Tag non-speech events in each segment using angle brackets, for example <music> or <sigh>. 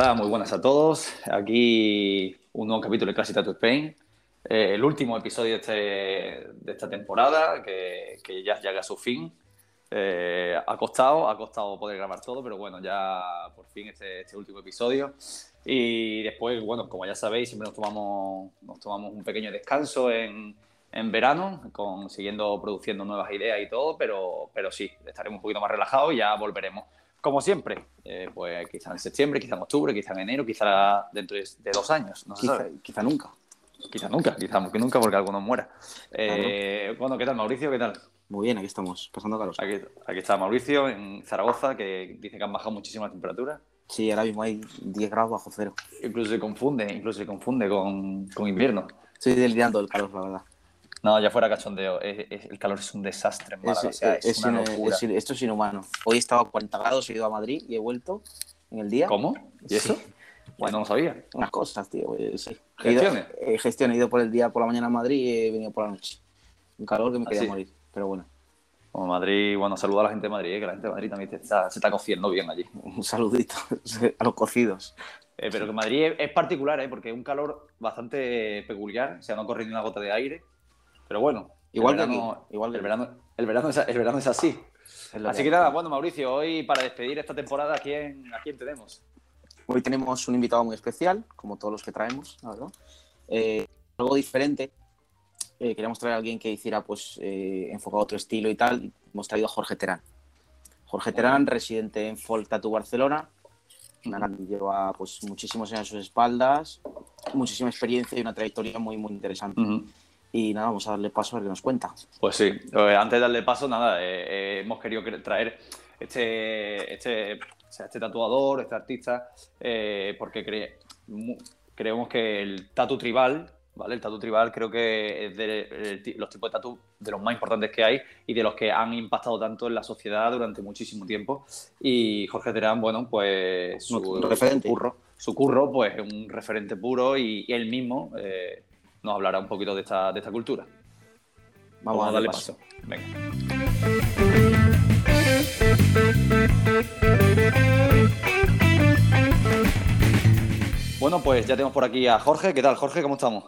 Hola, muy buenas a todos. Aquí un nuevo capítulo de Classic Tattoo Spain. Eh, el último episodio este- de esta temporada que, que ya llega a su fin. Eh, ha costado, ha costado poder grabar todo, pero bueno, ya por fin este, este último episodio. Y después, bueno, como ya sabéis, siempre nos tomamos, nos tomamos un pequeño descanso en, en verano, con, siguiendo produciendo nuevas ideas y todo, pero, pero sí, estaremos un poquito más relajados y ya volveremos. Como siempre, eh, pues quizá en septiembre, quizá en octubre, quizá en enero, quizá dentro de, de dos años, no se Quizá, sabe. quizá nunca. Quizá nunca, quizá nunca porque alguno muera. Eh, Bueno, ¿qué tal, Mauricio? ¿Qué tal? Muy bien, aquí estamos, pasando calor. Aquí, aquí está Mauricio en Zaragoza, que dice que han bajado muchísimo las temperaturas. Sí, ahora mismo hay 10 grados bajo cero. Incluso se confunde, incluso se confunde con, con invierno. Estoy delirando del calor, la verdad. No, ya fuera cachondeo. es- es- el calor es un desastre en Málaga, Es- o sea, es, una locura. esto es inhumano. Hoy he estado a 40 grados, he ido a Madrid y he vuelto en el día. ¿Cómo? ¿Y eso? Sí. Bueno, no lo sabía. Unas cosas, tío. eh, sí. He ido, ¿Gestiones? eh, he ido por el día por la mañana a Madrid y he venido por la noche. Un calor que me quería Así. morir, pero bueno. Como Madrid, bueno, saluda a la gente de Madrid, eh, que la gente de Madrid también te está- se está cociendo bien allí. Un saludito <laughs> a los cocidos. Eh, pero que Madrid es, es particular, ¿eh? porque es un calor bastante peculiar, o sea, no corre ni una gota de aire. Pero bueno, Igual el que verano, aquí, igual que el, verano, el, verano es, el verano es así. Es lo Así que que nada, bueno, Mauricio, hoy para despedir esta temporada, ¿a quién, a quién tenemos? Hoy tenemos un invitado muy especial, como todos los que traemos, la verdad. Eh, algo diferente. Eh, queríamos traer a alguien que hiciera, pues, eh, enfocado a otro estilo y tal. Hemos traído a Jorge Terán. Jorge Terán, residente en Folk Tattoo Barcelona. Lleva pues, muchísimos años a sus espaldas, muchísima experiencia y una trayectoria muy, muy interesante. Y nada, vamos a darle paso a ver qué nos cuenta. Pues sí, eh, antes de darle paso, nada, eh, eh, hemos querido traer este, este, o sea, este tatuador, este artista, eh, porque cre- creemos que el tatu tribal, ¿vale? El tatu tribal creo que es de los tipos de tatu de los más importantes que hay y de los que han impactado tanto en la sociedad durante muchísimo tiempo. Y Jorge Terán, bueno, pues su, referente. su curro, su curro, pues es un referente puro y, y él mismo eh, nos hablará un poquito de esta, de esta cultura. Vamos, a darle paso. Venga. Bueno, pues ya tenemos por aquí a Jorge. ¿Qué tal, Jorge? ¿Cómo estamos?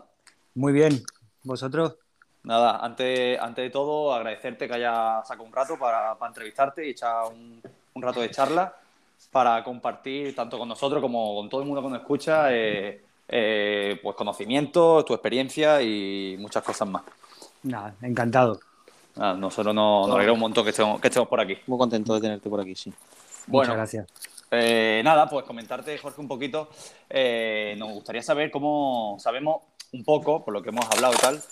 Muy bien. ¿Vosotros? Nada, antes, antes de todo, agradecerte que hayas sacado un rato para, para entrevistarte y echar un, un rato de charla para compartir tanto con nosotros como con todo el mundo que nos escucha eh, eh, pues conocimientos, tu experiencia y muchas cosas más. Nada, encantado. Ah, nosotros nos, nos alegra un montón que estemos, que estemos por aquí. Muy contento de tenerte por aquí, sí. Bueno, Muchas gracias. Eh, nada, pues comentarte, Jorge, un poquito. eh, nos gustaría saber cómo sabemos un poco, por lo que hemos hablado y tal.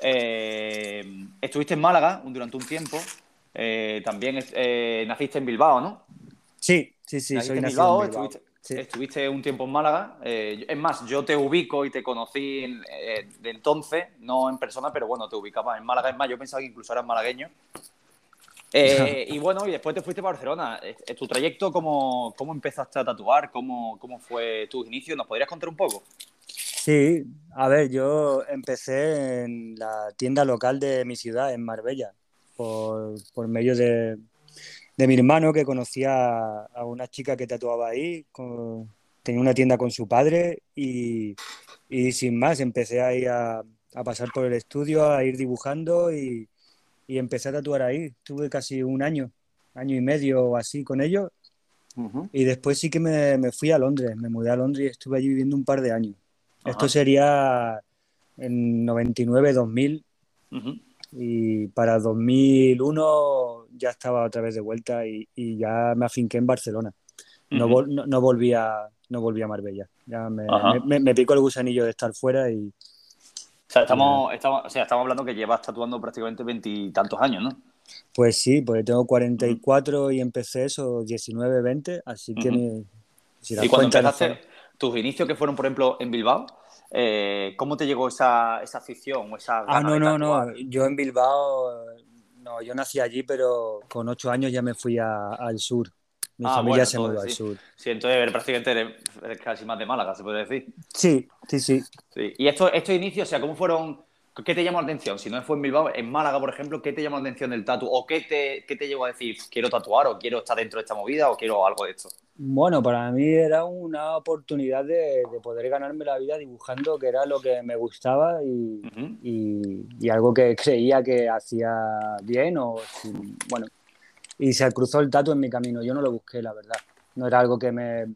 eh, estuviste en Málaga durante un tiempo. eh, también eh, naciste en Bilbao, ¿no? Sí, sí, sí, Naciste soy en nacido Bilbao, en Bilbao. Estuviste, Sí. estuviste un tiempo en Málaga. eh, es más, yo te ubico y te conocí en- eh, de entonces, no en persona, pero bueno, te ubicaba en Málaga. Es más, yo pensaba que incluso eras malagueño. Eh, <laughs> y bueno, y después te fuiste para Barcelona. ¿Tu trayecto, cómo, cómo empezaste a tatuar? ¿Cómo, ¿Cómo fue tus inicios? ¿Nos podrías contar un poco? Sí, a ver, yo empecé en la tienda local de mi ciudad, en Marbella, por, por medio de, de mi hermano que conocía a una chica que tatuaba ahí, con- tenía una tienda con su padre y, y sin más empecé ahí a, a pasar por el estudio, a ir dibujando y, y empecé a tatuar ahí. Tuve casi un año, año y medio o así con ellos y después sí que me, me fui a Londres, me mudé a Londres y estuve allí viviendo un par de años. Ajá. Esto sería en 99, 2000 Ujú. y para 2001 ya estaba otra vez de vuelta y, y ya me afinqué en Barcelona. No, Ujú. vol- no, no volví a, no volví a Marbella. Ya me, me, me- me picó el gusanillo de estar fuera y O sea, estamos, estamos, o sea, estamos hablando que llevas tatuando prácticamente veintitantos años, ¿no? pues sí, porque tengo 44 y empecé eso 19, 20, así que ni- si Y cuando cuenta, no empezaste, tus inicios que fueron, por ejemplo, en Bilbao, eh, ¿cómo te llegó esa, esa afición o esa Ah, no, no, no. Yo en Bilbao, no, yo nací allí, pero con ocho años ya me fui a- al sur. Mi Ah, familia bueno, se mudó al sí. sur. Sí, entonces prácticamente eres- eres casi más de Málaga, se puede decir. Sí, sí, sí. Sí. Y estos, estos inicios, o sea, ¿cómo fueron, ¿qué te llamó la atención? Si no fue en Bilbao, en Málaga, por ejemplo, ¿qué te llamó la atención del tatu? ¿O qué te, qué te llevó a decir, quiero tatuar o quiero estar dentro de esta movida o quiero algo de esto? Bueno, para mí era una oportunidad de, de poder ganarme la vida dibujando, que era lo que me gustaba y, Ujú. y- y algo que creía que hacía bien o si- bueno y se cruzó el tatu en mi camino yo no lo busqué la verdad no era algo que me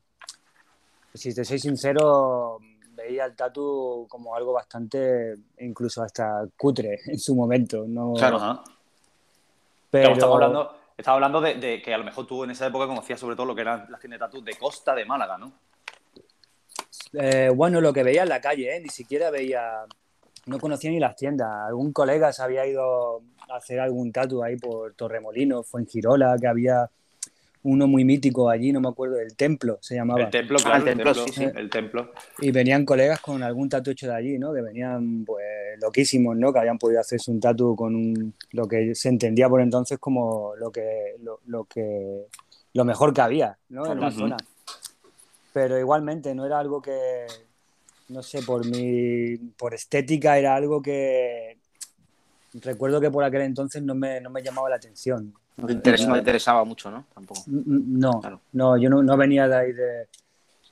si te soy sincero veía el tatu como algo bastante incluso hasta cutre <laughs> en su momento no Claro. Ajá. pero Claro, estamos hablando, estamos hablando de, de que a lo mejor tú en esa época conocías sobre todo lo que eran las tiendas de tatu de Costa de Málaga, ¿no? Eh, bueno, lo que veía en la calle, ¿eh? ni siquiera veía, no conocía ni las tiendas. Algún colega se había ido a hacer algún tatu ahí por Torremolinos, fue en Girola, que había uno muy mítico allí, no me acuerdo, el templo se llamaba. El templo, Ah, claro, el el templo, templo, sí, sí. el templo. Y venían colegas con algún tatu hecho de allí, ¿no? Que venían, pues, loquísimos, ¿no? Que habían podido hacerse un tatu con un- lo que se entendía por entonces como lo que, lo, lo que, lo mejor que había, ¿no? En la zona. Pero igualmente no era algo que, no sé, por mi, por estética era algo que recuerdo que por aquel entonces no me, no me llamaba la atención. No te, interesa- no te interesaba mucho, ¿no? Tampoco. No, Claro. no, yo no, no venía de ahí de...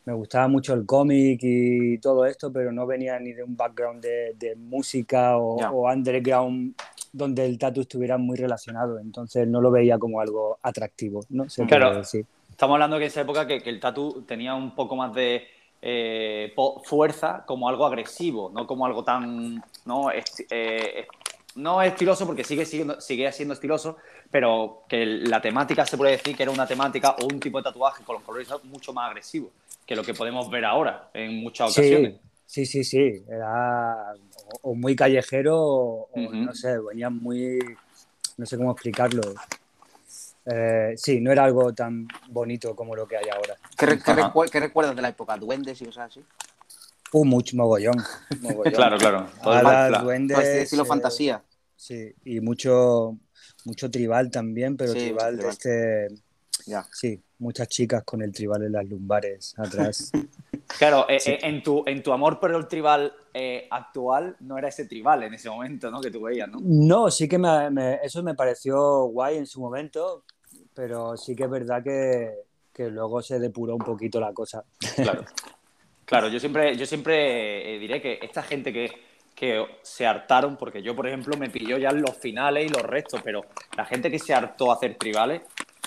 Me gustaba mucho el cómic y todo esto, pero no venía ni de un background de, de música o, underground donde el tatu estuviera muy relacionado. Entonces no lo veía como algo atractivo, ¿no? Se Claro. decir. Estamos hablando que en esa época que, que el tatu tenía un poco más de eh, po- fuerza como algo agresivo, no como algo tan no, eh, no estiloso porque sigue siendo, sigue siendo estiloso, pero que la temática se puede decir que era una temática o un tipo de tatuaje con los colores mucho más agresivo que lo que podemos ver ahora en muchas ocasiones. Sí, sí, sí, sí. Era o, o muy callejero o, no sé, venía muy... No sé cómo explicarlo. Eh, sí, no era algo tan bonito como lo que hay ahora. ¿Qué, re- qué Ajá. recu- qué recuerdas de la época? ¿Duendes y cosas así? Uh, mucho mogollón. <laughs> mogollón. Claro, claro. La- duendes, Pues de estilo eh, fantasía. Sí, y mucho, mucho tribal también, pero Sí, tribal de este... Ya. Sí, muchas chicas con el tribal en las lumbares atrás. <laughs> Claro, eh, Sí. eh, en, tu, en tu amor por el tribal eh, actual no era ese tribal en ese momento, ¿no? Que tú veías, ¿no? No, sí que me, me- eso me pareció guay en su momento, pero sí que es verdad que, que luego se depuró un poquito la cosa. Claro. <laughs> Claro, yo siempre, yo siempre diré que esta gente que, que se hartaron, porque yo, por ejemplo, me pilló ya en los finales y los restos, pero la gente que se hartó a hacer tribales,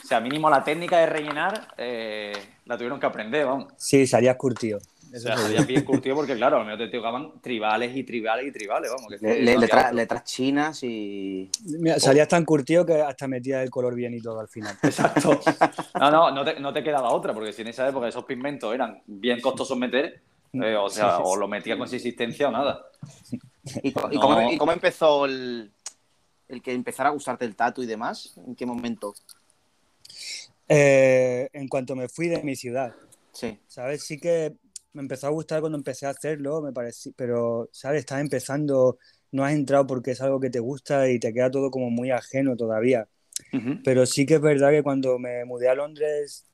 o sea, mínimo la técnica de rellenar eh, la tuvieron que aprender, vamos. Sí, salías curtido. O sea, salías bien curtido porque, claro, a mejor te tocaban tribales y tribales y tribales, vamos. Que Le- le- no había letra- otro. letras chinas y. Mira, salías tan curtido que hasta metías el color bien y todo al final. <laughs> Exacto. No, no, no te, no te quedaba otra, porque si en esa época esos pigmentos eran bien costosos meter, eh, o sea, o lo metía con consistencia o nada. ¿Y, cómo, y cómo empezó el, el que empezara a gustarte el tatu y demás? ¿En qué momento? Eh, en cuanto me fui de mi ciudad, Sí. ¿sabes? Sí que me empezó a gustar cuando empecé a hacerlo, me pareció, pero, ¿sabes? Estás empezando, no has entrado porque es algo que te gusta y te queda todo como muy ajeno todavía. Pero sí que es verdad que cuando me mudé a Londres,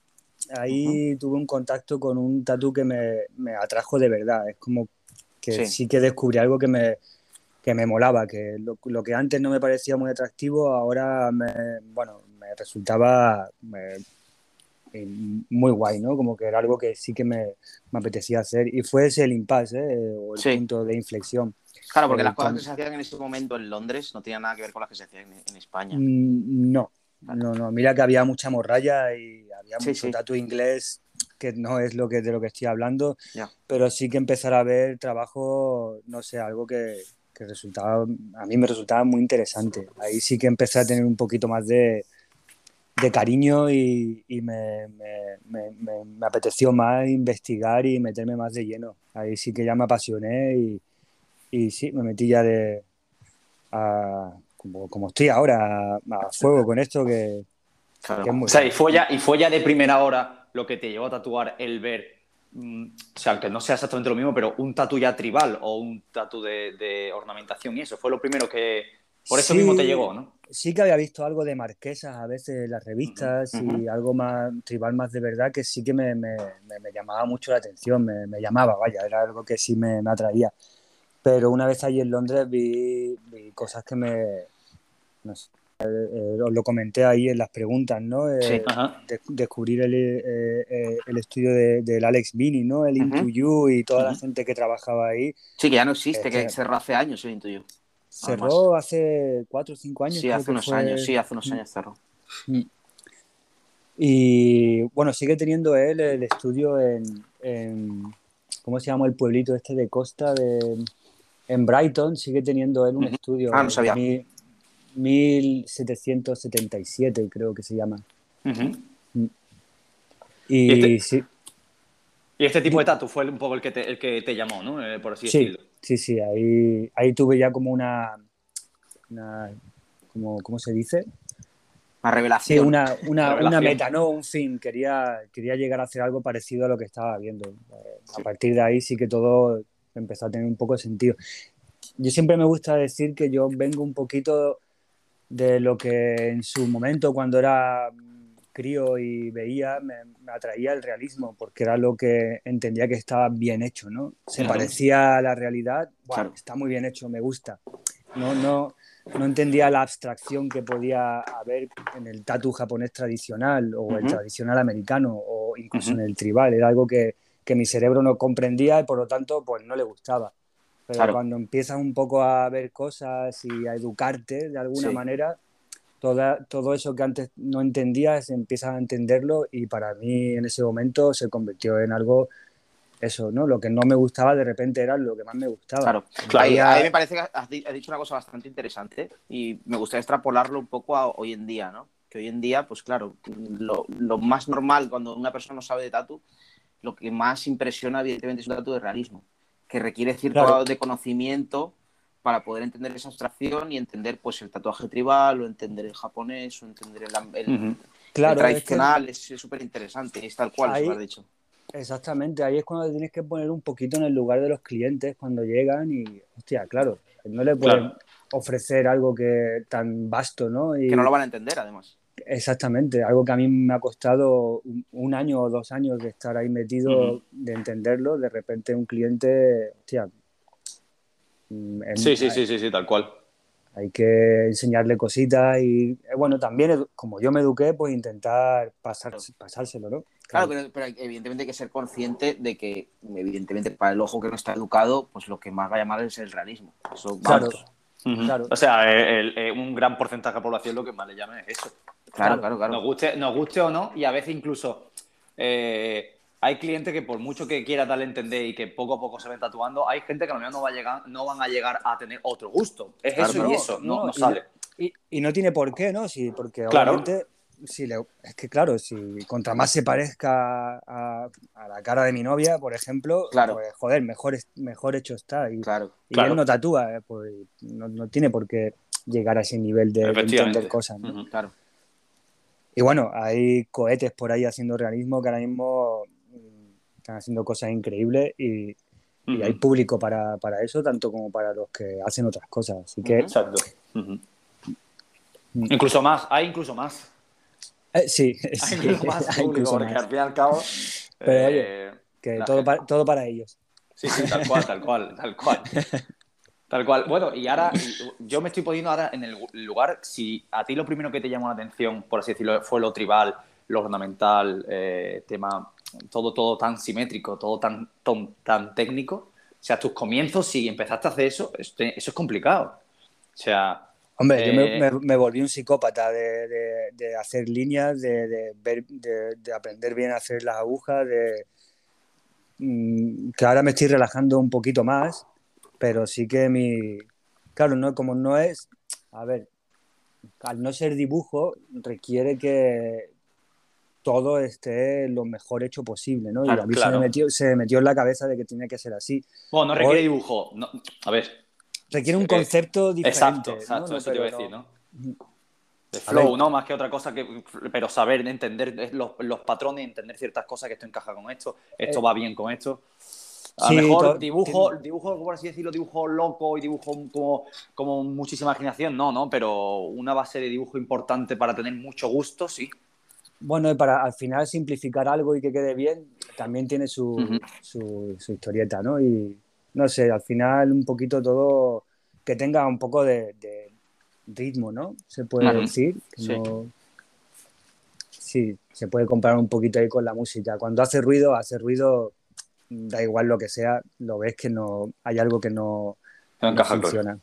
ahí tuve un contacto con un tatu que me, me atrajo de verdad. Es como que Sí. sí, que descubrí algo que me, que me molaba, que lo, lo que antes no me parecía muy atractivo, ahora me, bueno, me resultaba me- eh, muy guay, ¿no? Como que era algo que sí que me, me apetecía hacer. Y fue ese el impasse, ¿eh? o el Sí. punto de inflexión. Claro, porque Eh, las cosas que se hacían en ese momento en Londres no tenían nada que ver con las que se hacían en, en España. Mm, No, no, no. Mira que había mucha morralla y había Sí, mucho sí. tatu inglés, que no es lo que, de lo que estoy hablando, Ya. pero sí que empezar a ver trabajo, no sé, algo que, que resultaba, a mí me resultaba muy interesante. Ahí sí que empecé a tener un poquito más de, de cariño y, y me, me- me- me- me apeteció más investigar y meterme más de lleno. Ahí sí que ya me apasioné y, y sí, me metí ya de, a- como, como estoy ahora, a, fuego con esto que, Claro. que es muy O sea, y fue, ya, y fue ya de primera hora lo que te llevó a tatuar el ver, mm, o sea, que no sea exactamente lo mismo, pero un tatu ya tribal o un tatu de, de ornamentación y eso. Fue lo primero que. Por eso Sí. mismo te llegó, ¿no? sí que había visto algo de marquesas a veces en las revistas y algo más tribal más de verdad que sí que me, me- me- me llamaba mucho la atención, me, llamaba, vaya, era algo que sí me, me atraía. Pero una vez allí en Londres vi, vi cosas que me, no sé, eh, eh, os lo comenté ahí en las preguntas, ¿no? Eh, Sí, ajá. de- descubrir el, eh, eh, el estudio de- del Alex Mini, ¿no? El Ujú. Into You y toda la gente que trabajaba ahí. Sí, que ya no existe, Es que cerró hace años, el Intuyo. Cerró hace cuatro o cinco años. Sí, hace unos fue. años, sí, hace unos años cerró. Y bueno, sigue teniendo él el estudio en, en- ¿cómo se llama el pueblito este de Costa? De, en Brighton, sigue teniendo él un estudio. Ah, no sabía. Mi- 1777 creo que se llama. Ujú. Y, ¿Y este- sí, Y este tipo de tatu fue un poco el que te, el que te llamó, ¿no? Eh, por así sí, decirlo. sí, sí, ahí, ahí tuve ya como una, una como, ¿cómo se dice? Una Sí, revelación. una, una, Revelación. una meta, ¿no? Un fin. Quería, quería llegar a hacer algo parecido a lo que estaba viendo. Eh, A partir de ahí sí que todo empezó a tener un poco de sentido. Yo siempre me gusta decir que yo vengo un poquito de lo que en su momento, cuando era crío y veía, me, me atraía el realismo, porque era lo que entendía que estaba bien hecho, ¿no? Se Claro. parecía a la realidad, "Buah, Claro. está muy bien hecho, me gusta. No, no, no entendía la abstracción que podía haber en el tatu japonés tradicional o el Ujú. tradicional americano o incluso Ujú. en el tribal. Era algo que, que mi cerebro no comprendía y por lo tanto pues no le gustaba. Pero Claro. cuando empiezas un poco a ver cosas y a educarte de alguna Sí. manera, toda, todo eso que antes no entendías empiezas a entenderlo y para mí en ese momento se convirtió en algo, eso, ¿no? Lo que no me gustaba de repente era lo que más me gustaba. Claro. Claro. Ahí, Veía- ahí me parece que has dicho una cosa bastante interesante y me gustaría extrapolarlo un poco a hoy en día, ¿no? Que hoy en día, pues claro, lo, lo más normal cuando una persona no sabe de tatu, lo que más impresiona evidentemente es un tatu de realismo, que requiere cierto Claro. grado de conocimiento para poder entender esa abstracción y entender pues el tatuaje tribal o entender el japonés o entender el, Claro, es que- tradicional, es súper interesante, es tal cual, Ahí- eso lo has dicho. Exactamente, ahí es cuando te tienes que poner un poquito en el lugar de los clientes cuando llegan y, hostia, claro, no le pueden Claro. ofrecer algo que tan vasto, ¿no? Y Que no lo van a entender además. Exactamente, algo que a mí me ha costado un, un año o dos años de estar ahí metido, de entenderlo, de repente un cliente, hostia, mm, en- Sí, sí, sí, sí, sí, tal cual. hay que enseñarle cositas y, eh, bueno, también como yo me eduqué, pues intentar pasar, pasárselo, ¿no? Claro, pero, pero evidentemente hay que ser consciente de que, evidentemente, para el ojo que no está educado, pues lo que más va a llamar es el realismo. Eso, Claro. vamos. Claro. O sea, eh, el- un gran porcentaje de la población lo que más le llama es eso. claro, claro, claro. Nos guste, nos guste o no, y a veces incluso eh, hay clientes que por mucho que quiera darle a entender y que poco a poco se ven tatuando, hay gente que a lo mejor no, va a llegar, no van a llegar a tener otro gusto. Es Claro, eso y eso, no, sale. Y, y no tiene por qué, ¿no? Sí, porque Claro. obviamente, si le- es que claro, si contra más se parezca a, a la cara de mi novia, por ejemplo, Claro. pues joder, mejor, mejor hecho está. Y, Claro. y Claro. él no tatúa, eh, pues no, no tiene por qué llegar a ese nivel de, entender cosas. Claro. Y bueno, hay cohetes por ahí haciendo realismo que ahora mismo mm, están haciendo cosas increíbles y, hay público para, para eso, tanto como para los que hacen otras cosas. Así que Ujú. Exacto. Mm. Incluso más, hay incluso más. Eh, sí, <laughs> Hay sí, <laughs> incluso más hay público, incluso porque más. al fin y al cabo. Pero, oye, eh, Que la todo para, todo para ellos. Sí, sí, tal cual, tal cual, tal cual. <laughs> Tal cual. Bueno, y ahora yo me estoy poniendo ahora en el lugar, si a ti lo primero que te llamó la atención, por así decirlo, fue lo tribal, lo ornamental, eh, tema, todo, todo tan simétrico, todo tan, tan, tan técnico, o sea, tus comienzos, si empezaste a hacer eso, este- eso es complicado. O sea, Hombre, yo me, Eh, me- me volví un psicópata de, de- de hacer líneas, de, de ver, de, de aprender bien a hacer las agujas, de mm, que ahora me estoy relajando un poquito más, pero sí que mi... Claro, no, como no es... A ver, al no ser dibujo, requiere que todo esté lo mejor hecho posible, ¿no? Claro, y a mí se, me metió, se me metió en la cabeza de que tiene que ser así. bueno, no requiere Hoy- dibujo. no- a ver, Requiere un concepto diferente. exacto, exacto, No, eso te iba a decir, no-. De flow. ¿no? Más que otra cosa que. Pero saber, entender los, los patrones, entender ciertas cosas que esto encaja con esto, esto Eh, va bien con esto. A sí, lo mejor dibujo, dibujo, por así decirlo, dibujo loco y dibujo como, como muchísima imaginación, no, no, pero una base de dibujo importante para tener mucho gusto, sí. Bueno, y para al final simplificar algo y que quede bien, también tiene su, su, su historieta, ¿no? Y, no sé, al final un poquito todo que tenga un poco de, ritmo, ¿no? Se puede decir. sí. sí, se puede comparar un poquito ahí con la música. Cuando hace ruido, hace ruido, da igual lo que sea, lo ves que no hay algo que no, funciona.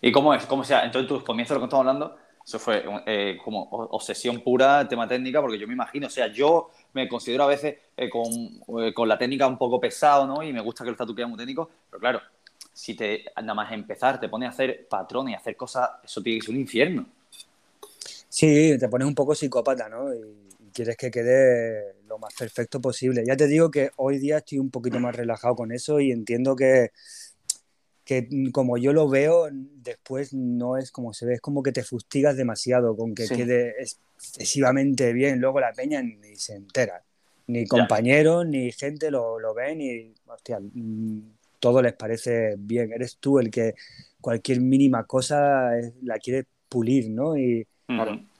¿Y cómo es? ¿Cómo sea? Entonces, tus comienzos, lo que estamos hablando, eso fue eh, como obsesión pura, tema técnica, porque yo me imagino, o sea, yo me considero a veces eh, eh, con, la técnica un poco pesado, ¿no? Y me gusta que el tatu quede muy técnico, pero claro, si te nada más empezar, te pones a hacer patrones y hacer cosas, eso tiene que ser un infierno. Sí, te pones un poco psicópata, ¿no? Y, quieres que quede lo más perfecto posible. Ya te digo que hoy día estoy un poquito más relajado con eso y entiendo que, que como yo lo veo, después no es como se ve, es como que te fustigas demasiado con que quede excesivamente bien. Luego la peña ni se entera. Ni compañeros, ni gente lo, lo ven y, hostia, todo les parece bien. Eres tú el que cualquier mínima cosa la quieres pulir, ¿no? Y,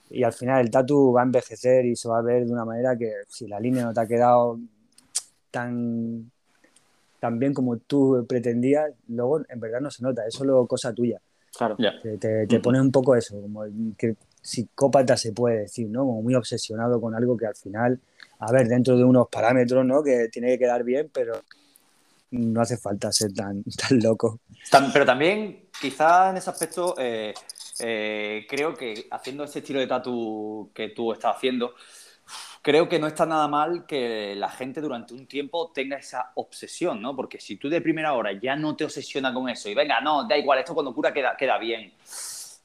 y al final el tatu va a envejecer y se va a ver de una manera que si la línea no te ha quedado tan, tan bien como tú pretendías, luego en verdad no se nota, es solo cosa tuya. Claro. Te, te, pones un poco eso, como que psicópata se puede decir, ¿no? Como muy obsesionado con algo que al final, a ver, dentro de unos parámetros, ¿no? Que tiene que quedar bien, pero no hace falta ser tan, <laughs> tan loco. Pero también, quizás en ese aspecto, eh, eh, creo que haciendo ese estilo de tatu que tú estás haciendo, creo que no está nada mal que la gente durante un tiempo tenga esa obsesión, ¿no? Porque si tú de primera hora ya no te obsesiona con eso y venga, no, da igual, esto cuando cura queda, queda bien.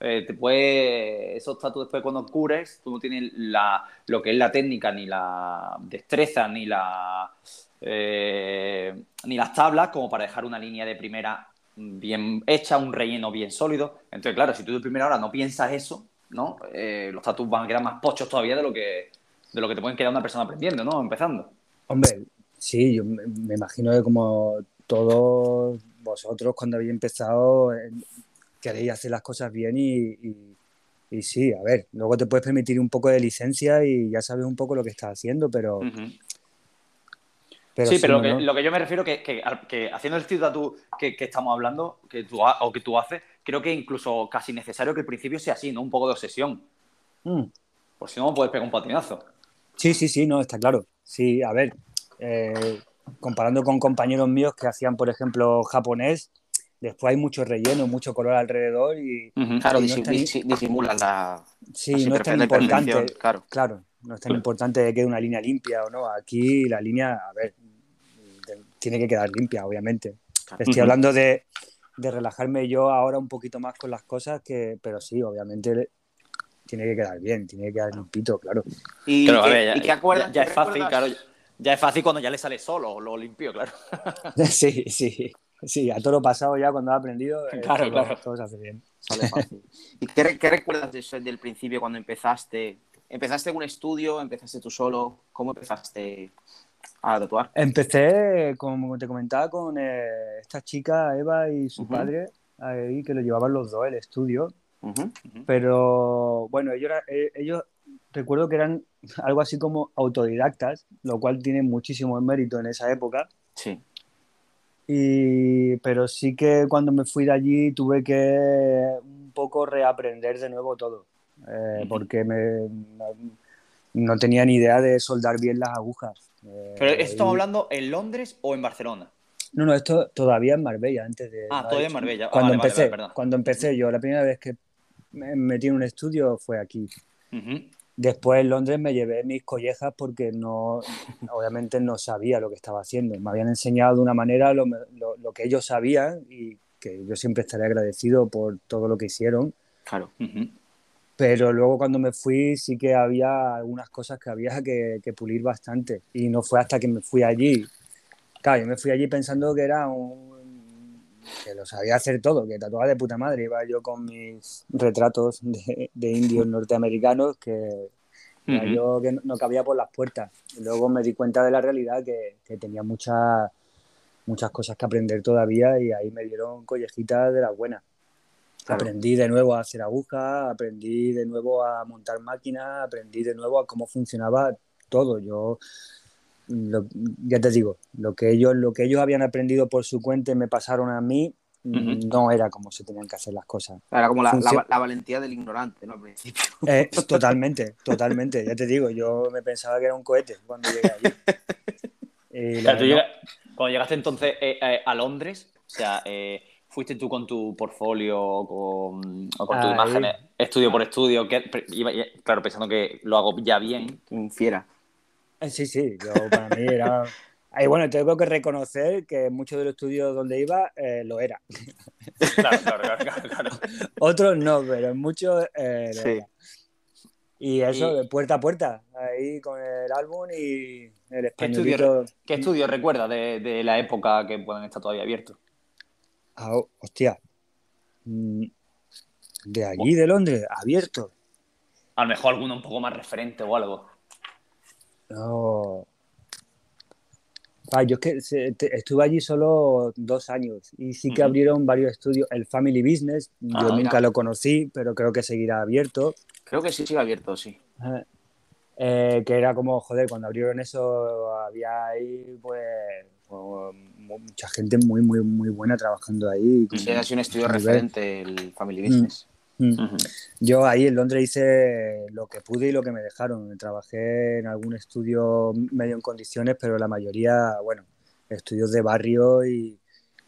Eh, te puede, esos tatu después cuando cures, tú no tienes la, lo que es la técnica, ni la destreza, ni la eh, ni las tablas como para dejar una línea de primera bien hecha, un relleno bien sólido. Entonces, claro, si tú de primera hora no piensas eso, ¿no? Eh, los tatuos van a quedar más pochos todavía de lo que de lo que te pueden quedar una persona aprendiendo, ¿no? Empezando. Hombre, sí, yo me, imagino que como todos vosotros cuando habéis empezado eh, queréis hacer las cosas bien y, sí, a ver, luego te puedes permitir un poco de licencia y ya sabes un poco lo que estás haciendo, pero sí, pero lo que, yo me refiero que, que, haciendo el estilo que, que, estamos hablando, que tú, o que tú haces, creo que incluso casi necesario que el principio sea así, ¿no? Un poco de obsesión. Mm. Por si no, puedes pegar un patinazo. Sí, sí, sí, no, está claro. Sí, a ver, eh, comparando con compañeros míos que hacían, por ejemplo, japonés, después hay mucho relleno, mucho color alrededor y... Claro, disimulan la... Sí, no es tan importante, claro. claro, no es tan importante que quede una línea limpia o no. Aquí la línea, a ver, tiene que quedar limpia, obviamente. Estoy hablando de, relajarme yo ahora un poquito más con las cosas, que, pero sí, obviamente tiene que quedar bien, tiene que quedar limpito, claro. Y, ya, ya, es fácil, claro. Ya es fácil cuando ya le sale solo, lo limpio, claro. <laughs> sí, sí. Sí, a todo lo pasado ya cuando ha aprendido, eh, claro, claro. todo se hace bien. Sale fácil. <laughs> ¿Y qué, qué recuerdas de eso del principio cuando empezaste? ¿Empezaste en un estudio? ¿Empezaste tú solo? ¿Cómo empezaste a tatuar? Empecé, como te comentaba, con eh, esta chica, Eva, y su padre, ahí que lo llevaban los dos el estudio. Pero bueno, ellos, eh, ellos recuerdo que eran algo así como autodidactas, lo cual tiene muchísimo mérito en esa época. Sí. Y, pero sí que cuando me fui de allí tuve que un poco reaprender de nuevo todo, eh, porque me, no, tenía ni idea de soldar bien las agujas. ¿Pero esto estamos hablando en Londres o en Barcelona? No, no, esto todavía en Marbella, antes de... Ah, todavía en Marbella. Cuando, empecé, cuando empecé yo, la primera vez que me metí en un estudio fue aquí. Después en Londres me llevé mis collejas porque no, obviamente no sabía lo que estaba haciendo. Me habían enseñado de una manera lo, lo, que ellos sabían y que yo siempre estaré agradecido por todo lo que hicieron. Claro. Pero luego cuando me fui sí que había algunas cosas que había que, pulir bastante. Y no fue hasta que me fui allí. Claro, yo me fui allí pensando que era un... que lo sabía hacer todo, que tatuaba de puta madre. Iba yo con mis retratos de, indios norteamericanos que yo que no cabía por las puertas. Y luego me di cuenta de la realidad que, que tenía muchas muchas cosas que aprender todavía y ahí me dieron collejitas de las buenas. Aprendí de nuevo a hacer agujas, aprendí de nuevo a montar máquinas, aprendí de nuevo a cómo funcionaba todo. Yo lo- ya te digo, lo que ellos, lo que ellos habían aprendido por su cuenta y me pasaron a mí, mm, Ujú. no era como se tenían que hacer las cosas. Era como la, la- la valentía del ignorante, ¿no? Al principio. <laughs> Eh, totalmente, totalmente. Ya te digo, yo me pensaba que era un cohete cuando llegué allí. <laughs> Y Claro, tú no. llega- cuando llegaste entonces eh, eh, a Londres, o sea, eh, fuiste tú con tu portfolio o con, o con tus imágenes, estudio por estudio, que, claro, pensando que lo hago ya bien. Un fiera. Eh, Sí, sí, yo para mí era... <laughs> Y bueno, tengo que reconocer que muchos de los estudios donde iba eh, lo era. Claro, claro, claro, claro, claro. <laughs> Otros no, pero muchos eh, lo Sí. era. Y eso, Y- de puerta a puerta, ahí con el álbum y el ¿Qué españolito. estudio, ¿Qué estudio recuerdas de, de la época que pueden estar todavía abiertos? Ah, hostia. Mm, De allí, de Londres, abierto. A lo mejor alguno un poco más referente o algo. No. Ah, yo es que se- te- estuve allí solo dos años y sí que abrieron varios estudios. El Family Business, yo Ah, nunca mira. lo conocí, pero creo que seguirá abierto. Creo que sí sigue abierto, sí. Eh, que era como, joder, cuando abrieron eso había ahí, pues, mu- mucha gente muy, muy, muy buena trabajando ahí. Sí, ha sido un estudio nivel- referente el Family Business. Mm. Ujú. Yo ahí en Londres hice lo que pude y lo que me dejaron. Trabajé en algún estudio medio en condiciones, pero la mayoría, bueno, estudios de barrio y,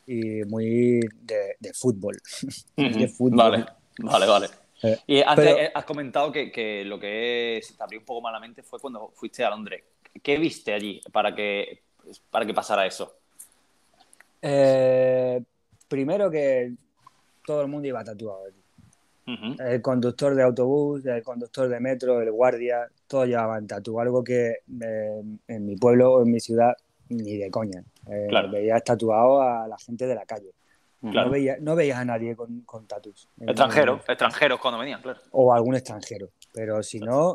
y muy de, de fútbol. <laughs> de fútbol. Vale, vale, vale. Eh, Y antes pero- has comentado que, que lo que se te abrió un poco malamente fue cuando fuiste a Londres. ¿Qué viste allí para que, para que pasara eso? Eh, primero que todo el mundo iba tatuado. allí. Ujú. El conductor de autobús, el conductor de metro, el guardia, todos llevaban tatu. Algo que eh, en mi pueblo o en mi ciudad ni de coña. Eh, Claro. Veías tatuado a la gente de la calle. Claro. No, veía- no veías a nadie con, con tatus. Extranjeros, extranjeros cuando venían, claro. O algún extranjero. Pero si no,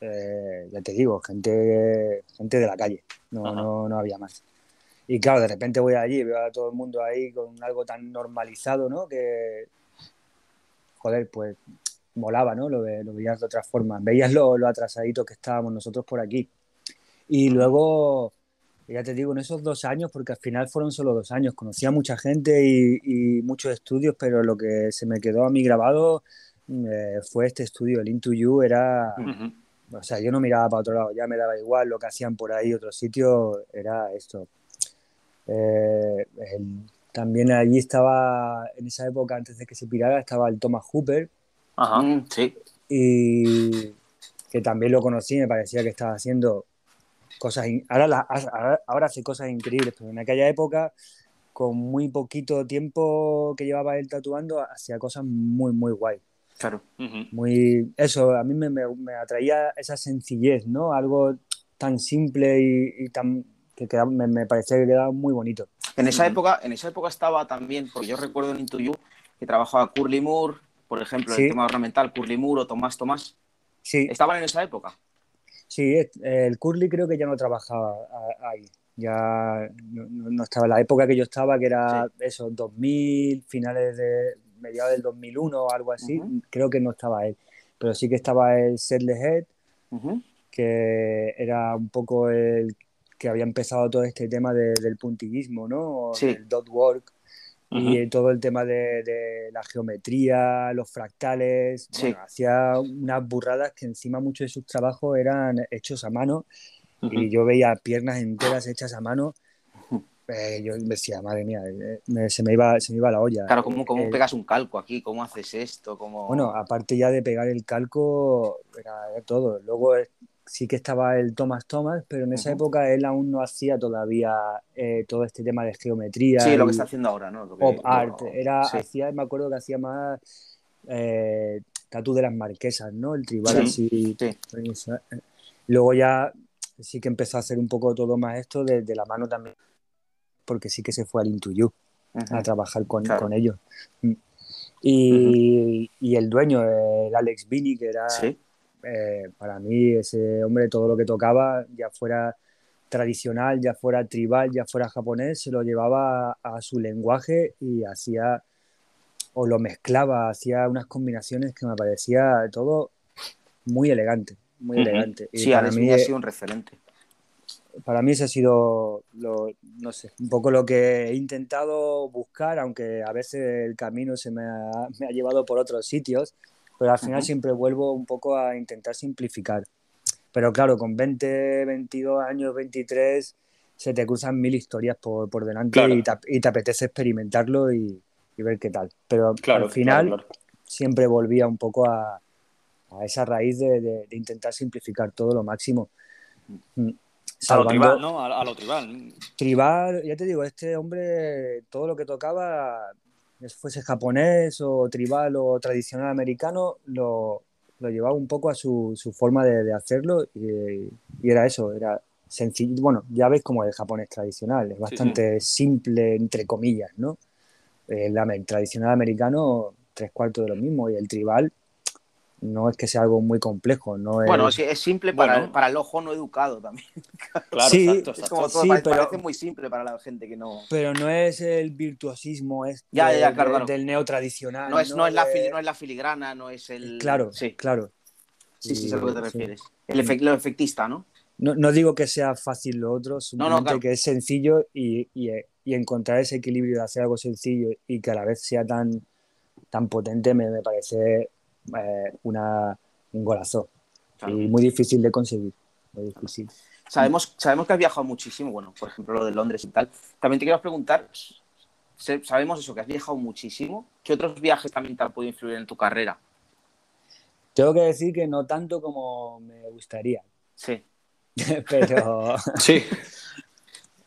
eh, ya te digo, gente, gente de la calle. No, no, no había más. Y claro, de repente voy allí veo a todo el mundo ahí con algo tan normalizado, ¿no? Que, joder, pues molaba, ¿no? Lo, ve- lo veías de otra forma. Veías lo, lo atrasaditos que estábamos nosotros por aquí. Y luego, ya te digo, en esos dos años, porque al final fueron solo dos años, conocí a mucha gente y, y muchos estudios, pero lo que se me quedó a mí grabado eh, fue este estudio, el Into You, era... O sea, yo no miraba para otro lado, ya me daba igual lo que hacían por ahí, otros sitios, era esto. Eh, el- también allí estaba, en esa época, antes de que se pirara, estaba el Thomas Hooper, Ajá. Mm, sí. y que también lo conocí, me parecía que estaba haciendo cosas, in- ahora, la- ahora, ahora hace cosas increíbles, pero en aquella época, con muy poquito tiempo que llevaba él tatuando, hacía cosas muy, muy guay. Claro. Muy, eso, a mí me, me- me atraía esa sencillez, ¿no? Algo tan simple y, y tan que quedaba- me, me parecía que quedaba muy bonito. En esa época, en esa época estaba también, porque yo recuerdo en Into You que trabajaba Curly Moore, por ejemplo, Sí. el tema ornamental, Curly Moore o Tomás Tomás. Sí, ¿Estaban en esa época? sí, el Curly creo que ya no trabajaba ahí. Ya no, no- estaba en la época que yo estaba, que era eso, 2000, finales de mediados del 2001 o algo así. Creo que no estaba él, pero sí que estaba el Sedley Head, que era un poco el que había empezado todo este tema de- del puntillismo, ¿no? O Sí. Del dot work y Ujú. eh, todo el tema de, de la geometría, los fractales. Sí. Bueno, hacía unas burradas que encima muchos de sus trabajos eran hechos a mano Ujú. y yo veía piernas enteras hechas a mano. Eh, yo decía, madre mía, eh, me- se, me iba, se me iba la olla. Claro, ¿cómo, cómo Eh, pegas un calco aquí? ¿Cómo haces esto? ¿Cómo... bueno, aparte ya de pegar el calco, era, era todo. Luego eh, sí que estaba el Thomas Thomas, pero en esa época él aún no hacía todavía eh, todo este tema de geometría. sí, lo que está haciendo ahora, ¿no? Lo que- pop art. Era, sí. hacía, me acuerdo que hacía más eh, tatu de las marquesas, ¿no? El tribal Sí, así. sí. eh. Luego ya sí que empezó a hacer un poco todo más esto de, de la mano también, porque sí que se fue al Ujú. a trabajar con, Claro. con ellos. Mm. Y, y el dueño, el Alex Bini, que era Sí. Eh, para mí ese hombre, todo lo que tocaba, ya fuera tradicional, ya fuera tribal, ya fuera japonés, se lo llevaba a, a su lenguaje y hacía, o lo mezclaba, hacía unas combinaciones que me parecía todo muy elegante, muy Ujú. elegante. Y Sí, para mí, ha sido un referente. para mí ese ha sido, lo, no sé, un poco lo que he intentado buscar, aunque a veces el camino se me ha, me ha llevado por otros sitios, pero al final siempre vuelvo un poco a intentar simplificar. Pero claro, con 20, 22 años, 23, se te cruzan mil historias por, por delante y, te, y, te, apetece experimentarlo y, y ver qué tal. Pero al final siempre volvía un poco a, a esa raíz de, de, de, intentar simplificar todo lo máximo. Mm. Salvando... A lo tribal, ¿no? A, a, lo tribal. Tribal, ya te digo, este hombre, todo lo que tocaba, fuese japonés o tribal o tradicional americano, lo, lo llevaba un poco a su, su forma de, de hacerlo y, y, era eso, era sencillo. Bueno, ya ves como el japonés tradicional, es bastante sí, sí. simple, entre comillas, ¿no? El, el tradicional americano, tres cuartos de lo mismo, y el tribal, no es que sea algo muy complejo. No es... Bueno, es, es simple para, bueno. el, para, el, ojo no educado también. <laughs> Claro, sí, exacto, exacto. Es como todo, sí, parece, pero, parece muy simple para la gente que no. Pero no es el virtuosismo este ya, ya, claro, de, claro. del neo tradicional. No es, no, no es, la, fili, no es la filigrana, no es el. Claro, sí, claro. Sí, sí, es a lo que te refieres. El efect, lo efectista, ¿no? ¿no? No digo que sea fácil lo otro, simplemente no, claro. que es sencillo y, y, y, encontrar ese equilibrio de hacer algo sencillo y que a la vez sea tan, tan potente me, me parece eh, una, un golazo. Claro. Y muy difícil de conseguir. Muy difícil. Sabemos, sabemos que has viajado muchísimo, bueno, por ejemplo, lo de Londres y tal. También te quiero preguntar, sabemos eso, que has viajado muchísimo. ¿Qué otros viajes también te han podido influir en tu carrera? Tengo que decir que no tanto como me gustaría. Sí. <laughs> Pero. <laughs> sí.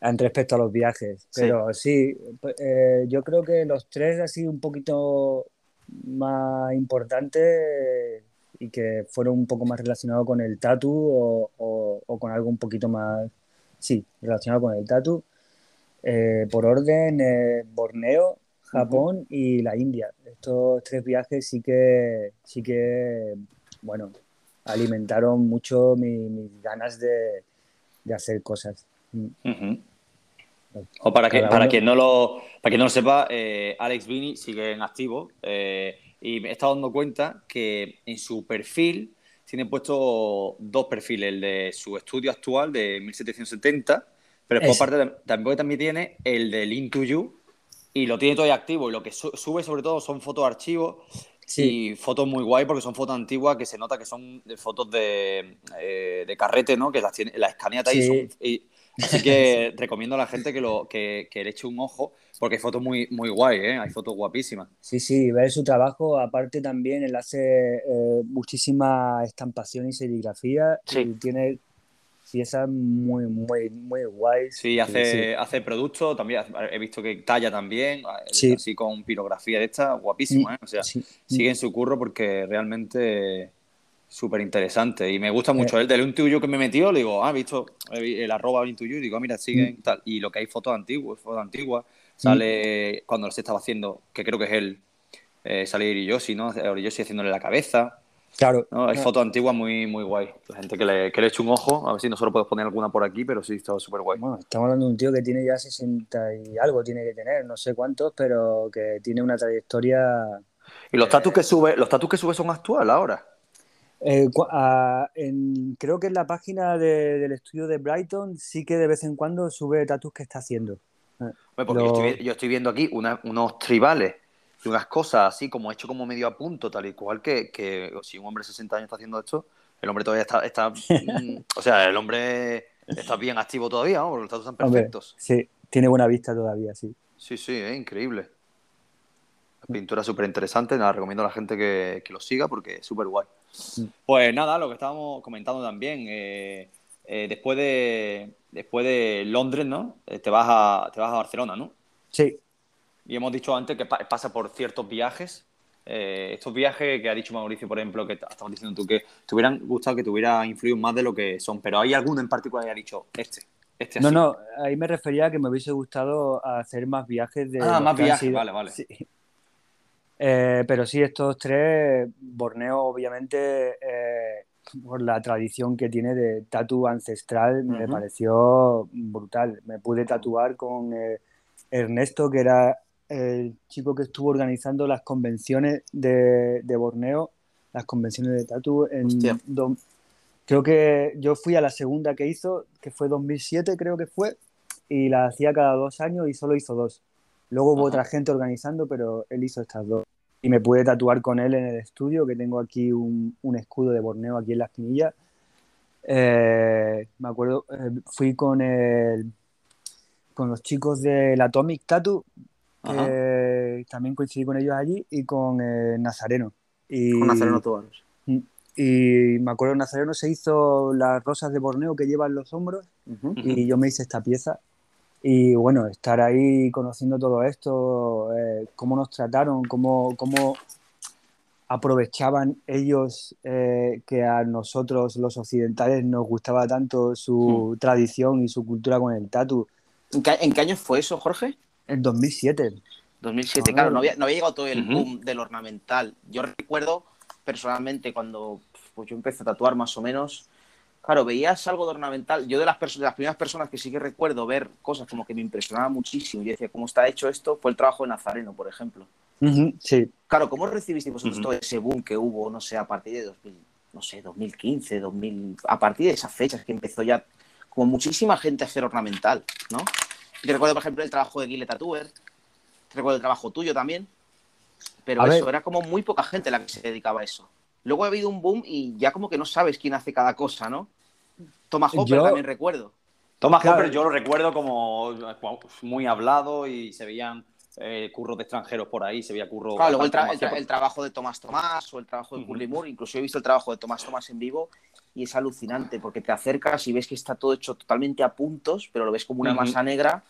En respecto a los viajes. Pero sí, sí eh, yo creo que los tres ha sido un poquito más importante y que fueron un poco más relacionados con el tatu o, o, o, con algo un poquito más, sí, relacionado con el tatu. Eh, por orden, eh, Borneo, Japón uh -huh. y la India. Estos tres viajes sí que, sí que, bueno, alimentaron mucho mi, mis ganas de, de, hacer cosas. Uh -huh. O para, que, para, quien no lo, para quien no lo sepa, eh, Alex Vini sigue en activo eh, y me he estado dando cuenta que en su perfil tiene puesto dos perfiles, el de su estudio actual de 1770, pero después aparte también, también tiene el del Into You y lo tiene todavía activo y lo que su sube sobre todo son fotos archivos Sí. Y fotos muy guay porque son fotos antiguas que se nota que son fotos de, eh, de carrete, ¿no? Que las, tiene, las escanea sí. y, son, y Así que <laughs> recomiendo a la gente que, lo, que, que, le eche un ojo porque hay fotos muy, muy guay, ¿eh? hay fotos guapísimas. Sí, sí, ver su trabajo. Aparte también él hace eh, muchísima estampación y serigrafía sí. y tiene piezas muy, muy, muy guays. Sí, hace, sí. hace productos, también he visto que talla también, sí. así con pirografía de esta, guapísima, ¿eh? O sea, sí. sigue en su curro porque realmente súper interesante. Y me gusta mucho. Eh. El del Intuyo que me metió, le digo, ah, visto el arroba Intuyo, digo, ah, mira, siguen mm. tal. Y lo que hay fotos antiguas, fotos antiguas. Sale mm. cuando se estaba haciendo, que creo que es él, eh, sale Iriyoshi, ¿no? Iriyoshi haciéndole la cabeza. Claro. ¿no? Hay fotos antiguas muy, muy guay. La gente que le, que le eche un ojo, a ver si nosotros podemos poner alguna por aquí, pero sí, está súper guay. Bueno, estamos hablando de un tío que tiene ya 60 y algo, tiene que tener, no sé cuántos, pero que tiene una trayectoria. ¿Y los eh... tatus que sube, los tatus que sube son actuales ahora? Eh, a, en, creo que en la página de, del estudio de Brighton sí que de vez en cuando sube tatus que está haciendo. Bueno, porque Lo... yo, estoy, yo, estoy, viendo aquí una, unos tribales y unas cosas así como hecho como medio a punto, tal y cual que, que si un hombre de 60 años está haciendo esto, el hombre todavía está, está <laughs> mm, o sea, el hombre está bien activo todavía, ¿no? Porque los tatus están perfectos. Hombre, sí, tiene buena vista todavía, sí. Sí, sí, es increíble. Pintura súper interesante, nada, recomiendo a la gente que, que lo siga porque es súper guay. Pues nada, lo que estábamos comentando también, eh, eh, después, de, después de Londres, ¿no? Eh, te, vas a, te vas a Barcelona, ¿no? Sí. Y hemos dicho antes que pa pasa por ciertos viajes. Eh, estos viajes que ha dicho Mauricio, por ejemplo, que estabas diciendo tú, que te hubieran gustado que te hubiera influido más de lo que son, pero ¿hay alguno en particular que haya dicho este? Este no, no, ahí me refería a que me hubiese gustado hacer más viajes de. Ah, más viajes, vale, vale. Sí. Eh, pero sí, estos tres, Borneo obviamente eh, por la tradición que tiene de tatu ancestral uh -huh. me pareció brutal. Me pude tatuar con eh, Ernesto, que era el chico que estuvo organizando las convenciones de, de Borneo, las convenciones de tatu en, do, creo que yo fui a la segunda que hizo, que fue 2007 creo que fue, y la hacía cada dos años y solo hizo dos. Luego hubo otra gente organizando, pero él hizo estas dos. Y me pude tatuar con él en el estudio, que tengo aquí un, un escudo de Borneo aquí en la espinilla. Eh, me acuerdo, eh, fui con el, con los chicos del Atomic Tattoo, que también coincidí con ellos allí, y con eh, Nazareno. Y, Con Nazareno Tubanos. y me acuerdo, Nazareno se hizo las rosas de Borneo que llevan los hombros, y yo me hice esta pieza. Y bueno, estar ahí conociendo todo esto, eh, cómo nos trataron, cómo, cómo aprovechaban ellos eh, que a nosotros los occidentales nos gustaba tanto su tradición y su cultura con el tatu. ¿En qué, en qué año fue eso, Jorge? En 2007. 2007, Ah. claro, no había, no había llegado todo el Ujú. boom del ornamental. Yo recuerdo personalmente cuando pues, yo empecé a tatuar más o menos, claro, veías algo de ornamental. Yo de las, de las primeras personas que sí que recuerdo ver cosas como que me impresionaba muchísimo. Yo decía, ¿cómo está hecho esto? Fue el trabajo de Nazareno, por ejemplo. Sí, Claro, ¿cómo recibisteis vosotros Ujú. todo ese boom que hubo, no sé, a partir de 2000, no sé, 2015, 2000, a partir de esas fechas que empezó ya como muchísima gente a hacer ornamental, ¿no? Y te recuerdo, por ejemplo, el trabajo de Guille Tatuer, te recuerdo el trabajo tuyo también, pero A eso, ver. era como muy poca gente la que se dedicaba a eso. Luego ha habido un boom y ya como que no sabes quién hace cada cosa, ¿no? Thomas Hopper Yo- también recuerdo. Thomas Claro. Hopper yo lo recuerdo como muy hablado y se veían eh, curros de extranjeros por ahí, se veía curro... Claro, luego el, tra- como el tra- hacía- el trabajo de Tomás Tomás o el trabajo de Ujú. Curly Moore, incluso he visto el trabajo de Tomás Tomás en vivo y es alucinante porque te acercas y ves que está todo hecho totalmente a puntos, pero lo ves como una masa negra.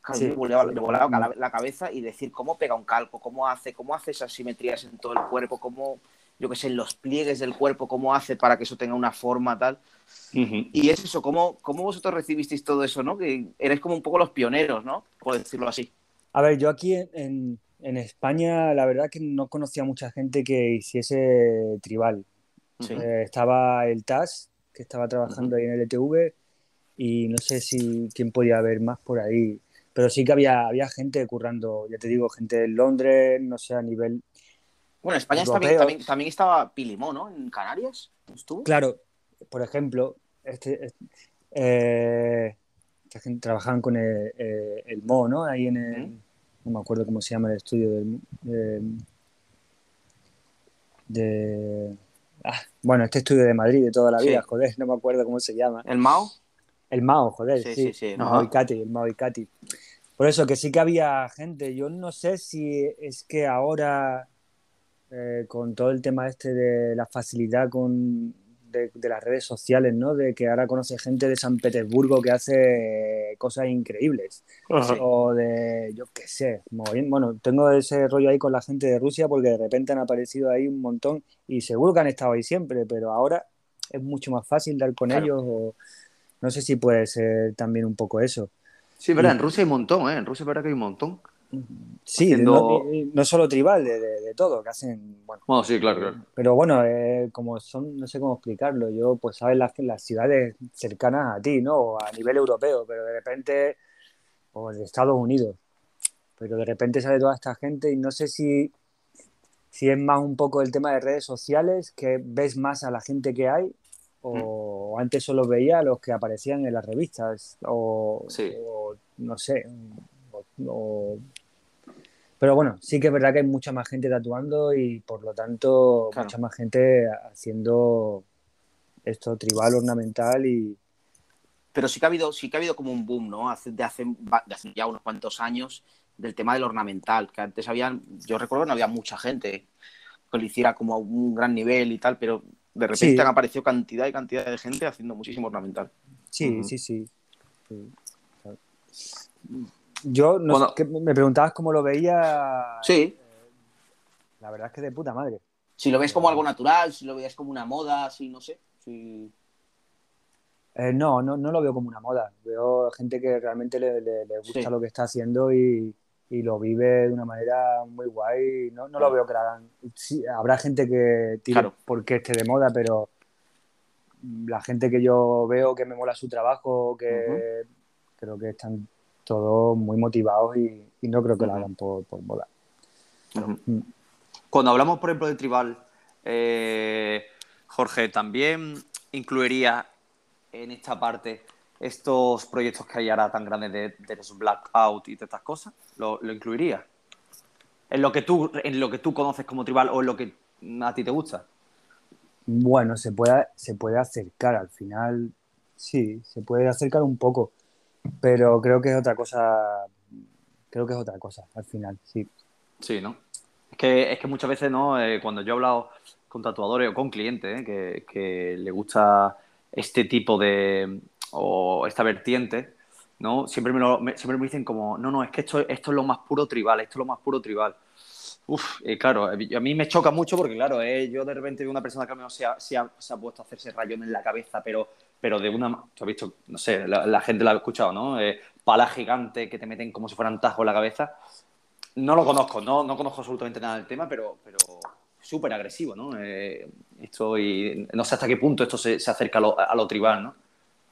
Claro, Sí. me volaba, me volaba la- la cabeza y decir cómo pega un calco, cómo hace, cómo hace esas simetrías en todo el cuerpo, cómo, yo qué sé, los pliegues del cuerpo, cómo hace para que eso tenga una forma tal. Y es eso, cómo, cómo vosotros recibisteis todo eso, ¿no? Que erais como un poco los pioneros, ¿no? Por decirlo así. A ver, yo aquí en, en- en España la verdad que no conocía mucha gente que hiciese tribal. Sí. Eh, estaba el TAS, que estaba trabajando ahí en el ETV, y no sé si quién podía haber más por ahí. Pero sí que había, había gente currando, ya te digo, gente de Londres, no sé, a nivel... Bueno, en España Europeo. también, también estaba Pilimó, ¿no? En Canarias, ¿no estuvo? Claro, por ejemplo, este, este, eh, trabajaban con el, eh, el Mo, ¿no? Ahí en el... ¿Mm? No me acuerdo cómo se llama el estudio del... de- de- ah, bueno, este estudio de Madrid de toda la vida, Sí. joder, no me acuerdo cómo se llama. ¿El Mao? El Mao, joder, Sí, sí, sí. Mao y Katy, el Mao y Katy. Por eso que sí que había gente. Yo no sé si es que ahora, eh, con todo el tema este de la facilidad con, de, de las redes sociales, ¿no? De que ahora conoce gente de San Petersburgo que hace cosas increíbles. O de, yo qué sé, mogollón. bueno, tengo ese rollo ahí con la gente de Rusia porque de repente han aparecido ahí un montón y seguro que han estado ahí siempre, pero ahora es mucho más fácil dar con Claro. ellos o no sé si puede ser también un poco eso. Sí, verdad, en Rusia hay un montón, ¿eh? En Rusia es verdad que hay un montón. Sí, Haciendo- no, no solo tribal, de, de- de todo, que hacen, bueno, sí, claro, claro. pero bueno, eh, como son, no sé cómo explicarlo, yo pues sabes las, las ciudades cercanas a ti, ¿no? O a nivel europeo, pero de repente, o de Estados Unidos, pero de repente sale toda esta gente y no sé si, si es más un poco el tema de redes sociales, que ves más a la gente que hay, o antes solo veía a los que aparecían en las revistas, o, Sí. o no sé, o- o- pero bueno, sí que es verdad que hay mucha más gente tatuando y por lo tanto Claro. mucha más gente haciendo esto tribal, ornamental y Pero sí que ha habido, sí que ha habido como un boom, ¿no? Hace, de, hace, va- de hace ya unos cuantos años del tema del ornamental, que antes habían, yo recuerdo que no había mucha gente que lo hiciera como a un gran nivel y tal, pero de repente Sí. han aparecido cantidad y cantidad de gente haciendo muchísimo ornamental. sí, sí, sí. sí, claro. Yo no Bueno. sé, que me preguntabas cómo lo veía. Sí, La verdad es que de puta madre. si lo ves como algo natural, si lo ves como una moda, si no sé. Si... Eh, no, no, no lo veo como una moda. Veo gente que realmente le, le- le gusta Sí. lo que está haciendo y, y lo vive de una manera muy guay. No, no lo veo que la hagan. Sí, habrá gente que tire Claro. porque esté de moda, pero la gente que yo veo que me mola su trabajo, que creo que están todos muy motivados y, y no creo que lo hagan por, por moda. Cuando hablamos, por ejemplo, de tribal, eh, Jorge, también incluirías en esta parte estos proyectos que hay ahora tan grandes de, de los blackout y de estas cosas? ¿Lo, lo incluirías? ¿En lo, que tú, ¿En lo que tú conoces como tribal o en lo que a ti te gusta? Bueno, se puede, se puede acercar al final, sí, se puede acercar un poco, pero creo que es otra cosa, creo que es otra cosa al final, sí. Sí, ¿no? Es que, es que muchas veces, ¿no? Eh, cuando yo he hablado con tatuadores o con clientes ¿eh? que, que le gusta este tipo de, o esta vertiente, ¿no? Siempre me, lo, me- siempre me dicen como, no, no, es que esto, esto es lo más puro tribal, esto es lo más puro tribal. Uf, y claro, a mí me choca mucho porque, claro, eh, yo de repente veo una persona que al menos se ha, se ha- se ha puesto a hacerse rayón en la cabeza, pero, pero de una... Tú has visto, no sé, la, gente la ha escuchado, ¿no? Eh, pala gigante que te meten como si fueran tajos en la cabeza. No lo conozco, no, no conozco absolutamente nada del tema, pero, pero súper agresivo, ¿no? Eh, esto y no sé hasta qué punto esto se, se acerca a lo, a lo tribal, ¿no?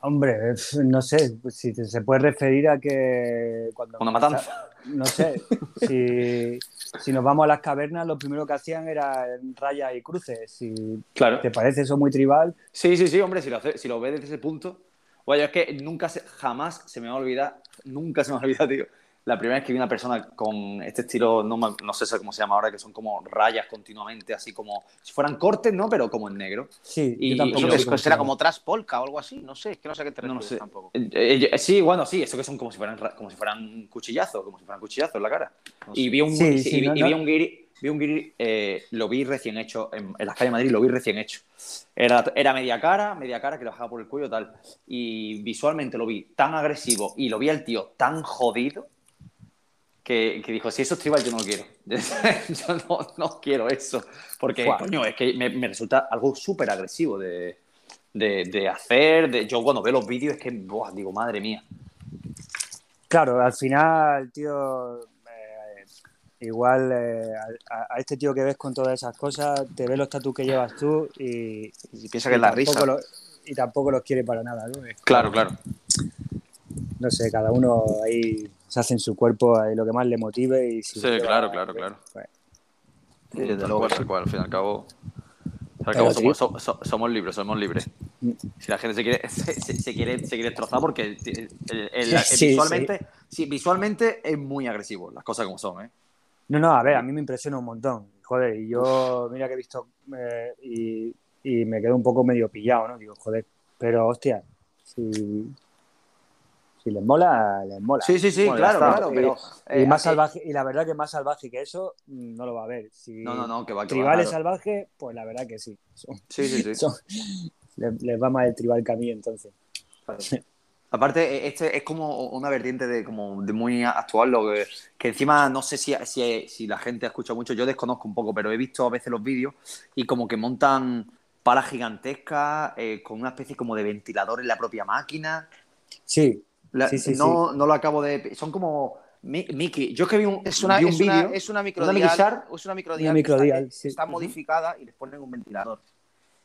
Hombre, no sé, pues si se puede referir a que cuando... Una matanza. No sé, <laughs> si, si nos vamos a las cavernas, lo primero que hacían era rayas y cruces. Si Claro. te parece eso muy tribal, Sí, sí, sí, hombre, si lo, hace- si lo ves desde ese punto. Oye, es que nunca, se- jamás se me va a olvidar, nunca se me va a olvidar, tío. La primera vez que vi una persona con este estilo, no, no sé cómo se llama ahora, que son como rayas continuamente, así como si fueran cortes, ¿no? Pero como en negro. sí, Y- yo tampoco y Eso lo- que será como tras polka o algo así, no sé, es que no sé qué te No, no sé. tampoco. Eh, eh, sí, bueno, sí, eso que son como si fueran, ra- como si fueran cuchillazos, como si fueran cuchillazos en la cara. No Y sé. vi un, Sí, y- sí, y- no, y vi un guiri, vi un guiri, eh, lo vi recién hecho en, en las calles de Madrid, lo vi recién hecho. Era, era media cara, media cara que le bajaba por el cuello tal. Y visualmente lo vi tan agresivo y lo vi al tío tan jodido que, que dijo, si eso es tribal yo no lo quiero. <laughs> yo no, no quiero eso. Porque, coño, es que me, me resulta algo súper agresivo de, de, de hacer. De, yo cuando veo los vídeos es que, buah, digo, madre mía. Claro, al final, tío, eh, igual eh, a, a este tío que ves con todas esas cosas, te ve los tatuos que llevas tú y, Y piensa que es la risa. lo- y tampoco los quiere para nada, ¿no? Es Claro, claro. no sé, cada uno ahí se hace en su cuerpo lo que más le motive y si Sí, claro, claro, claro. pues, Sí, desde Tal luego tal sí. cual, al fin y al cabo. Al somos, so- so- somos libres, somos libres. Mm. Si la gente se quiere, se, se- se quiere, se quiere destrozar porque el- el- el- Sí, visualmente, sí, visualmente es muy agresivo, las cosas como son, ¿eh? No, no, a ver, a mí me impresiona un montón. Joder, y yo, mira que he visto eh, y, y me quedo un poco medio pillado, ¿no? Digo, joder, pero hostia, si, si les mola, les mola. Sí, sí, sí, Bueno, claro, está. claro, Y- pero... y eh, más eh, salvaje, y la verdad que más salvaje que eso mm, no lo va a ver. Si No, no, no, que va, que va, tribales claro. salvajes, pues la verdad que sí. Son- Sí, sí, sí. son- les, les va más el tribal que a mí entonces. Aparte, eh, este es como una vertiente de, como de muy actual, lo que, que encima no sé si, si, si la gente ha escuchado mucho, yo desconozco un poco, pero he visto a veces los vídeos y como que montan palas gigantescas eh, con una especie como de ventilador en la propia máquina. Sí, La- Sí, sí, no, no lo acabo de... Son como... Mi- Mickey, yo es que vi un, Es una, vi un es una, vídeo... es una una microdial, Shark. es una microdial, Una que está- microdial, sí. está, Ujú. modificada y les ponen un ventilador.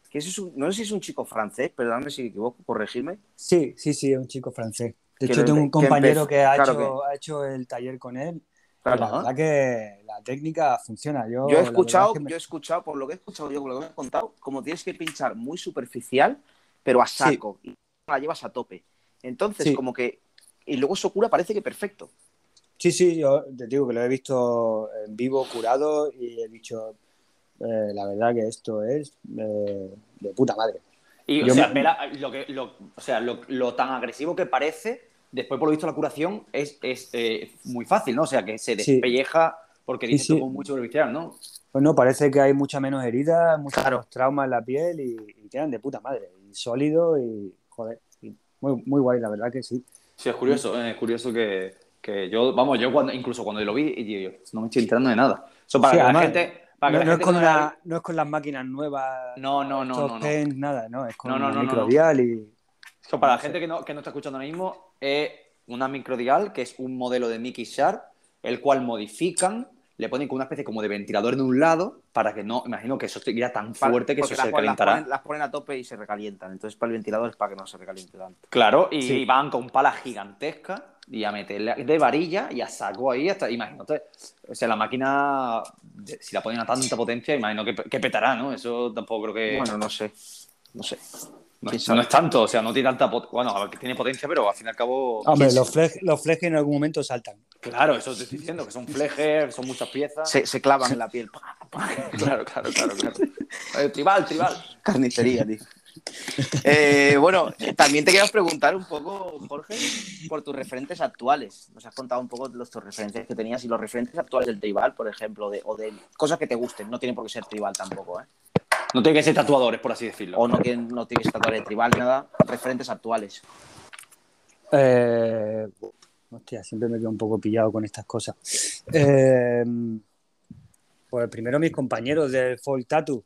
Que eso es un- no sé si es un chico francés, perdóname si me equivoco, corregirme. sí, sí, sí, es un chico francés. De Que hecho, tengo un que compañero que, ha, claro hecho, ha hecho el taller con él. Claro, la verdad que la técnica funciona. Yo, Yo he escuchado, es que me- yo he escuchado, por lo que he escuchado yo, por lo que me he contado, como tienes que pinchar muy superficial, pero a saco, y la llevas a tope. Entonces, Sí. como que. Y luego eso cura, parece que perfecto. Sí, sí, yo te digo que lo he visto en vivo, curado, y he dicho, eh, la verdad que esto es eh, de puta madre. Y, o Yo sea, me- ve la- lo, que, lo, o sea lo, lo tan agresivo que parece, después por lo visto la curación es, es eh, muy fácil, ¿no? O sea, que se Sí. despelleja porque Sí, dice sí. como muy superficial, ¿no? Pues no, parece que hay mucha menos heridas, muchos Claro. traumas en la piel y, y quedan de puta madre. Y sólido y, joder, muy, muy guay, la verdad que sí. Sí, es curioso, ¿eh? es curioso que, que yo, vamos, yo cuando, incluso cuando lo vi, yo, no me estoy enterando de nada. Eso para Sí, que la gente... Para que No, la no es con no la- no es con las máquinas nuevas, No, no, no, no, no. nada, no, es con no, no. microdial y... Eso para la gente que no, que no está escuchando ahora mismo, es una microdial, que es un modelo de Mickey Sharp, el cual modifican, le ponen con una especie como de ventilador en un lado, para que no, imagino que eso estuviera tan fuerte que eso Porque se las, ponen- las calentará. ponen, las ponen a tope y se recalientan. Entonces, para el ventilador es para que no se recaliente tanto. Claro, y Sí. van con palas gigantescas y a meterle de varilla y a saco ahí hasta, imagínate, o sea, la máquina, si la ponen a tanta potencia, imagino que, que petará, ¿no? Eso tampoco creo que... Bueno, no sé. No sé. No, ¿Quién es- sabe? no es tanto, o sea, no tiene tanta pot- Bueno, a ver, que tiene potencia, pero al fin y al cabo. Hombre, ¿quién los, flejes, en algún momento saltan. Claro, eso te estoy diciendo, que son flejes, son muchas piezas. Se, se clavan en la piel. <laughs> Claro, claro, claro, claro. Eh, tribal, tribal. Carnicería, tío. Eh, bueno, también te queríamos preguntar un poco, Jorge, por tus referentes actuales. Nos has contado un poco los tus referencias que tenías y los referentes actuales del tribal, por ejemplo, de, o de cosas que te gusten. No tiene por qué ser tribal tampoco, ¿eh? No tiene que ser tatuadores, por así decirlo. O no, que, no tienes que tratar de tribal ni nada. Referentes actuales. Eh, hostia, siempre me quedo un poco pillado con estas cosas. Eh, pues primero mis compañeros del Folk Tattoo.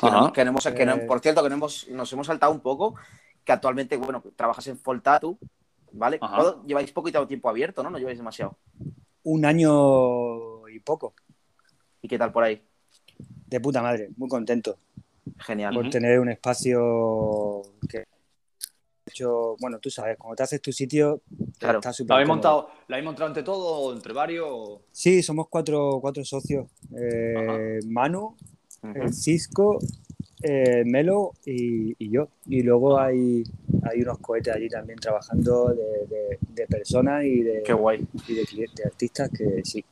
Que no- Ajá. que no hemos- que no- Eh. por cierto, que no hemos, nos hemos saltado un poco, que actualmente, bueno, trabajas en Full Tattoo, ¿vale? Ajá. ¿Cuándo- Lleváis poquito tiempo abierto, ¿no? No lleváis demasiado. Un año y poco. ¿Y qué tal por ahí? De puta madre, muy contento Genial. por tener un espacio que hecho, bueno, tú sabes, cuando te haces tu sitio, Claro. está ¿La súper habéis cómodo. montado, ¿La habéis montado entre todos o entre varios? Sí, somos cuatro, cuatro socios. Eh, Manu, el Cisco, eh, Melo y, y yo. Y luego hay, hay unos cohetes allí también trabajando de, de- de personas y de, Qué guay. y de, artistas que sí.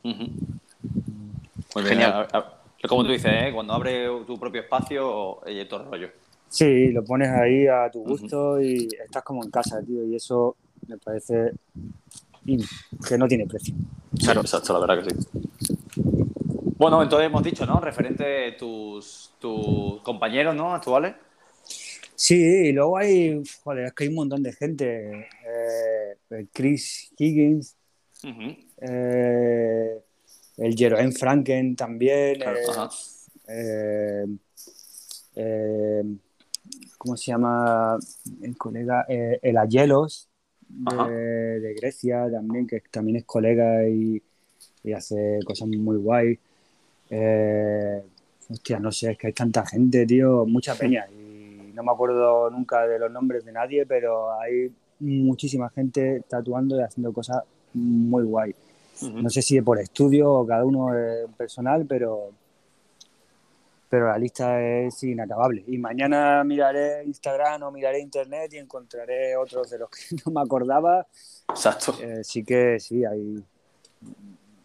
Pues Genial. Genial. Como tú dices, ¿eh? cuando abres tu propio espacio, eh, todo rollo. Sí, lo pones ahí a tu gusto y estás como en casa, tío. Y eso me parece que no tiene precio. Claro, exacto, la verdad que sí. Bueno, entonces hemos dicho, ¿no? Referente tus, tus compañeros, ¿no? Actuales. Sí, y luego hay, joder, es que hay un montón de gente. Eh, Chris Higgins, eh, el Jeroen Franken también. Claro, eh, eh, eh, ¿cómo se llama el colega? El Ayelos de, de Grecia también, que también es colega y, y hace cosas muy guay. Eh, hostia, no sé, es que hay tanta gente, tío, mucha peña. Y no me acuerdo nunca de los nombres de nadie, pero hay muchísima gente tatuando y haciendo cosas muy guay. No sé si es por estudio o cada uno es personal, pero, pero la lista es inacabable. Y mañana miraré Instagram o miraré Internet y encontraré otros de los que <laughs> no me acordaba. Exacto. Eh, sí que sí, hay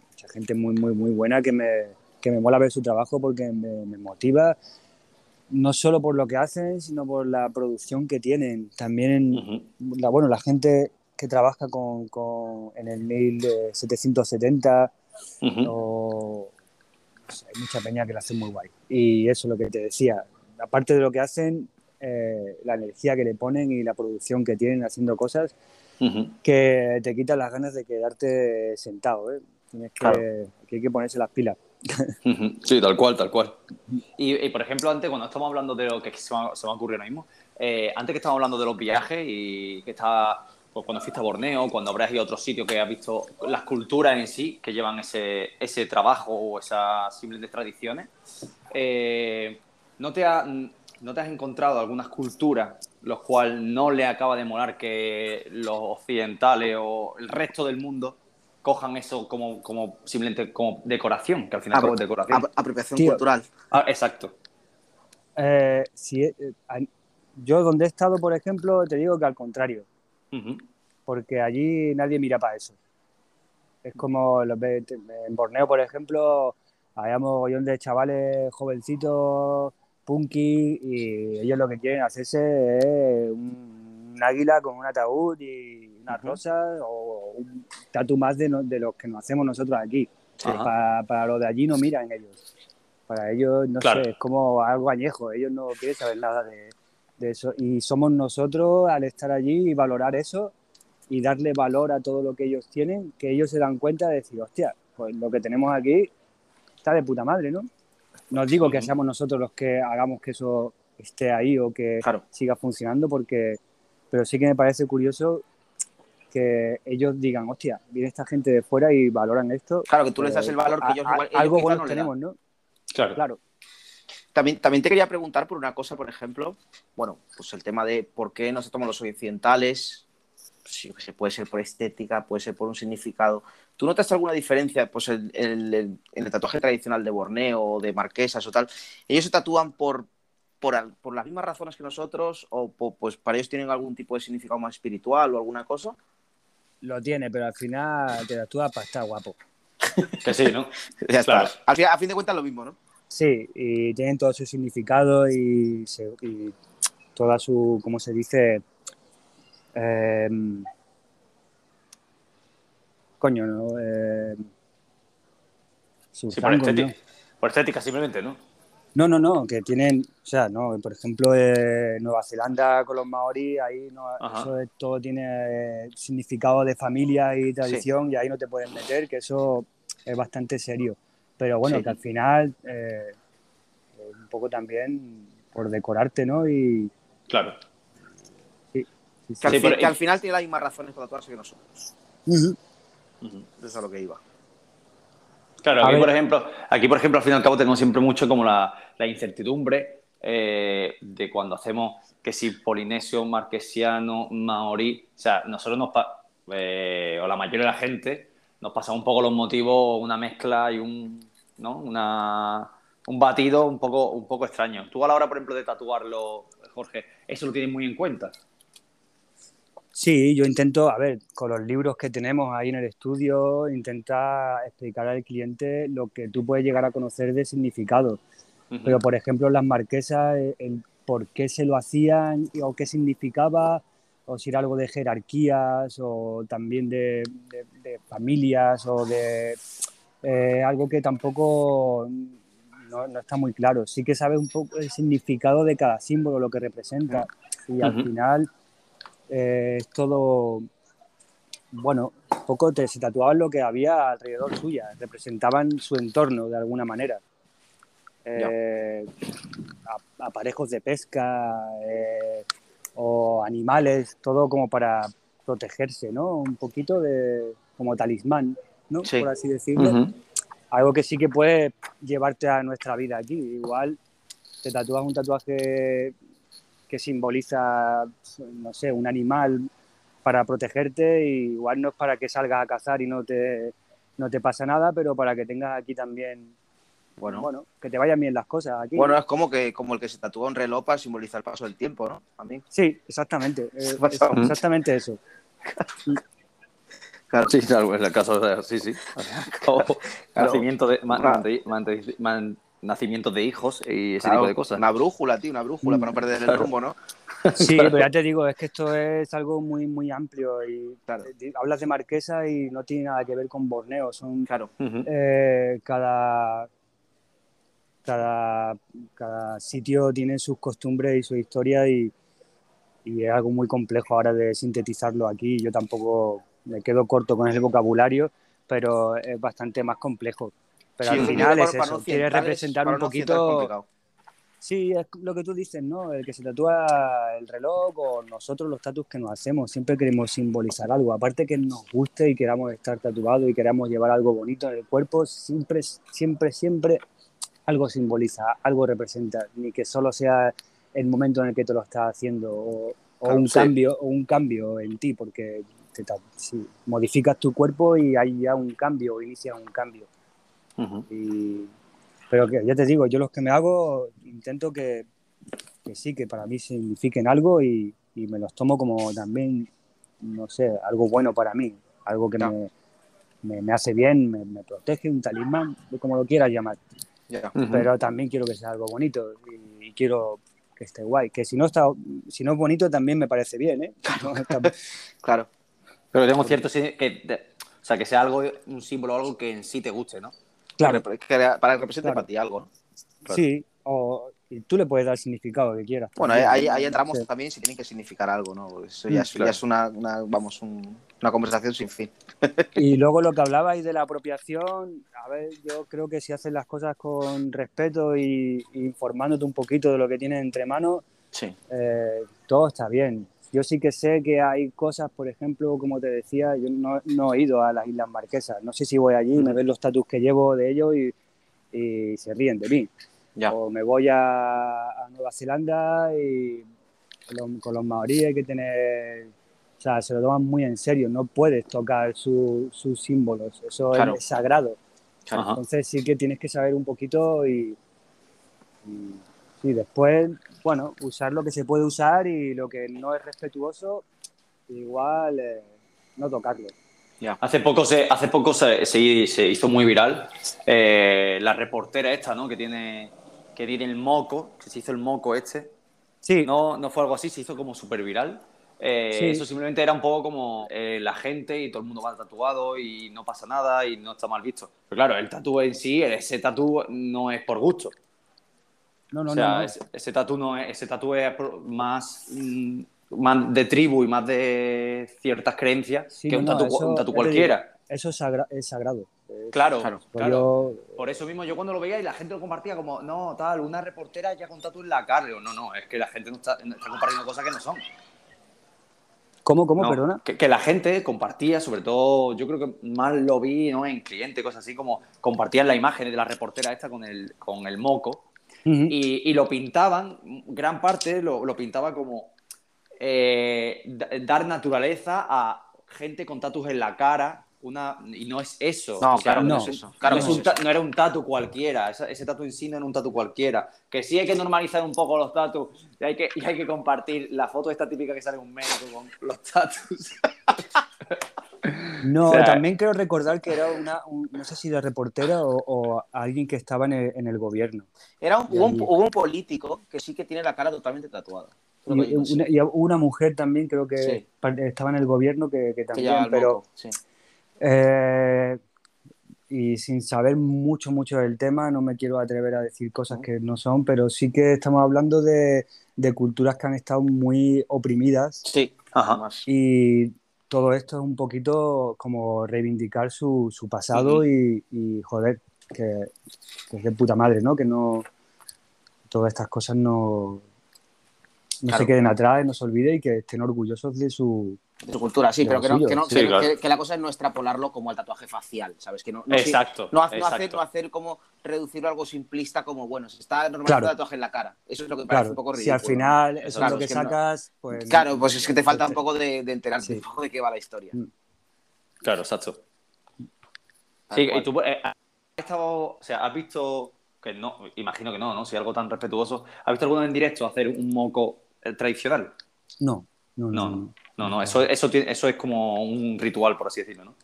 mucha gente muy, muy, muy buena que me, que me mola ver su trabajo porque me, me motiva. No solo por lo que hacen, sino por la producción que tienen. También la, bueno, la gente que trabaja con, con- en el 1770 Ujú. o no sé, hay mucha peña que lo hace muy guay. Y eso es lo que te decía. Aparte de lo que hacen, eh, la energía que le ponen y la producción que tienen haciendo cosas que te quitan las ganas de quedarte sentado. ¿eh? Tienes que, Claro. que hay que ponerse las pilas. <laughs> Sí, tal cual, tal cual. Y, y, por ejemplo, antes, cuando estamos hablando de lo que se me, ha- se me ha ocurrido ahora mismo, eh, antes que estábamos hablando de los viajes y que está, pues, cuando fuiste a Borneo, cuando habrás ido a otros sitios que has visto las culturas en sí que llevan ese, ese trabajo o esas simples tradiciones, eh, ¿no, te ha- ¿no te has encontrado algunas culturas los cuales no le acaba de molar que los occidentales o el resto del mundo cojan eso como, como simplemente como decoración, que al final Apro- es decoración? ap- apropiación Tío. cultural. Ah, exacto. Eh, si, eh, yo donde he estado, por ejemplo, te digo que al contrario, Porque allí nadie mira para eso. Es como los ve- te- en Borneo, por ejemplo, había mogollón de chavales jovencitos, punky, y ellos lo que quieren hacerse es un, un águila con un ataúd y una Ujú. rosa o un tatu más de, no- de los que nos hacemos nosotros aquí. Para, para los de allí no miran ellos. Para ellos, no Claro. sé, es como algo añejo. Ellos no quieren saber nada de, de eso. Y somos nosotros, al estar allí y valorar eso y darle valor a todo lo que ellos tienen, que ellos se dan cuenta de decir, hostia, pues lo que tenemos aquí está de puta madre, ¿no? No os digo que seamos nosotros los que hagamos que eso esté ahí o que Claro. siga funcionando, porque, pero sí que me parece curioso que ellos digan, hostia, viene esta gente de fuera y valoran esto. Claro, que tú les Eh, das el valor que ellos, a- igual, ellos algo bueno no tenemos, ¿no? Claro. Claro. También, también te quería preguntar por una cosa, por ejemplo, bueno, pues el tema de por qué no se toman los occidentales, pues, qué sé, puede ser por estética, puede ser por un significado. ¿Tú notas alguna diferencia pues, el- el- el- en el tatuaje tradicional de Borneo o de Marquesas o tal? ¿Ellos se tatúan por por, por las mismas razones que nosotros o po- pues para ellos tienen algún tipo de significado más espiritual o alguna cosa? Lo tiene, pero al final te actúa para estar guapo. <laughs> Que sí, ¿no? <laughs> Ya Claro. está. Al fin- a fin de cuentas lo mismo, ¿no? Sí, y tienen todo su significado y, se- y toda su, ¿cómo se dice? Em, coño, ¿no? Sí, por estética. ¿no? Por estética, simplemente, ¿no? No, no, no, que tienen, o sea, no, por ejemplo, eh, Nueva Zelanda con los maorí, ahí no, eso es- todo tiene eh, significado de familia y tradición y ahí no te puedes meter, que eso es bastante serio. Pero bueno, Sí. que al final, eh, un poco también por decorarte, ¿no? Y Claro. sí, sí, Que al, Sí, fin- pero- que al final tiene las mismas razones para tatuarse que nosotros. Eso es a lo que iba. Claro, aquí por, ejemplo, aquí por ejemplo, al fin y al cabo tenemos siempre mucho como la, la incertidumbre eh, de cuando hacemos que si polinesio, marquesiano, maorí, o sea, nosotros nos pa- eh, o la mayoría de la gente nos pasa un poco los motivos, una mezcla y un, ¿no? una, un batido un poco, un poco extraño. Tú a la hora, por ejemplo, de tatuarlo, Jorge, eso lo tienes muy en cuenta. Sí, yo intento, a ver, con los libros que tenemos ahí en el estudio, intentar explicar al cliente lo que tú puedes llegar a conocer de significado. Pero, por ejemplo, las marquesas, el, el por qué se lo hacían o qué significaba, o si era algo de jerarquías o también de, de- de familias o de eh, algo que tampoco no, no está muy claro. Sí que sabes un poco el significado de cada símbolo, lo que representa. Y al final eh, es todo, bueno, un poco te, se tatuaban lo que había alrededor suya, representaban su entorno de alguna manera. Eh, a- aparejos de pesca eh, o animales, todo como para protegerse, ¿no? Un poquito de como talismán, ¿no? Sí. Por así decirlo. Algo que sí que puede llevarte a nuestra vida aquí. Igual te tatúas un tatuaje que simboliza, no sé, un animal para protegerte y igual no es para que salgas a cazar y no te, no te pasa nada, pero para que tengas aquí también, Bueno. bueno, que te vayan bien las cosas aquí. Bueno, es como que como el que se tatúa un reloj para simbolizar el paso del tiempo, ¿no? A mí. Sí, exactamente. eh, <laughs> es- exactamente eso. <laughs> Claro. Sí, claro, en el caso de. Sí, sí. <laughs> Claro. Nacimiento, de, man- hijos y ese Claro, tipo de cosas. Una brújula, tío, una brújula para no perder el rumbo, ¿no? <laughs> Sí, pero ya te digo, es que esto es algo muy, muy amplio y Claro. hablas de Marquesa y no tiene nada que ver con Borneo, son Claro. Eh, cada, cada, cada sitio tiene sus costumbres y su historia y, y es algo muy complejo ahora de sintetizarlo aquí. Yo tampoco me quedo corto con el vocabulario, pero es bastante más complejo. Pero Sí, al final es eso, occidentales- representar un poquito... Sí, es lo que tú dices, ¿no? El que se tatúa el reloj o nosotros los tatus que nos hacemos, siempre queremos simbolizar algo. Aparte que nos guste y queramos estar tatuados y queramos llevar algo bonito en el cuerpo, siempre, siempre, siempre algo simboliza, algo representa, ni que solo sea el momento en el que te lo estás haciendo o, o Claro, un sí. cambio o un cambio en ti, porque te si modificas tu cuerpo y hay ya un cambio o inicia un cambio. Y, pero que ya te digo, yo los que me hago intento que, que sí, que para mí signifiquen algo y, y me los tomo como también, no sé, algo bueno para mí, algo que me, me, me hace bien, me, me protege, un talismán, como lo quieras llamar. Pero también quiero que sea algo bonito y, y quiero que esté guay. Que si no está, si no es bonito también me parece bien, ¿eh? <laughs> Claro. Pero tenemos cierto que, o sea, que sea algo, un símbolo, algo que en sí te guste, ¿no? claro, Para, que- para que represente Claro. para ti algo, ¿no? Claro. sí. O, y tú le puedes dar el significado que quieras. Bueno, ahí, ahí- entramos Sí. también si tienen que significar algo, ¿no? Eso ya, Mm, es, ya claro. es una, una, vamos, un- una conversación sin fin. Y luego lo que hablabais de la apropiación, a ver, yo creo que si haces las cosas con respeto y, y informándote un poquito de lo que tienes entre manos, Sí. eh, todo está bien. Yo sí que sé que hay cosas, por ejemplo, como te decía, yo no, no he ido a las Islas Marquesas. No sé si voy allí, me ven los tatus que llevo de ellos y, y se ríen de mí. Ya. O me voy a, a Nueva Zelanda y con los, con los maoríes hay que tener... O sea, se lo toman muy en serio, no puedes tocar su- sus símbolos, eso Claro. es sagrado. Entonces sí que tienes que saber un poquito y, y Sí, después, bueno, usar lo que se puede usar y lo que no es respetuoso, igual eh, no tocarlo. Hace poco se, hace poco se, se hizo muy viral eh, la reportera esta, ¿no? Que tiene, que tiene el moco, que se hizo el moco este. Sí, No, no fue algo así, se hizo como súper viral. Eh, Sí. Eso simplemente era un poco como eh, la gente y todo el mundo va tatuado y no pasa nada y no está mal visto. Pero claro, el tatu en sí, ese tatu no es por gusto. No, no, o sea, no, ese, ese tatu no es, ese tatu es más, mm, más de tribu y más de ciertas creencias Sí, que un tatu, eso- un tatu ya te cualquiera. Eso es, sagra- es sagrado. Claro, Claro. claro. yo- Por eso mismo yo cuando lo veía y la gente lo compartía como, no, tal, una reportera ya con tatu en la cara. No, no, es que la gente no está, compartiendo cosas que no son. ¿Cómo, cómo, No, perdona? Que, que la gente compartía, sobre todo, yo creo que más lo vi ¿no? en cliente, cosas así, como compartían la imagen de la reportera esta con el, con el moco Ujú. y, y lo pintaban, gran parte lo, lo pintaba como eh, da- dar naturaleza a gente con tatus en la cara. Una, y no es eso. No, O sea, claro, no no, es eso. Claro, no, es no un era un tatu cualquiera, ese, ese tatu en sí no era un tatu cualquiera. Que sí hay que normalizar un poco los tatus y hay que, y hay que compartir la foto esta típica que sale un médico con los tatus. <laughs> <laughs> No, O sea, también quiero recordar que era una, un- no sé si de reportera o, o alguien que estaba en el, en el gobierno. Era un, hubo, un, ahí- hubo un político que sí que tiene la cara totalmente tatuada. Creo Y sí. una, y una mujer también creo que Sí. estaba en el gobierno que, también, pero moco, sí. eh, y sin saber mucho, mucho del tema, no me quiero atrever a decir cosas que no son, pero sí que estamos hablando de, de culturas que han estado muy oprimidas Sí, Ajá. y todo esto es un poquito como reivindicar su, su pasado y, y, joder, que, que es de puta madre, ¿no? Que no todas estas cosas no, no Claro. se queden atrás, no se olvide y que estén orgullosos de su... de su cultura, sí, pero que, no, que, no- Sí, que- claro. que- que la cosa es no extrapolarlo como al tatuaje facial, ¿sabes? Que no, no, Exacto. no, ha- no exacto. hacer, no hacer como reducirlo a algo simplista como, bueno, se está normalizando Claro. el tatuaje en la cara. Eso es lo que me parece Claro, un poco si ridículo. al final eso Claro, es lo que es que no. sacas, pues... Claro, pues es que te falta un pues, poco de, de enterarte Sí. un poco de qué va la historia. Mm. Claro, exacto. Sí, y tú eh, has estado, o sea, has visto que no, imagino que no, ¿no? Si algo tan respetuoso, ¿has visto alguno en directo hacer un moco eh, tradicional? No, no, no. No, no. No, no, eso, eso, tiene- eso es como un ritual, por así decirlo, ¿no?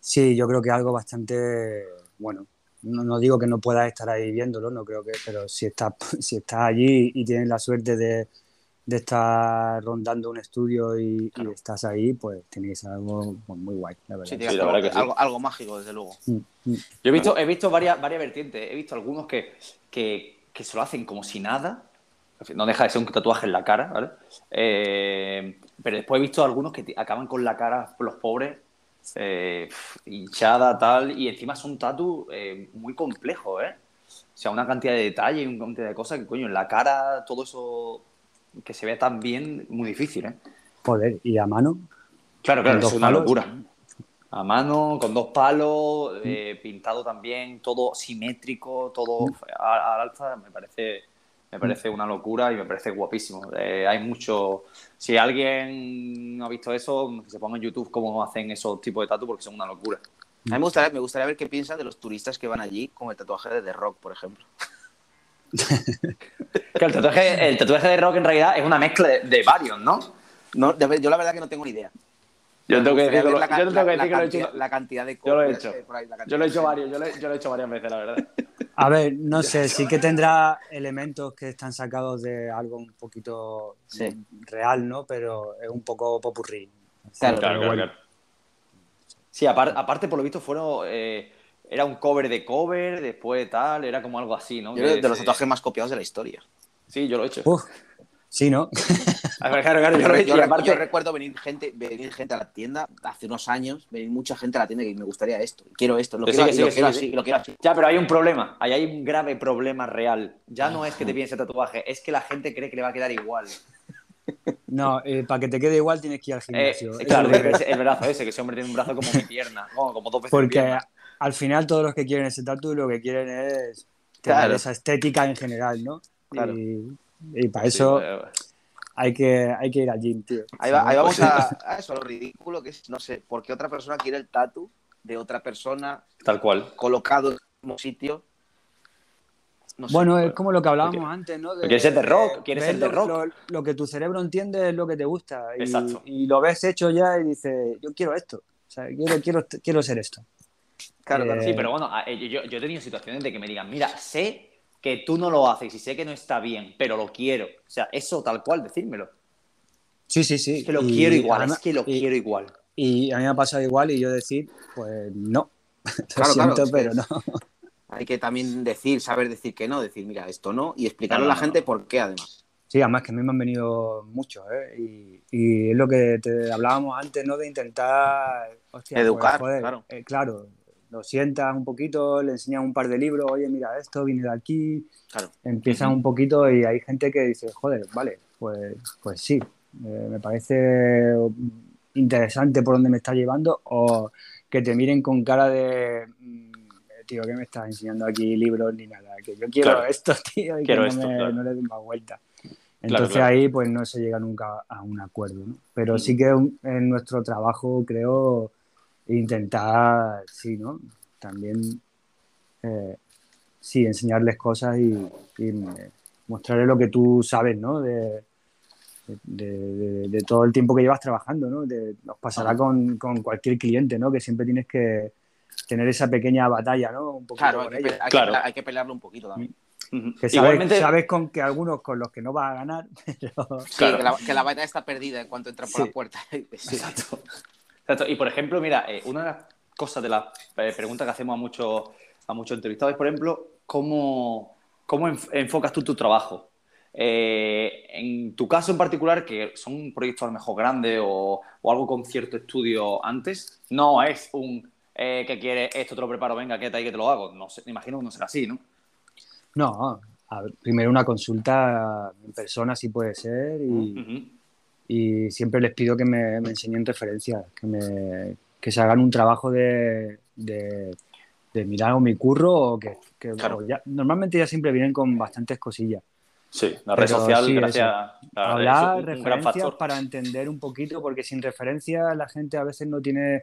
Sí, yo creo que algo bastante bueno. No, no digo que no puedas estar ahí viéndolo, no creo que, pero si estás, <laughs> si estás allí y tienes la suerte de, de estar rondando un estudio y, y estás ahí, pues ser algo pues, muy guay, la verdad. Sí, la verdad que sí. algo, algo mágico, desde luego. Mm, mm. Yo he visto, he visto varias, varias vertientes, he visto algunos que, que, que se lo hacen como si nada, no deja de ser un tatuaje en la cara, ¿vale? Eh, pero después he visto algunos que acaban con la cara, los pobres, eh, hinchada, tal, y encima son tatu eh, muy complejos, ¿eh? O sea, una cantidad de detalles y una cantidad de cosas que, coño, en la cara, todo eso que se vea tan bien, muy difícil, ¿eh? Joder, y a mano. Claro, claro, es una palos. locura. A mano, con dos palos, pintado también, todo simétrico, todo a- al alza, me parece, me parece una locura y me parece guapísimo. Eh, hay mucho. Si alguien no ha visto eso, que se ponga en YouTube cómo hacen esos tipos de tatu porque son una locura. A mí me gustaría, me gustaría ver qué piensan de los turistas que van allí con el tatuaje de The Rock, por ejemplo. <laughs> Que el, tatuaje, el tatuaje de rock en realidad es una mezcla de, de varios, ¿no? No, de yo la verdad que no tengo ni idea. Yo tengo que decir que la yo tengo que decir que lo he hecho. La cantidad de Yo lo he hecho. ahí, Yo lo he hecho varios, yo lo, he- yo lo he hecho varias veces, la verdad. <laughs> A ver, no sé, sí que tendrá elementos que están sacados de algo un poquito Sí. real, ¿no? Pero es un poco popurrí. Claro, bueno. Sí, apar- aparte, por lo visto, fueron. eh, era un cover de cover, después tal, era como algo así, ¿no? Yo que de los tatuajes más copiados de la historia. Sí, yo lo he hecho. Uf, sí, ¿no? <laughs> Claro, claro, yo aparte- yo recuerdo venir gente, venir gente a la tienda hace unos años, venir mucha gente a la tienda que me gustaría esto, quiero esto, lo quiero, sí, que y sí, lo que sí, quiero que así, lo quiero así. Ya, pero hay un problema. Ahí hay un grave problema real. Ya no es que te piden ese tatuaje, es que la gente cree que le va a quedar igual. No, eh, para que te quede igual tienes que ir al Eh, gimnasio. claro, Eso es- el brazo ese, que ese hombre tiene un brazo como mi pierna. Como, como dos veces Porque pierna. al final todos los que quieren ese tatu lo que quieren es tener Claro. esa estética en general, ¿no? Claro. Y, y para Sí, eso eh, hay, que, hay que ir al gym, tío. Ahí, va- vamos a, a eso, a lo ridículo que es, no sé, porque otra persona quiere el tatu de otra persona Tal cual. colocado en el mismo sitio. No sé, Bueno, es como lo que hablábamos Porque- antes, ¿no? De- quieres ser de rock, quieres ser de lo- rock. Lo, lo que tu cerebro entiende es lo que te gusta. Y, Exacto. y lo ves hecho ya y dices, yo quiero esto. O sea, quiero, quiero, quiero ser esto. Claro, claro. Eh, Sí, pero bueno, eh, yo, yo he tenido situaciones de que me digan, mira, sé que tú no lo haces y sé que no está bien, pero lo quiero. O sea, eso tal cual, decírmelo. Sí, sí, sí. Es que lo Y quiero igual, además- es que lo y- quiero igual. Y a mí me ha pasado igual y yo decir, pues no. <laughs> Lo Claro, siento, pero no. Hay que también decir, saber decir que no, decir, mira, esto no, y explicarle a la no, gente no. por qué, además. Sí, además que a mí me han venido muchos, ¿eh? Y, y es lo que te hablábamos antes, ¿no? De intentar... hostia, pues, Educar, joder, claro. eh, claro, lo sientas un poquito, le enseñas un par de libros, oye, mira esto, viene de aquí, Claro. empiezas un poquito y hay gente que dice, joder, vale, pues, pues sí, eh, me parece interesante por dónde me está llevando o que te miren con cara de, mm, tío, ¿qué me estás enseñando aquí libros ni nada? Que yo quiero Claro. esto, <laughs> tío, y Quiero que no, esto, me, claro. no le den más vuelta. Entonces claro. ahí pues no se llega nunca a un acuerdo, ¿no? Pero Mm. sí que un- en nuestro trabajo creo intentar, sí, ¿no? También, eh, sí, enseñarles cosas y, y, mostrarles lo que tú sabes, ¿no? De, de, de- de todo el tiempo que llevas trabajando, ¿no? De- nos pasará con, con cualquier cliente, ¿no? Que siempre tienes que tener esa pequeña batalla, ¿no? Un poquito Claro, hay con que, hay, Claro. que, hay que pelearlo un poquito también. Ujú. Que sabes, Igualmente, sabes con que algunos con los que no vas a ganar, <laughs> pero... Sí, Claro. que, la, que la batalla está perdida en cuanto entra por Sí. la puerta. <laughs> Sí. Exacto. Exacto. Y por ejemplo, mira, eh, una de las cosas de las eh, preguntas que hacemos a muchos a muchos entrevistados es, por ejemplo, ¿cómo, cómo enf- enfocas tú tu trabajo? Eh, en tu caso en particular, que son un proyecto a lo mejor grande o, o algo con cierto estudio antes, no es un eh, que quiere esto te lo preparo, venga, quédate ahí que te lo hago. No sé, me imagino que no será así, ¿no? No, a ver, primero una consulta en persona si puede ser y, Ujú. Y siempre les pido que me, me enseñen referencias, que, me, que se hagan un trabajo de, de, de mirar o mi curro o que, que- Claro. o ya- normalmente ya siempre vienen con bastantes cosillas. Sí, la red Pero social, sí, gracias. la- Hablar, referencias para entender un poquito, porque sin referencias la gente a veces no tiene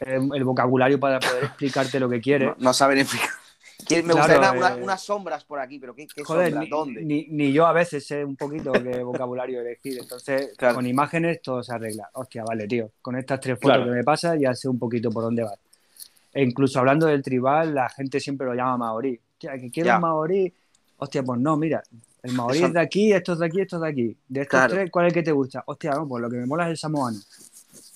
eh, el vocabulario para poder explicarte lo que quiere. No, no saben explicar. Me Claro, gustaría una- eh, unas sombras por aquí, pero ¿qué, qué Joder, sombras? ni, ¿Dónde? ni- ni yo a veces sé un poquito qué <laughs> vocabulario elegir. Entonces, Claro. con imágenes todo se arregla. Hostia, vale, tío. Con estas tres fotos Claro. que me pasa ya sé un poquito por dónde vas. E incluso hablando del tribal, la gente siempre lo llama maorí. Hostia, que quiero un maorí. Hostia, pues no, mira. El maorí Eso- es de aquí, estos de aquí, estos de aquí. De estos tres, ¿cuál es el que te gusta? Hostia, no, pues lo que me mola es el samoano.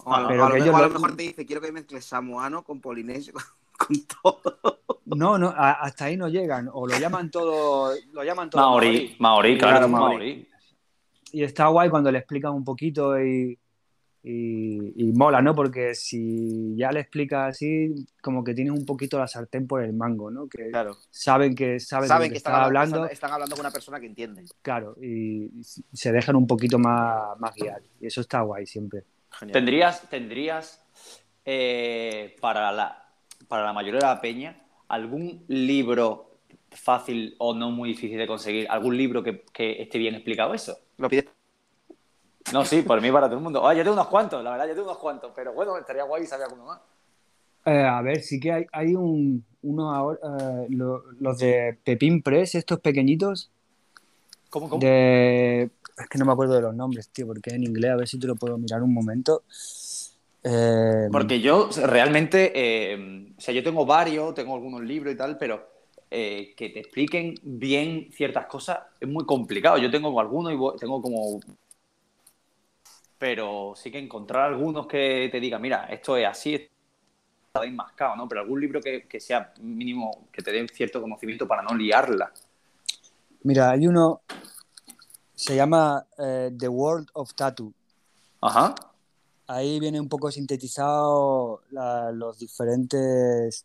O a, lo- pero a lo que mejor, a lo- mejor te dice, quiero que mezcles samoano con polinesio, <laughs> <laughs> con, todo. No, no, a- hasta ahí no llegan. O lo llaman todo, lo llaman todo Maorí, Maorí, claro, maorí. y está guay cuando le explican un poquito y, y, y mola, ¿no? Porque si ya le explicas así, como que tienes un poquito la sartén por el mango, ¿no? Que Claro. saben que saben, Saben que que están está hablando, hablando, están, hablando con una persona que entiende. claro, y, y se dejan un poquito más, más guiar. Y eso está guay siempre. Genial. ¿Tendrías, tendrías eh, para, la, para la mayoría de la peña algún libro fácil o no muy difícil de conseguir? ¿Algún libro que, que esté bien explicado eso? Lo pides. No, sí, por mí para todo el mundo. Ah, yo tengo unos cuantos, la verdad, yo tengo unos cuantos, pero bueno, estaría guay si sabía alguno más. Eh, a ver, sí que hay, hay un, uno ahora, eh, lo- los de Pepín Press, estos pequeñitos, ¿Cómo, cómo? de... Es que no me acuerdo de los nombres, tío, porque es en inglés, a ver si te lo puedo mirar un momento. Eh, Porque yo realmente, eh, o sea, yo tengo varios, tengo algunos libros y tal, pero eh, que te expliquen bien ciertas cosas es muy complicado. Yo tengo algunos y tengo como... Pero sí que encontrar algunos que te digan, mira, esto es así, está enmascado, ¿no? Pero algún libro que, que sea mínimo, que te dé cierto conocimiento para no liarla. Mira, hay uno, se llama eh, The World of Tattoo. Ajá. Ahí viene un poco sintetizado la- los diferentes.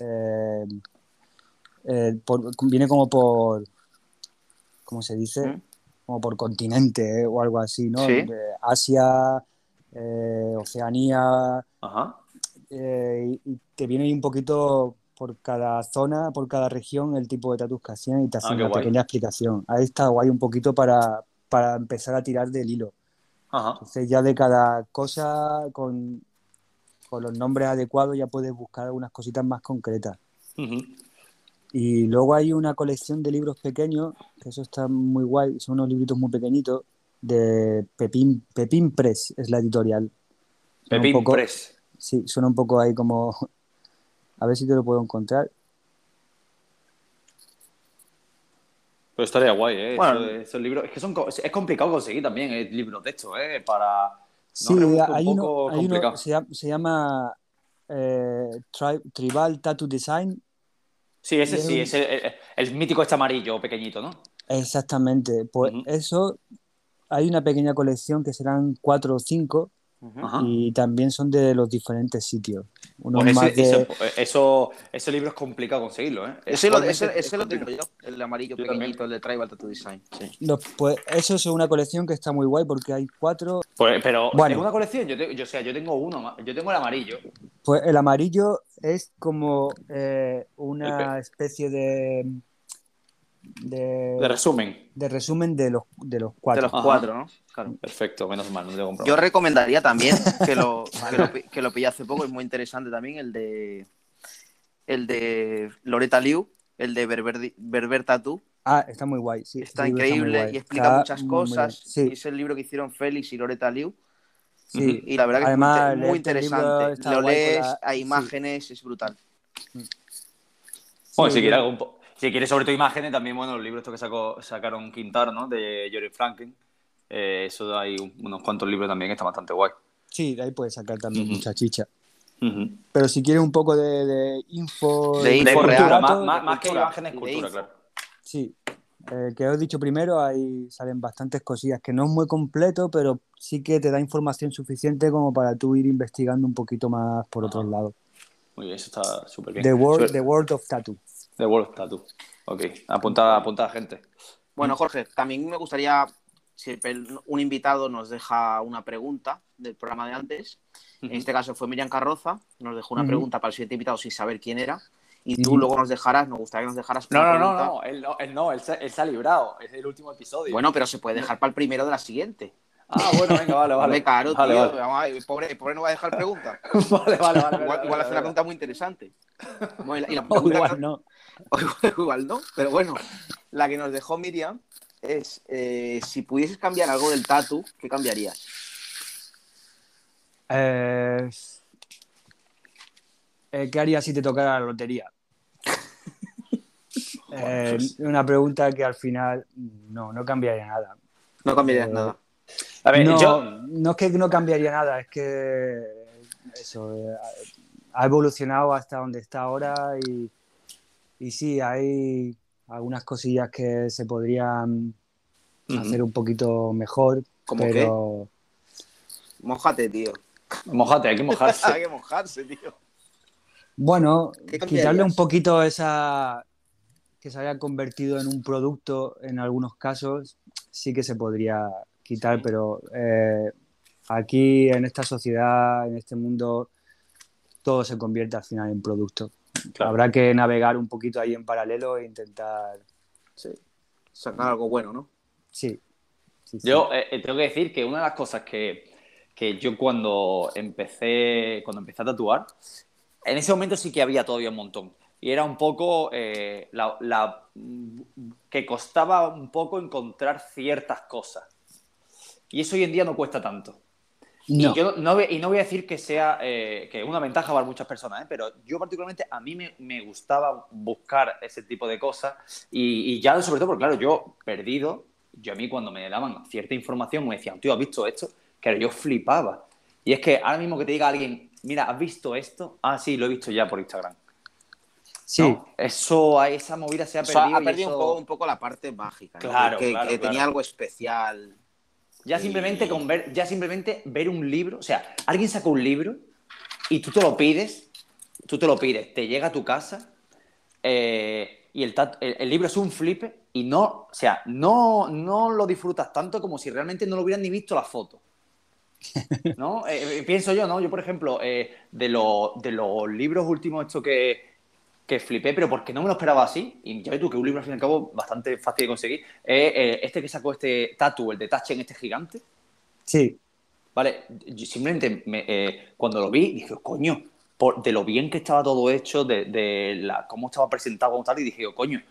eh, eh, por- viene como por. ¿Cómo se dice? ¿Mm? Como por continente eh, o algo así, ¿no? Sí. Asia, Oceanía, Ajá. y y te viene ahí un poquito por cada zona, por cada región, el tipo de tatuajes que hacían y te hace Ah, qué una guay. pequeña explicación. Ahí está guay un poquito para, para empezar a tirar del hilo. Ajá. Entonces ya de cada cosa, con, con los nombres adecuados, ya puedes buscar algunas cositas más concretas. Y luego hay una colección de libros pequeños, que eso está muy guay, son unos libritos muy pequeñitos, de Pepín, Pepín Press, es la editorial. Suena Pepín poco- Press. Sí, suena un poco ahí como... <laughs> A ver si te lo puedo encontrar. Pero estaría guay, ¿eh? Bueno. Eso- esos libros. Es que son, es complicado conseguir también eh, libros de estos, ¿eh? Para. Sí, un hay uno, poco hay uno complicado. se llama, se llama, eh, Tri- Tribal Tattoo Design. Sí, ese sí, es ese, el, el mítico este amarillo pequeñito, ¿no? Exactamente. Pues eso, hay una pequeña colección que serán cuatro o cinco Ajá. y también son de los diferentes sitios. Unos Pues más ese, de... ese- eso, ese libro es complicado conseguirlo, ¿eh? Ese lo, ese, ese lo es tengo yo, el amarillo Yo pequeñito, el de Tribal Tattoo Design. Sí. los- pues eso es una colección que está muy guay porque hay cuatro. Pues, pero Bueno. en una colección, yo, te- yo, o sea, yo tengo uno, yo tengo el amarillo. Pues el amarillo es como eh, una especie de, de, De resumen. de resumen de los, de los De cuatro. los Ajá. cuatro, ¿no? Claro. Perfecto, menos mal, no te. Yo recomendaría también que lo, <laughs> que lo, pi- que lo pillé hace poco, es muy interesante también, el de el de Loretta Liu, el de Berber, Berber Tattoo. Ah, está muy guay. Sí, Está increíble guay. y explica Está muchas cosas. Sí, es el libro que hicieron Félix y Loretta Liu. sí. Y la verdad que Además, es muy, libro interesante. Lo lees, la- hay sí. imágenes, es brutal. Bueno, Sí, si quieres, algún si quieres sobre todo imágenes, también, bueno, los libros estos que sacó, sacaron Quintaro, ¿no? De Jory Franklin. Eh, eso hay un- unos cuantos libros también que están bastante guay. Sí, de ahí puedes sacar también Ujú. mucha chicha. Pero si quieres un poco de, de info... De De info cultura, real, más, que imágenes, cultura, claro. Sí, el que os he dicho primero, ahí salen bastantes cosillas que no es muy completo, pero sí que te da información suficiente como para tú ir investigando un poquito más por otros Ajá. lados. Muy bien, eso está súper bien. The World, The World of Tattoo. The World Tattoo. Ok, apunta, apunta gente. Bueno, Jorge, también me gustaría, si un invitado nos deja una pregunta del programa de antes, en este caso fue Miriam Carroza, nos dejó una pregunta para el siguiente invitado sin saber quién era, y tú luego nos dejarás, nos gustaría que nos dejaras No, no, no, no, él no, él no, él se, él se ha librado. Es el último episodio. Bueno, pero se puede dejar para el primero de la siguiente. Ah, bueno, venga, vale, vale. Hombre, claro, vale, tío, vale. vamos a ver, el pobre, pobre no va a dejar pregunta. <laughs> vale, vale, vale. igual vale, igual vale, hace una vale. pregunta muy interesante. Bueno, y la, y la O <laughs> pregunta igual no. O <laughs> igual, igual no, pero bueno, la que nos dejó Miriam es, eh, si pudieses cambiar algo del tatu, ¿qué cambiarías? Eh, ¿Qué harías si te tocara la lotería? <laughs> Eh, una pregunta que al final no, no cambiaría nada. No cambiarías Eh, nada. A ver, no, yo. no es que no cambiaría nada, es que eso eh, ha evolucionado hasta donde está ahora y, y sí, hay algunas cosillas que se podrían hacer un poquito mejor, ¿Cómo pero Mójate, tío. Mojate, hay que mojarse. <laughs> Hay que mojarse, tío. bueno, ¿Qué quitarle un poquito esa que se haya convertido en un producto en algunos casos, sí que se podría quitar, Sí. pero eh, aquí en esta sociedad, en este mundo, todo se convierte al final en producto. Claro. Habrá que navegar un poquito ahí en paralelo e intentar. Sí. Sacar algo bueno, ¿no? Sí. sí, sí. Yo eh, eh, tengo que decir que una de las cosas que, que yo cuando empecé, cuando empecé a tatuar, en ese momento sí que había todavía un montón. Y era un poco eh, la, la- que costaba un poco encontrar ciertas cosas. Y eso hoy en día no cuesta tanto. No. Y, yo no, voy- y no voy a decir que sea eh, que una ventaja para muchas personas, ¿eh? pero yo particularmente a mí me, me gustaba buscar ese tipo de cosas y, y ya sobre todo porque claro, yo perdido, yo a mí cuando me daban cierta información me decían, tío, ¿has visto esto? Que yo flipaba. Y es que ahora mismo que te diga alguien, mira, ¿has visto esto? Ah, sí, lo he visto ya por Instagram. Sí, ¿no? Eso, esa movida se ha O sea, perdido. ha perdido eso- un, poco, un poco la parte mágica. ¿no? Claro, que, claro, que claro. tenía algo especial. Ya simplemente con ver, ya simplemente ver un libro, o sea, alguien saca un libro y tú te lo pides, tú te lo pides, te llega a tu casa eh, y el, el, el libro es un flipe y no, o sea, no, no lo disfrutas tanto como si realmente no lo hubieran ni visto la foto. <laughs> ¿No? Eh, eh, pienso yo, ¿no? Yo, por ejemplo, eh, de, lo- de los libros últimos estos que, que flipé, pero porque no me lo esperaba así, y ya ves tú que un libro al fin y al cabo bastante fácil de conseguir, eh, este que sacó este Tatu, el de Tachen, este gigante. sí. Vale, yo simplemente me- eh, cuando lo vi dije, coño, por, de lo bien que estaba todo hecho, de, de la, cómo estaba presentado como tal, y dije, oh, coño.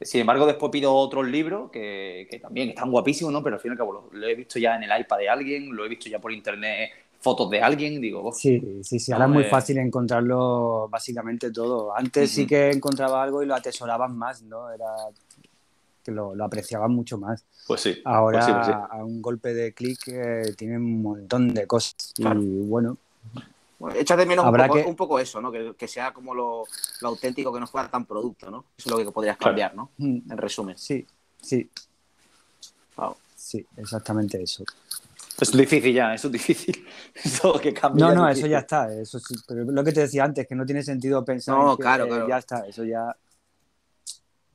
Sin embargo, después pido otros libros que, que también están guapísimos, ¿no? Pero al fin y al cabo lo, lo he visto ya en el iPad de alguien, lo he visto ya por internet, fotos de alguien, digo, oh, Sí, sí, sí. Ahora es muy fácil encontrarlo básicamente todo. Antes sí que encontraba algo y lo atesorabas más, ¿no? Era que lo, lo apreciabas mucho más. pues sí. Ahora, pues sí, pues sí. a un golpe de clic, eh, tiene un montón de cosas. Claro. Y bueno, Bueno, echas de menos un poco, que- un poco eso, ¿no? Que, que sea como lo, lo auténtico, que no fuera tan producto, ¿no? Eso es lo que podrías Claro. cambiar, ¿no? mm, En resumen. sí, sí, Wow. sí, exactamente eso. Es difícil ya, eso es difícil. <laughs> Eso que cambie No, no, es eso ya está. Eso sí, pero lo que te decía antes, que no tiene sentido pensar No, en que, claro, eh, claro. ya está, eso ya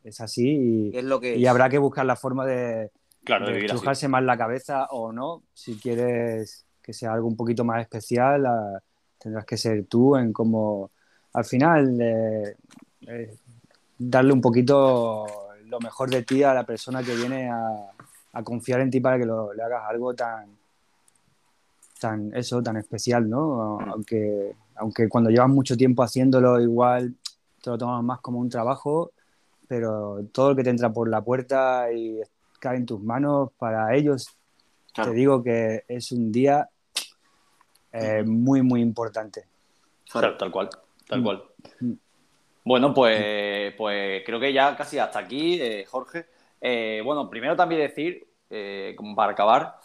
es así Es lo que y, y es. habrá que buscar la forma de, Claro, de estrujarse más la cabeza o no. Si quieres que sea algo un poquito más especial, ah, tendrás que ser tú en cómo, al final, eh, eh, darle un poquito lo mejor de ti a la persona que viene a, a confiar en ti para que lo- le hagas algo tan, tan, eso, tan especial, ¿no? Mm. Aunque, aunque cuando llevas mucho tiempo haciéndolo, igual te lo tomas más como un trabajo, pero todo lo que te entra por la puerta y cae en tus manos, para ellos Claro. te digo que es un día eh, muy, muy importante. Claro, tal cual, tal Mm. cual. Mm. Bueno, pues, pues creo que ya casi hasta aquí, eh, Jorge. Eh, bueno, primero también decir, eh, como para acabar,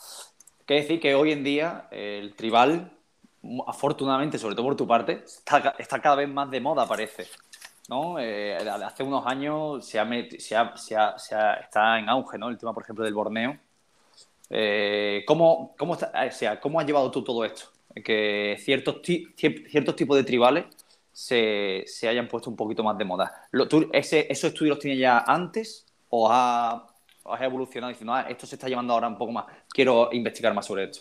que decir que hoy en día eh, el tribal, afortunadamente, sobre todo por tu parte, está, está cada vez más de moda, parece. ¿no? Eh, hace unos años se ha se ha- se ha- se ha- está en auge ¿no? el tema, por ejemplo, del Borneo. Eh, ¿cómo, cómo, está- o ¿Cómo has llevado tú todo esto? Que ciertos, ciertos tipos de tribales se, hayan puesto un poquito más de moda. ¿tú ese, ¿Esos estudios los tienes ya antes o has, o has evolucionado diciendo, ah, esto se está llevando ahora un poco más? Quiero investigar más sobre esto.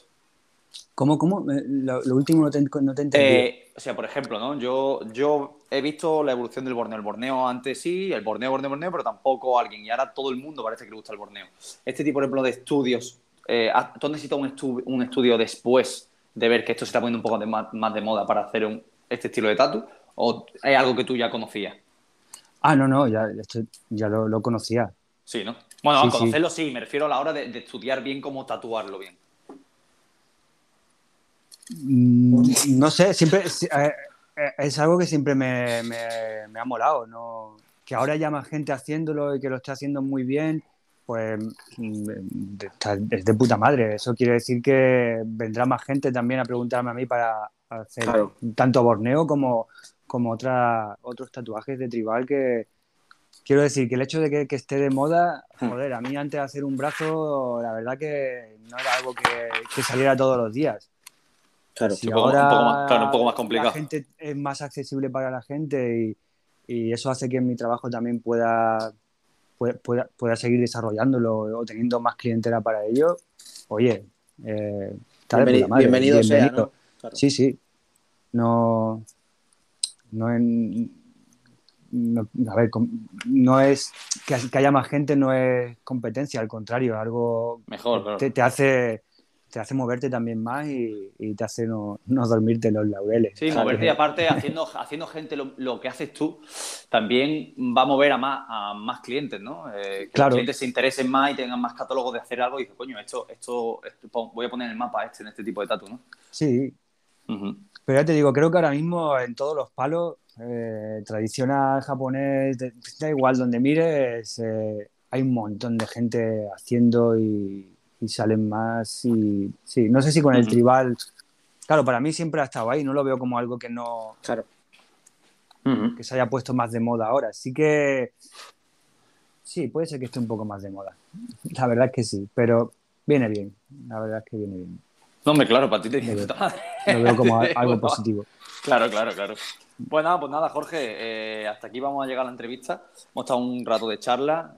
¿Cómo, cómo? Eh, Lo, lo último no te, no te entendí. Eh, o sea, por ejemplo, ¿no? Yo, yo he visto la evolución del Borneo. El Borneo antes sí, el Borneo, Borneo, Borneo, pero tampoco alguien. Y ahora todo el mundo parece que le gusta el Borneo. Este tipo, por ejemplo, de estudios, eh, ¿has- ¿tú necesitas un, estu- un estudio después de ver que esto se está poniendo un poco de más, más de moda para hacer un- este estilo de tatu? ¿O es algo que tú ya conocías? Ah, no, no, ya, esto ya lo, lo conocía. Sí, ¿no? Bueno, Sí, conocerlo sí. me refiero a la hora de, de estudiar bien cómo tatuarlo bien. Mm, No sé, siempre eh, eh, es algo que siempre me, me- me ha molado, ¿no? Que ahora haya más gente haciéndolo y que lo esté haciendo muy bien, pues mm, es de puta madre. Eso quiere decir que vendrá más gente también a preguntarme a mí para hacer Claro. tanto borneo como, como otra, otros tatuajes de tribal que quiero decir que el hecho de que, que esté de moda, Hmm. joder, a mí antes de hacer un brazo, la verdad que no era algo que, que saliera todos los días. Claro. Si Un poco- un ahora poco más- claro, un poco más complicado. La gente es más accesible para la gente y, y eso hace que mi trabajo también pueda, pueda, pueda, seguir desarrollándolo o teniendo más clientela para ello. Oye, eh, de Bienveni- madre, bienvenido, sea, bienvenido. ¿no? Claro. Sí, sí. No. No en- no- a ver, no es que, haya más gente, no es competencia, al contrario, algo Mejor, claro. te, te hace te hace moverte también más y, y te hace no, no dormirte los laureles. Sí, ¿sabes? moverte y aparte haciendo, <laughs> haciendo gente lo, lo que haces tú también va a mover a más, a más clientes, ¿no? Eh, que Claro. los clientes se interesen más y tengan más catálogos de hacer algo y dices, coño, esto, esto, esto- voy a poner en el mapa este en este tipo de tatu, ¿no? Sí. Pero ya te digo, creo que ahora mismo en todos los palos, eh, tradicional, japonés, da igual donde mires, eh, hay un montón de gente haciendo y, y salen más. Y sí, no sé si con el tribal. Claro, para mí siempre ha estado ahí, no lo veo como algo que no Claro. Que se haya puesto más de moda ahora. Sí que sí, puede ser que esté un poco más de moda. La verdad es que sí, pero viene bien. La verdad es que viene bien. No, hombre, claro, para ti te Lo veo. puta madre. Lo veo como <laughs> algo positivo. Claro, claro, claro. Pues nada, pues nada, Jorge, eh, hasta aquí vamos a llegar a la entrevista. Hemos estado un rato de charla.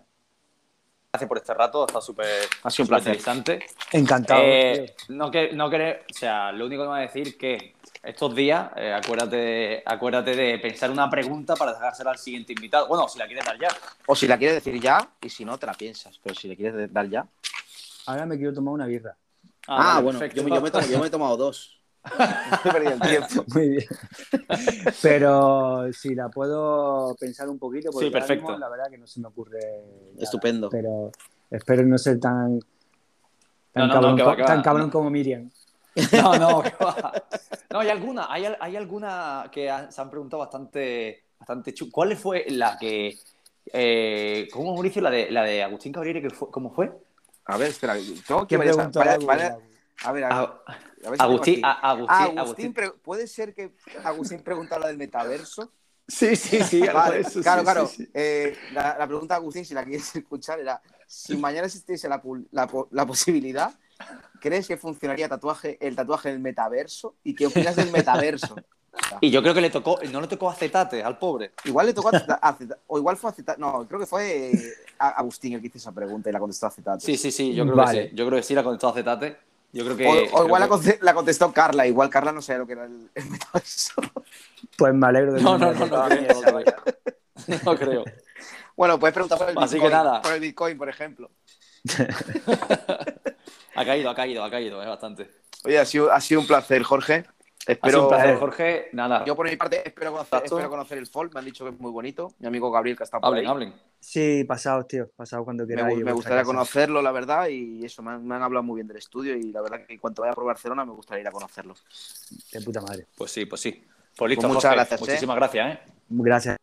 Gracias por este rato, ha estado súper Ha sido un placer. interesante. Encantado. Eh, no que no querer, o sea, lo único que me va a decir que estos días, eh, acuérdate, acuérdate de pensar una pregunta para dejársela al siguiente invitado. Bueno, si la quieres dar ya. O si la quieres decir ya, y si no, te la piensas. Pero si le quieres dar ya. Ahora me quiero tomar una birra. Ah, vale, bueno, yo, me- yo me he tomado, yo me he tomado dos. <laughs> he perdido el tiempo. <laughs> Muy bien. Pero si la puedo pensar un poquito, porque Sí, perfecto. mismo la verdad que no se me ocurre. nada. Estupendo. Pero espero no ser tan. Tan, No, no, no, cabrón, que va, co- que va. tan cabrón como Miriam. No, no, <laughs> que va. No, hay alguna, hay, hay alguna que se han preguntado bastante, bastante ¿Cuál fue la que, eh, ¿cómo Mauricio? La de, la de Agustín Cabrera, que fue, ¿cómo fue? A ver, espera. Tengo que ¿Qué ver esa- pregunta vale- hago? vale- A ver, a ver. A- a ver si tengo Agustín, aquí. a- Ah, Agustín, Agustín, Agustín. pre- ¿puede ser que Agustín pregunta lo del metaverso? Sí, sí, sí, <laughs> Vale, eso, claro, sí, claro. sí, sí. Eh, la, la pregunta de Agustín, si la quieres <laughs> escuchar, era: si mañana existiese la, la po- la posibilidad, ¿crees que funcionaría tatuaje, el tatuaje en el metaverso? ¿Y qué opinas del metaverso? <laughs> <laughs> Y yo creo que le tocó, no le tocó acetate al pobre. Igual le tocó a Zeta- a <laughs> Zeta- o igual fue a Zeta- no, creo que fue eh, Agustín el que hizo esa pregunta y la contestó a Cetate. Sí, sí, sí, yo creo Vale. que sí. Yo creo que sí la contestó acetate. Yo creo que. O, o creo igual la, que- la contestó Carla, igual Carla no sabía lo que era el, el metaverso. <laughs> Pues me alegro de No, que no, no, no, creo, no creo. No creo. Bueno, puedes preguntar por el Así que Bitcoin. nada. Por el Bitcoin, por ejemplo. Ha caído, ha caído, ha caído, es bastante. Oye, ha sido, ha sido un placer, Jorge. Espero, un placer, Jorge. Nada, Yo por mi parte espero conocer, espero conocer el folk. Me han dicho que es muy bonito. Mi amigo Gabriel que está por hablen, ahí. hablen. Sí, pasados, tío. Pasados cuando queráis. gu- me gustaría casa. conocerlo, la verdad, y eso, me han, me han hablado muy bien del estudio y la verdad que cuando vaya por Barcelona me gustaría ir a conocerlo. De puta madre. Pues sí, pues sí. Pues listo, Pues muchas Jorge. gracias, ¿eh? Muchísimas gracias, ¿eh? Gracias.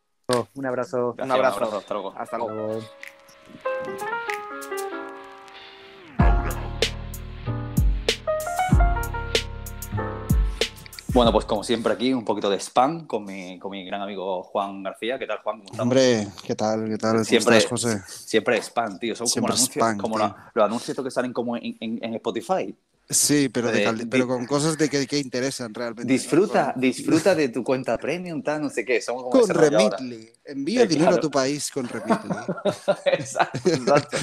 Un abrazo. Gracias, un abrazo. Hasta luego. Hasta Hasta luego. Bueno, pues como siempre aquí, un poquito de spam con mi, con mi gran amigo Juan García. ¿Qué tal, Juan? ¿Cómo estamos? Hombre, ¿qué tal? ¿Qué tal? ¿Cómo Siempre, estás, José? siempre spam, tío. Son Siempre como, los anuncios, spam, como tío. la- los anuncios que salen como en, en- en Spotify. Sí, pero, de de- pero con cosas de que, que interesan realmente. Disfruta, disfruta de tu cuenta premium, tal, no sé qué. Somos como Con. Remitly. Envía Eh, dinero claro. a tu país con Remitly. <laughs> exacto, exacto.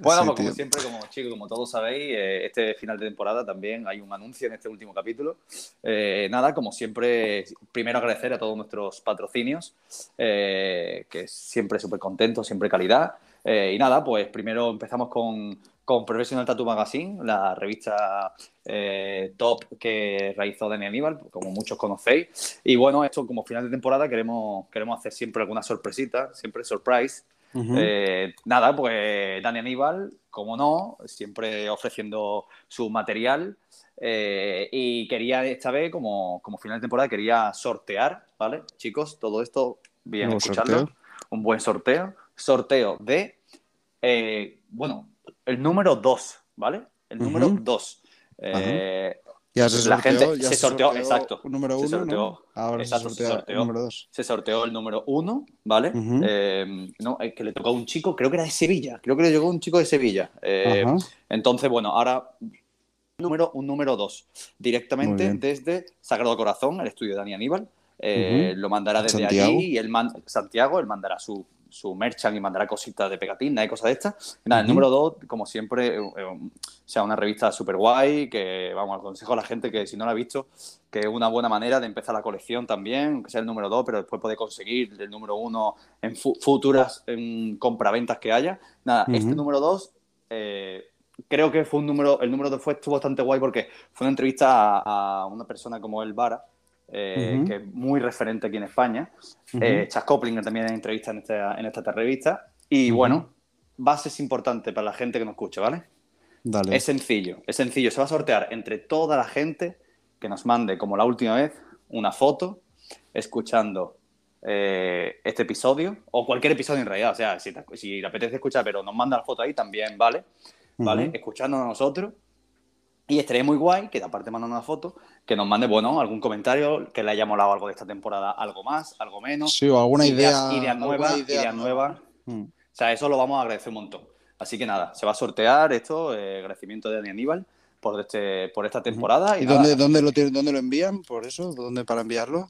Bueno, Sí, pues como tío. siempre, como chicos, como todos sabéis, eh, este final de temporada también hay un anuncio en este último capítulo. Eh, nada, como siempre, primero agradecer a todos nuestros patrocinios, eh, que siempre súper contentos, siempre calidad. Eh, y nada, pues primero empezamos con, con Professional Tattoo Magazine, la revista eh, top que realizó Dani Aníbal, como muchos conocéis. Y bueno, esto como final de temporada queremos, queremos hacer siempre alguna sorpresita, siempre surprise. Eh, nada, pues Dani Aníbal, como no, siempre ofreciendo su material. eh, y quería esta vez, como, como final de temporada, quería sortear, ¿vale? Chicos, todo esto, bien Nuevo escucharlo. sorteo. Un buen sorteo. Sorteo de, eh, bueno, el número 2, ¿vale? El número Ujú. 2. Eh, ya se la sorteó, gente ya se sorteó, exacto. Un número Se uno, sorteó. ¿no? Ahora Exacto, se se sorteó. el número dos. se sorteó el número 1, ¿vale? Ujú. Eh, no, es que le tocó a un chico, creo que era de Sevilla, creo que le llegó un chico de Sevilla. Eh, entonces, bueno, ahora número, un número 2, Muy directamente desde Sagrado Corazón, el estudio de Dani Aníbal. Eh. Lo mandará desde Santiago. allí y él man- Santiago, él mandará su, su merchan y mandará cositas de pegatina y cosas de estas. Nada, el número 2, como siempre, eh, eh, o sea, una revista súper guay, que, vamos, aconsejo a la gente que si no la ha visto, que es una buena manera de empezar la colección también, que sea el número 2, pero después puede conseguir el número 1 en fu- futuras en compraventas que haya. Nada, este número 2 creo que fue un número, el número 2 fue estuvo bastante guay porque fue una entrevista a, a una persona como el Vara, eh, que es muy referente aquí en España. Eh, Chas Coplinger también en entrevista en esta, en esta revista. Y Ujú. bueno, bases importantes para la gente que nos escucha, ¿vale? Dale. Es sencillo, es sencillo. Se va a sortear entre toda la gente que nos mande, como la última vez, una foto escuchando eh, este episodio o cualquier episodio en realidad. O sea, si te, si te apetece escuchar, pero nos manda la foto ahí también, ¿vale? ¿Vale? Escuchándonos a nosotros. Y estaría muy guay que, aparte mandar una foto, que nos mande, bueno, algún comentario que le haya molado algo de esta temporada, algo más, algo menos. Sí, o alguna ideas, idea. ideas nuevas, idea ideas nuevas. Mm. O sea, eso lo vamos a agradecer un montón. Así que nada, se va a sortear esto, eh, agradecimiento de Dani Aníbal por, este, por esta temporada. ¿Y dónde, dónde, lo, tienen- dónde lo envían? ¿Por eso? ¿Dónde para enviarlo?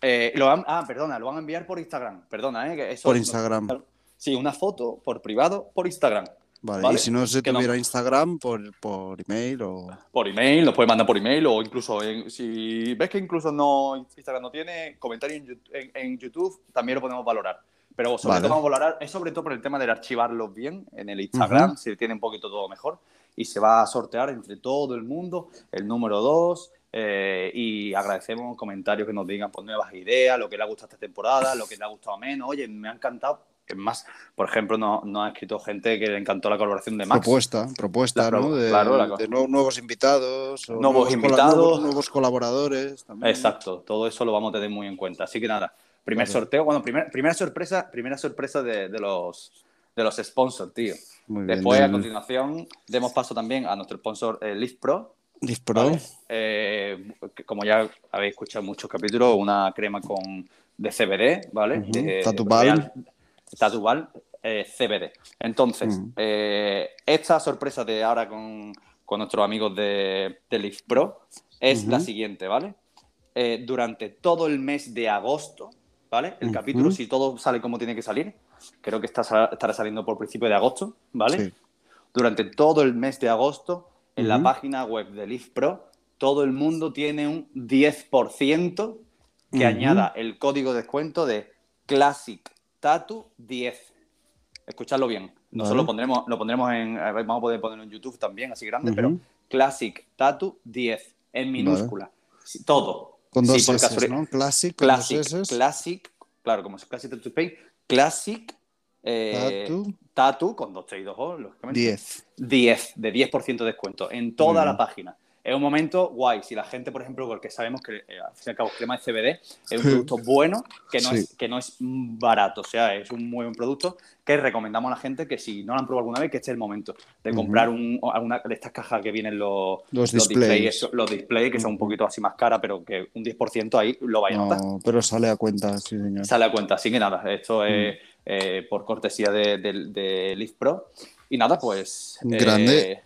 eh, lo van- ah, perdona, lo van a enviar por Instagram. Perdona, ¿eh? que eso- Por Instagram. Sí, una foto por privado por Instagram. Vale. Vale. Y si no se Que no- tuviera Instagram, por, por email o. Por email, los puedes mandar por email o incluso en- si ves que incluso no Instagram no tiene comentario en, en- en YouTube, también lo podemos valorar. Pero sobre Vale. todo vamos a valorar, es sobre todo por el tema de archivarlos bien en el Instagram, si tiene un poquito todo mejor. Y se va a sortear entre todo el mundo el número 2 eh, y agradecemos comentarios que nos digan pues, nuevas ideas, lo que le ha gustado esta temporada, lo que le ha gustado menos. Oye, me ha encantado. Es más, por ejemplo, nos no ha escrito gente que le encantó la colaboración de Max. Propuesta, propuesta, La ¿no? De, claro, la- de nu- nuevos invitados. Nuevos cola- invitados. nuevos, nuevos colaboradores. También. Exacto, todo eso lo vamos a tener muy en cuenta. Así que nada, primer Vale. sorteo, bueno, primer- primera sorpresa, primera sorpresa de, de los de los sponsors, tío. Muy bien. Después, a continuación, demos paso también a nuestro sponsor eh, Lift Pro. Lift Pro. ¿vale? Eh, como ya habéis escuchado en muchos capítulos, una crema con de CBD, ¿vale? Tattoo Balm. real- Tattoo Balm, eh, CBD. Entonces, Mm. eh, esta sorpresa de ahora con, con nuestros amigos de, de Lift Pro es la siguiente, ¿vale? Eh, durante todo el mes de agosto, ¿vale? El capítulo, si todo sale como tiene que salir, creo que está, estará saliendo por principio de agosto, ¿vale? Sí. durante todo el mes de agosto en la página web de Live Pro. Todo el mundo tiene un 10% que añada el código de descuento de Classic Tattoo 10. Escuchadlo bien. Nosotros Vale. lo pondremos, lo pondremos en. Vamos a poder ponerlo en YouTube también, así grande, pero Classic Tattoo 10 en minúscula. Sí, Todo. Con Sí, dos por S, casualidad. ¿no? Classic, con Classic, dos. Classic, claro, como es Classic Tattoo Spain, Classic eh. Tattoo con dos T y dos O, lógicamente. 10. 10, de 10% de descuento en toda la página. Es un momento guay. Si la gente, por ejemplo, porque sabemos que eh, al fin y al cabo crema de CBD es un <laughs> producto bueno, que no, Sí. es, que no es barato, o sea, es un muy buen producto que recomendamos a la gente que si no lo han probado alguna vez, que este es el momento de comprar un, o alguna de estas cajas que vienen los, Los displays, displays. eso- los displays, que son un poquito así más caras, pero que un 10% ahí lo vaya a notar No, pero sale a cuenta, sí, señor. sale a cuenta. Así que nada, esto es Mm. eh, por cortesía de, de, de Live Pro. Y nada, pues. eh, Grande.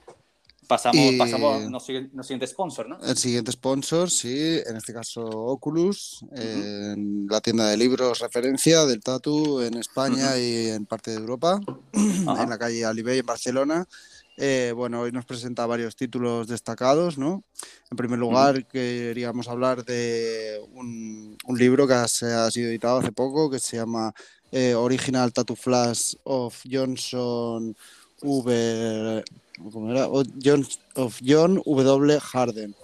Pasamos, Y- pasamos nos nos siguiente sponsor, ¿no? El siguiente sponsor, sí, en este caso Oculus, en la tienda de libros referencia del Tatu en España y en parte de Europa, <clears throat> en la calle Alibey en Barcelona. Eh, bueno, hoy nos presenta varios títulos destacados, ¿no? En primer lugar, queríamos hablar de un, un libro que ha, se ha sido editado hace poco, que se llama eh, Original Tattoo Flash of Johnson V. ¿Cómo era? O- John, of John W. Harden.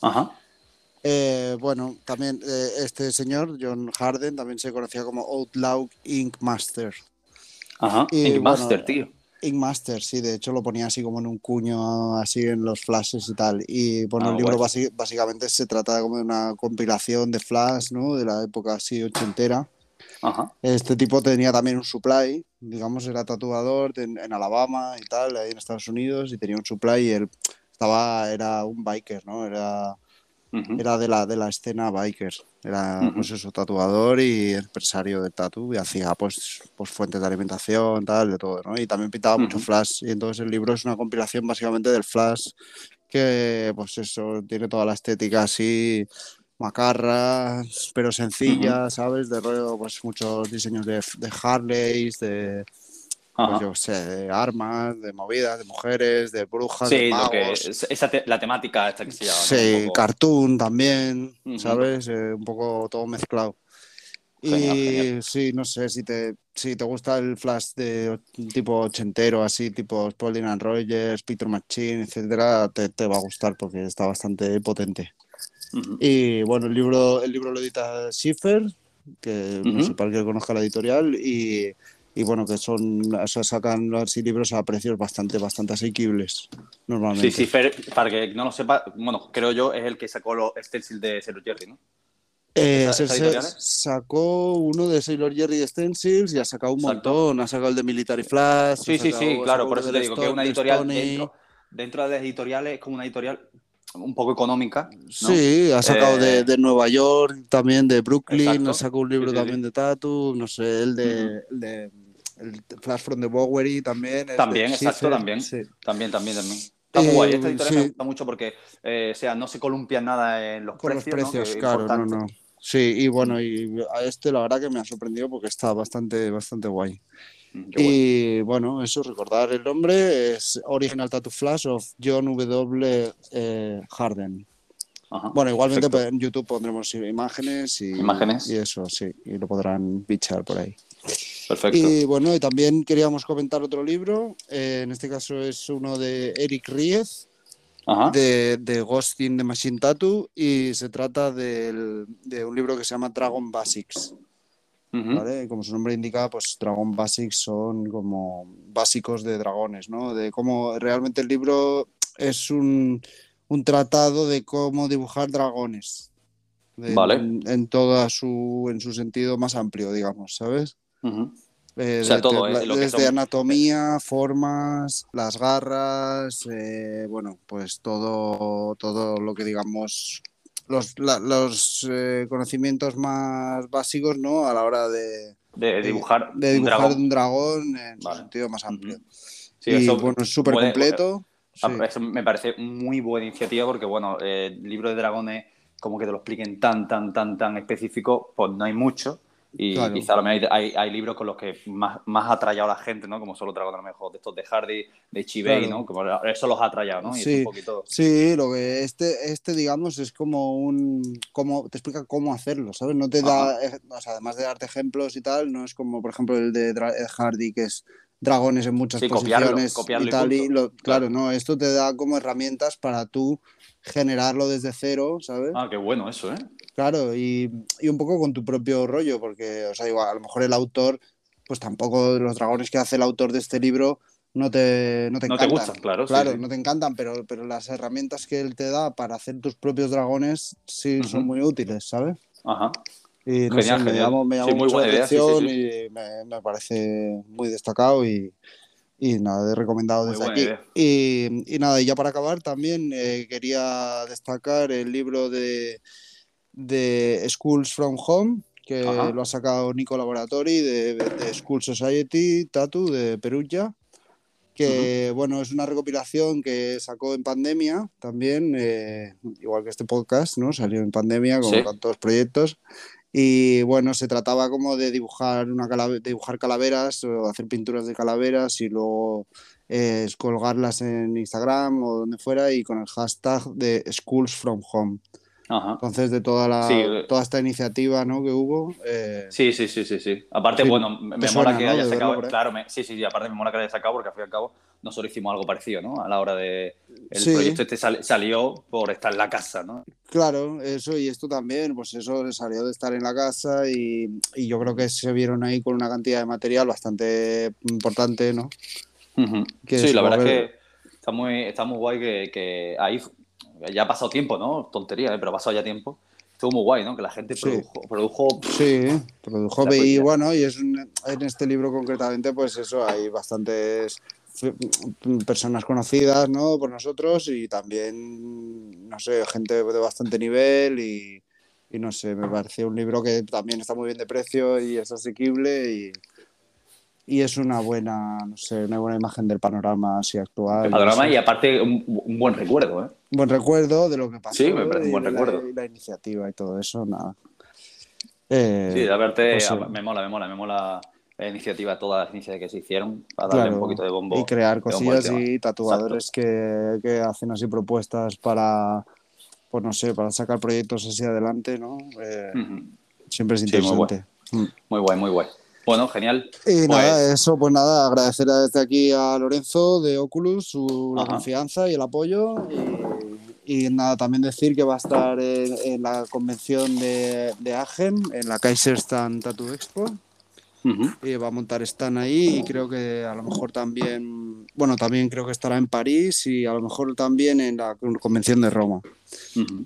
Ajá. Eh, bueno, también eh, este señor, John Harden, también se conocía como Outlaw Ink Master. Ajá. Y, Ink Master, tío. Ink Master, sí, de hecho lo ponía así como en un cuño, así en los flashes y tal. Y bueno, Ah, el libro guay. basi- básicamente se trata como de una compilación de flash, ¿no? De la época así ochentera. Ajá. Este tipo tenía también un supply, digamos, era tatuador en, en Alabama y tal, ahí en Estados Unidos, y tenía un supply y él estaba, era un biker, ¿no? Era, Ujú. era de la, de la escena biker, era Ujú. pues eso, tatuador y empresario de tatu y hacía pues, pues fuentes de alimentación, tal, de todo, ¿no? Y también pintaba mucho Ujú. flash y entonces el libro es una compilación básicamente del flash que pues eso, tiene toda la estética así macarra, pero sencilla, ¿sabes? De rollo, pues muchos diseños de, de Harleys, de, pues, yo sé, de armas, de movidas, de mujeres, de brujas, de lo que, magos. es- esa te- la temática esta que se llama. Sí, poco- cartoon también. ¿sabes? Eh, un poco todo mezclado. Genial, y genial. sí, no sé, si te, si te gusta el flash de tipo ochentero, así, tipo Spalding and Rogers, Peter Machine, etcétera, te, te va a gustar porque está bastante potente. Ujú. Y bueno, el libro, el libro lo edita Schiffer, que no Ujú. sé para que conozca la editorial, y, y bueno, que son, o sea, sacan así libros a precios bastante, bastante asequibles, normalmente. Sí, sí, Fer, para que no lo sepa, bueno, creo yo es el que sacó los stencil de Zero Jerry, ¿no? Eh, ¿Esa- esa sacó uno de Sailor Jerry Stencils y ha sacado un Exacto. montón. Ha sacado el de Military Flash. Sí, sí, sacado- sí, ha claro, por eso te digo que es una editorial dentro, dentro de las editoriales, es como una editorial un poco económica. ¿no? Sí, ha sacado de, Eh, de Nueva York, también de Brooklyn, Exacto. ha sacado un libro Sí, sí, también de Tatu, no sé, el de, el de el Flash from the Bowery también. También, de exacto, también. sí. También, también, también. Está muy Eh, guay. Esta editorial me sí. gusta mucho porque, eh, o sea, no se columpia nada en los Con los precios. ¿no? precios, es claro, no, no. Sí, y bueno, y a este la verdad que me ha sorprendido porque está bastante, bastante guay. Mm. Y bueno, eso, recordar el nombre es Original Tattoo Flash of John W. eh, Harden. Ajá, Bueno, igualmente pues, en YouTube pondremos imágenes y, Imágenes. y eso, sí, y lo podrán bichar por ahí. Perfecto. Y bueno, y también queríamos comentar otro libro, eh, en este caso es uno de Eric Ries, Ajá. de, de Ghost in the Machine Tattoo y se trata del- de un libro que se llama Dragon Basics. ¿Vale? Como su nombre indica, pues Dragon Basics son como básicos de dragones, ¿no? De cómo realmente el libro es un, un tratado de cómo dibujar dragones. De- Vale. En, en toda su, en su sentido más amplio, digamos, ¿sabes? Eh, O sea, de- todo, de- eh, lo que desde son- anatomía, formas, las garras, eh, bueno, pues todo, todo lo que digamos, los, la- los eh, conocimientos más básicos, ¿no? A la hora de, De dibujar de un dibujar dragón. un dragón en su Vale. sentido más amplio. Sí, y eso bueno, es súper completo. Sí. Eso me parece muy buena iniciativa porque, bueno, eh, el libro de dragones, como que te lo expliquen tan, tan, tan, tan específico, pues no hay mucho. Y Claro. quizá hay, hay, hay libros con los que más, más ha atrayado a la gente, ¿no? Como solo dragones, a lo mejor, de estos de Hardy, de Claro. ¿no? Como eso los ha atrayado, ¿no? Y es Sí. un poquito... Sí, lo que este, este digamos, es como un, como, te explica cómo hacerlo, ¿sabes? No te da, eh, o sea, además de darte ejemplos y tal, no es como, por ejemplo, el de Dra- Ed Hardy, que es dragones en muchas Sí, copiarlo, posiciones copiarlo y y tal, y lo- Claro. no, esto te da como herramientas para tú generarlo desde cero, ¿sabes? Ah, qué bueno eso, ¿eh? Claro, y, y un poco con tu propio rollo, porque, o sea, igual, a lo mejor el autor, pues tampoco los dragones que hace el autor de este libro no te, no te No te gustan, claro, sí, Claro, sí. no te encantan, pero, pero las herramientas que él te da para hacer tus propios dragones sí son muy útiles, ¿sabes? Ajá. Y no Genial, sé, me genial. llamó, me Sí, muy mucho la buena idea, sí, sí, atención sí. y me, me parece muy destacado y, y nada, he recomendado Muy desde aquí. Y, y nada, y ya para acabar también eh, quería destacar el libro de, de Schools from Home, que Ajá. lo ha sacado Nico Laboratory de, de School Society Tattoo de Perugia, que bueno, es una recopilación que sacó en pandemia también, eh, igual que este podcast, ¿no? Salió en pandemia como Sí. tantos proyectos. Y bueno, se trataba como de dibujar una calave- de dibujar calaveras o hacer pinturas de calaveras y luego eh, colgarlas en Instagram o donde fuera y con el hashtag de Schools from Home. Ajá. Entonces, de toda la Sí, eh. toda esta iniciativa ¿no? que hubo, eh, Sí, sí, sí, sí, sí. Aparte, Sí, bueno, me te mola suena, que ¿no? haya sacado. verlo. Claro, me- sí, sí, sí, aparte me mola que haya sacado porque al fin y al cabo nosotros hicimos algo parecido, ¿no? A la hora de. El Sí. proyecto este sal- salió por estar en la casa, ¿no? Claro, eso y esto también, pues eso salió de estar en la casa y, y yo creo que se vieron ahí con una cantidad de material bastante importante, ¿no? Que sí, la verdad es que- que está muy, está muy guay que, que ahí ya ha pasado tiempo, ¿no? Tontería, ¿eh? pero ha pasado ya tiempo. Estuvo muy guay, ¿no? Que la gente Sí. produjo, produjo Sí, produjo La y bueno, y es un- en este libro concretamente, pues eso, hay bastantes personas conocidas, ¿no? Por nosotros y también, no sé, gente de bastante nivel y, y no sé, me pareció un libro que también está muy bien de precio y es asequible y, y es una buena, no sé, una buena imagen del panorama así actual. el panorama y aparte un, un buen recuerdo, ¿eh? Buen recuerdo de lo que pasó. Sí, me parece un buen de la- recuerdo. y la iniciativa y todo eso, nada. Eh, Sí, de verte, pues me mola, me mola, me mola la iniciativa, todas las iniciativas que se hicieron para darle Claro, un poquito de bombo. y crear cosillas y tatuadores que, que hacen así propuestas para, pues no sé, para sacar proyectos así adelante, ¿no? Eh, siempre es Sí, muy interesante. Mm. Muy guay, muy guay. Bueno, genial. Y Pues- nada, eso, pues nada, agradecer desde aquí a Lorenzo de Oculus su la Ajá. confianza y el apoyo. Y, y nada, también decir que va a estar en, en la convención de, de Agen, en la Kaiserstand Tattoo Expo. Y va a montar stand ahí y creo que a lo mejor también, bueno, también creo que estará en París y a lo mejor también en la convención de Roma.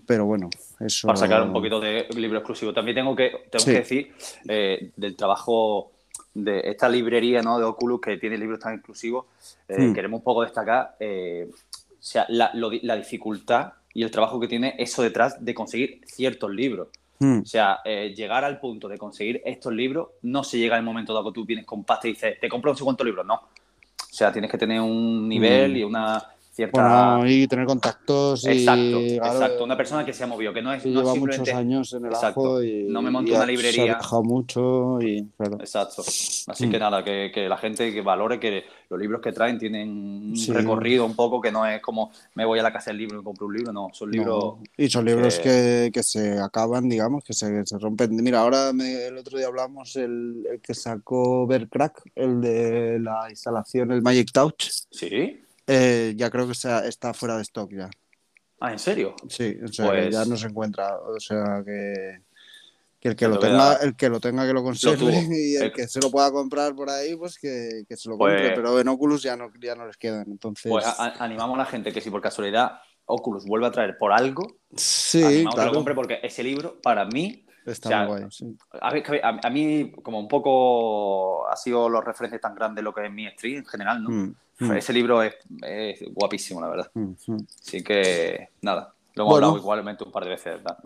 Pero bueno, eso. Para sacar un poquito de libro exclusivo. También tengo que, tengo Sí. que decir eh, del trabajo de esta librería ¿no? de Oculus que tiene libros tan exclusivos. eh, Hmm. Queremos un poco destacar eh, o sea, la, lo di- la dificultad y el trabajo que tiene eso detrás de conseguir ciertos libros. Mm, O sea, llegar al punto de conseguir estos libros no se llega al momento dado que tú vienes con pasta y dices, te compro sé cuántos libros. No. O sea, tienes que tener un nivel Mm. y una cierta... Bueno, y tener contactos. exacto, exacto. Una persona que se ha movido, que no es, que no es lleva simplemente... muchos años en el Exacto. ajo y, No me monto una ha- Se librería. ha viajado mucho y claro. Exacto. Así Mm. que nada, que, que la gente que valore que los libros que traen tienen un Sí. recorrido un poco que no es como me voy a la casa del libro y compro un libro, no, son libros... No. Y son libros que- que, que se acaban, digamos, que se, se rompen. Mira, ahora me- el otro día hablamos el, el que sacó Vercrack, el de la instalación, el Magic Touch. Sí, Eh, ya creo que está, está fuera de stock ya. Ah, ¿en serio? Sí, o sea, que Pues- ya no se encuentra. O sea, que, que el que lo tenga, el que lo tenga que lo conserve tuvo. <laughs> y el Eh, que se lo pueda comprar por ahí, pues que, que se lo Pues- compre. Pero en Oculus ya no, ya no les quedan. Entonces, Pues a- animamos a la gente que si por casualidad Oculus vuelve a traer por algo, sí, animamos que claro. lo compre porque ese libro, para mí, Está o sea, muy guay. sí. a, que a- mí como un poco ha sido los referencias tan grandes lo que es mi stream en general, ¿no? Mm, mm, Ese libro es, es guapísimo, la verdad. mm, mm. Así que, nada, lo hemos Bueno. hablado igualmente un par de veces, ¿verdad?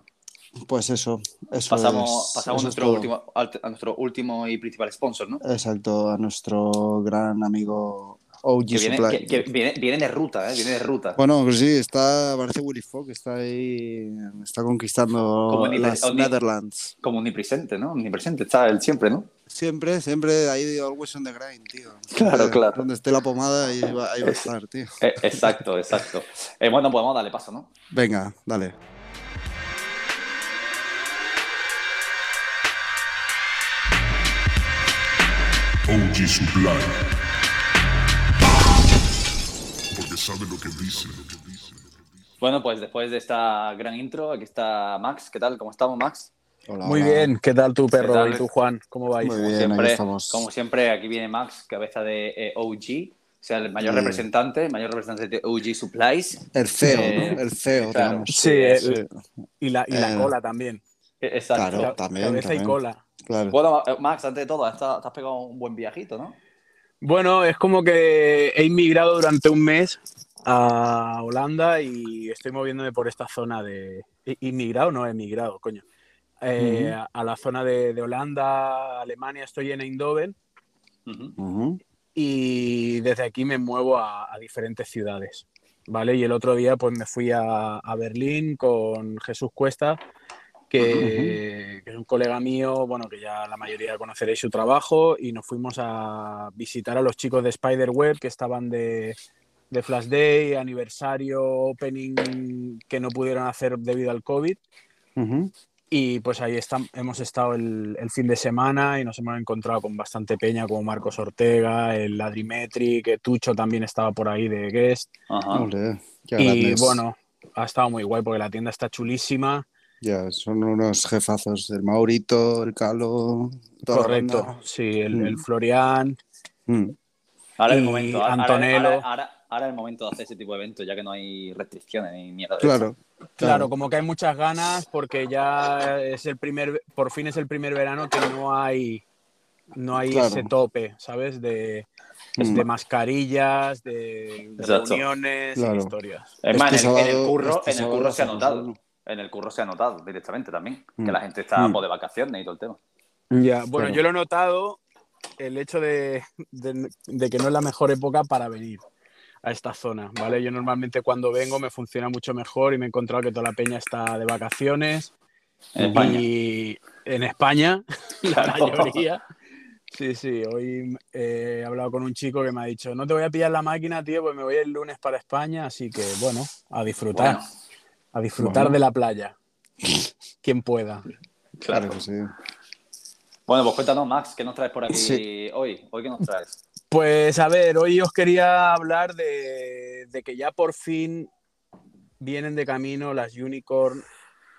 Pues eso. eso Pasamos, es- pasamos eso es nuestro último, a nuestro último y principal sponsor, ¿no? Exacto, a nuestro gran amigo OG Que viene, Supply. que- que viene, viene de ruta, ¿eh? Viene de ruta. Bueno, pues sí, está, parece Willy Fogg, está ahí, está conquistando Como las ni- Netherlands. Como omnipresente, ¿no? Omnipresente, está él siempre, ¿no? Siempre, siempre ahí always on the grind, tío. Claro, Siempre claro. Donde esté la pomada, ahí va, ahí va a estar, tío. Eh, exacto, exacto. Eh, bueno, podemos darle paso, ¿no? Venga, dale. OG Supply. Porque sabe lo que dice. Bueno, pues después de esta gran intro, aquí está Max. ¿Qué tal? ¿Cómo estamos, Max? Hola, Muy hola. bien, ¿qué tal tu perro tal? y tú, Juan? ¿Cómo vais? Muy Como bien, siempre, estamos. como siempre, aquí viene Max, cabeza de eh, OG, o sea, el mayor representante, el mayor representante de OG Supplies. El feo, Eh, ¿no? El feo, claro. digamos. Sí, el- Y la, y la Eh, cola también. Eh, Exacto. Claro. También, Cabeza también. y cola. claro. Bueno, Max, antes de todo, estás- te has pegado un buen viajito, ¿no? Bueno, es como que he inmigrado durante un mes a Holanda y estoy moviéndome por esta zona de... ¿He- ¿Inmigrado? No, he emigrado, coño. Eh, a- A la zona de, de Holanda, Alemania, estoy en Eindhoven Ujú. Ujú. y desde aquí me muevo a, a diferentes ciudades, ¿vale? Y el otro día pues me fui a, a Berlín con Jesús Cuesta, que, que es un colega mío, bueno, que ya la mayoría conoceréis su trabajo, y nos fuimos a visitar a los chicos de Spiderweb que estaban de, de Flash Day, aniversario, opening que no pudieron hacer debido al COVID. Ujú. Y pues ahí están, hemos estado el, el fin de semana y nos hemos encontrado con bastante peña como Marcos Ortega, el Ladrimetri, que Tucho también estaba por ahí de guest. Ajá. Ole, qué Y grandes. bueno, ha estado muy guay porque la tienda está chulísima. Ya, son unos jefazos. El Maurito, el Calo. Correcto, sí, el, Mm. el Florian. Mm. Ahora es el momento. Ahora, Antonello. Ahora, ahora- el momento de hacer ese tipo de eventos, ya que no hay restricciones ni mierda. de Claro. Claro, como que hay muchas ganas porque ya es el primer, por fin es el primer verano que no hay, no hay Claro. ese tope, ¿sabes? De, Mm. de mascarillas, de, reuniones y Claro. historias. Es más, Este en, el, en el sábado- curro, este en el curro se ha notado. En el curro se ha notado directamente también. Mm. Que la gente está Mm. pues, de vacaciones y todo el tema. Ya, bueno, Claro. yo lo he notado el hecho de, de- de que no es la mejor época para venir a esta zona, ¿vale? Yo normalmente cuando vengo me funciona mucho mejor y me he encontrado que toda la peña está de vacaciones En España. y en España, <laughs> la mayoría. Sí, sí, hoy eh, he hablado con un chico que me ha dicho, no te voy a pillar la máquina, tío, pues me voy el lunes para España, así que bueno, a disfrutar, Bueno, a disfrutar Bueno. de la playa. <laughs> Quien pueda. claro. Claro que sí. Bueno, pues cuéntanos, Max, ¿qué nos traes por aquí Sí. hoy? ¿Hoy qué nos traes? Pues a ver, hoy os quería hablar de, de que ya por fin vienen de camino las Unicorn,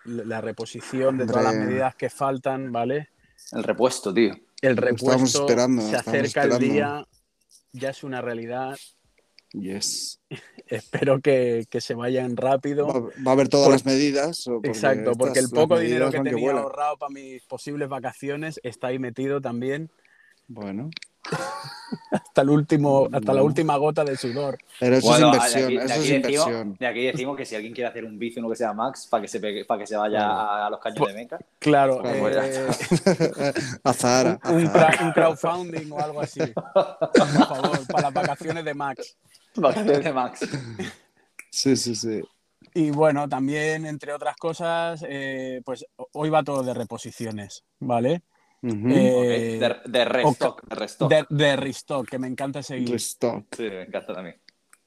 la reposición de todas las medidas que faltan, ¿vale? El repuesto, tío. El repuesto estábamos esperando, se acerca el esperando. día, ya es una realidad. Yes. <laughs> Espero que, que se vayan rápido. Va, va a haber todas las medidas. o porque Exacto, porque el poco dinero que tenía vuelan. ahorrado para mis posibles vacaciones está ahí metido también Bueno, <laughs> hasta el último, hasta la Bueno. última gota de sudor. pero eso Bueno, es de inversión. aquí- de eso aquí es decimos- inversión. de aquí decimos que si alguien quiere hacer un bici, uno que sea Max, para que se, pegue- para que se vaya a, a los caños de Meca. Claro, eh, <laughs> a Zahara. un crowdfunding o algo así. Por favor, para las vacaciones de Max. Vacaciones de Max. Sí, sí, sí. Y bueno, también, entre otras cosas, eh, pues hoy va todo de reposiciones, ¿vale? Eh, De, de restock, de restock. de, de restock, que me encanta seguir. Restock. Sí, me encanta también.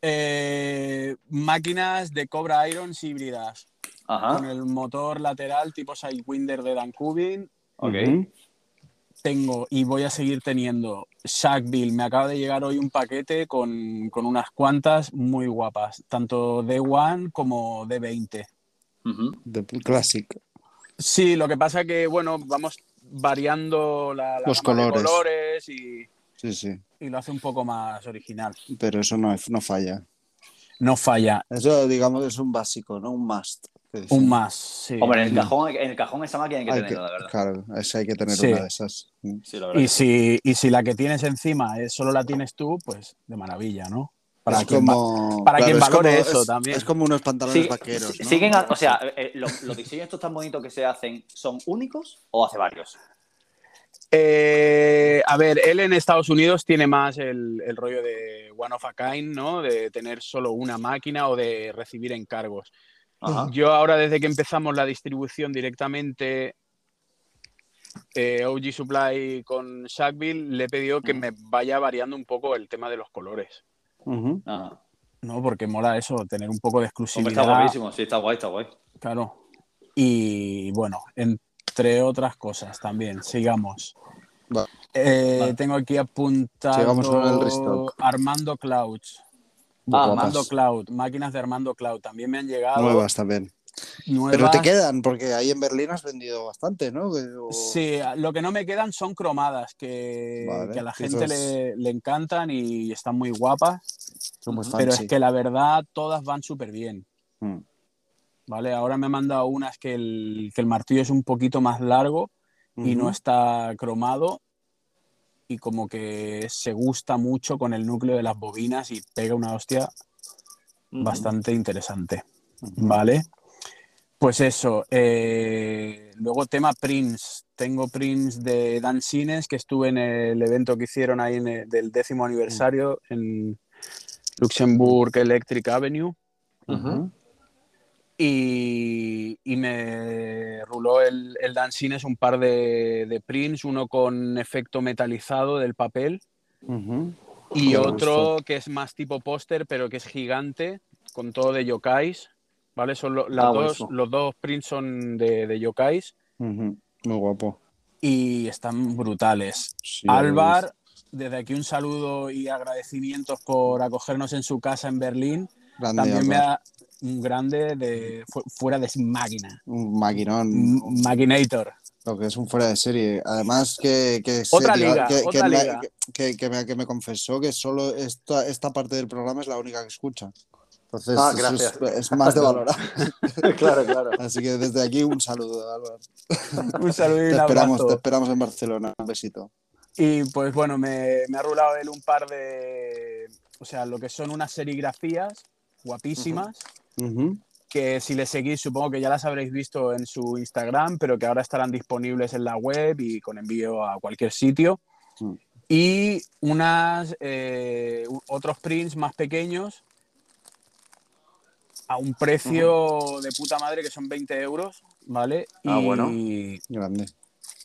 Eh, máquinas de Cobra Irons híbridas, Ajá, con el motor lateral tipo Sidewinder de Dan Cubin. ok. Tengo y voy a seguir teniendo Shackville, me acaba de llegar hoy un paquete con, con unas cuantas muy guapas, tanto D1 como D20. Ujú. De Classic. Sí, lo que pasa que, bueno, vamos variando la, la Los gama de colores. colores y, Sí, sí. y lo hace un poco más original. Pero eso no, no falla. No falla. Eso, digamos, es un básico, ¿no? Un must. que. Un más, sí. Hombre, en el cajón, en el cajón esa máquina hay que Hay tenerla, de verdad. Claro, esa hay que tener Sí. una de esas. Sí, la verdad. Y si, y si la que tienes encima es, solo la tienes tú, pues de maravilla, ¿no? Para es quien va- para quien es valore como- eso es- también. Es como unos pantalones Sí, vaqueros. ¿no? siguen, o sea, eh, los, los diseños estos tan bonitos que se hacen, ¿son únicos o hace varios? Eh, a ver, él en Estados Unidos tiene más el, el rollo de one of a kind, ¿no? De tener solo una máquina o de recibir encargos. Ajá. Yo ahora, desde que empezamos la distribución directamente eh, OG Supply con Shackville, le he pedido que me vaya variando un poco el tema de los colores, ¿no? Porque mola eso, tener un poco de Hombre, está exclusividad. guapísimo, sí, está guay, está guay. Claro. Y bueno, entre otras cosas también, sigamos. Va. Eh, Va. Tengo aquí apuntado. Armando Clouds. Ah. Armando Cloud, máquinas de Armando Cloud. También me han llegado Nuevas también. Nuevas. Pero te quedan, porque ahí en Berlín has vendido bastante, ¿no? O- Sí, lo que no me quedan son cromadas, que, Vale, que a la gente es- le, le encantan y están muy guapas. Son muy Pero es que la verdad, todas van súper bien. Mm. ¿Vale? Ahora me han mandado unas que el, que el martillo es un poquito más largo y no está cromado y como que se gusta mucho con el núcleo de las bobinas y pega una hostia bastante interesante. ¿Vale? Pues eso. eh, luego tema prints. Tengo prints de Dan Sines, que estuve en el evento que hicieron ahí en el- del décimo aniversario en Luxembourg Electric Avenue. Y, y me ruló el, el Dan Sines un par de, de prints, uno con efecto metalizado del papel y otro que es más tipo póster, pero que es gigante, con todo de yokais. ¿Vale? Son lo- las Ah, dos, los dos prints son de, de yokais. Muy guapo. y están brutales. Sí, Álvar, desde aquí un saludo y agradecimientos por acogernos en su casa en Berlín. Grande, También me da un grande de fu- fuera de máquina. Un maquinón. M- Maquinator. Lo que es un fuera de serie. Además que... que Otra serio, liga, que, que otra me, liga. que- que me, que me confesó que solo esta, esta parte del programa es la única que escucha. Entonces Ah, es, gracias. es más de <laughs> valorar. <laughs> claro, claro. Así que desde aquí un saludo, Álvaro. Un saludo y Te un esperamos, te esperamos en Barcelona. Un besito. Y pues bueno, me, me ha rulado él un par de. O sea, lo que son unas serigrafías guapísimas. Que si le seguís, supongo que ya las habréis visto en su Instagram, pero que ahora estarán disponibles en la web y con envío a cualquier sitio. Mm. Y unas eh, otros prints más pequeños a un precio de puta madre que son 20 euros, ¿vale? Ah, y, bueno. Grande.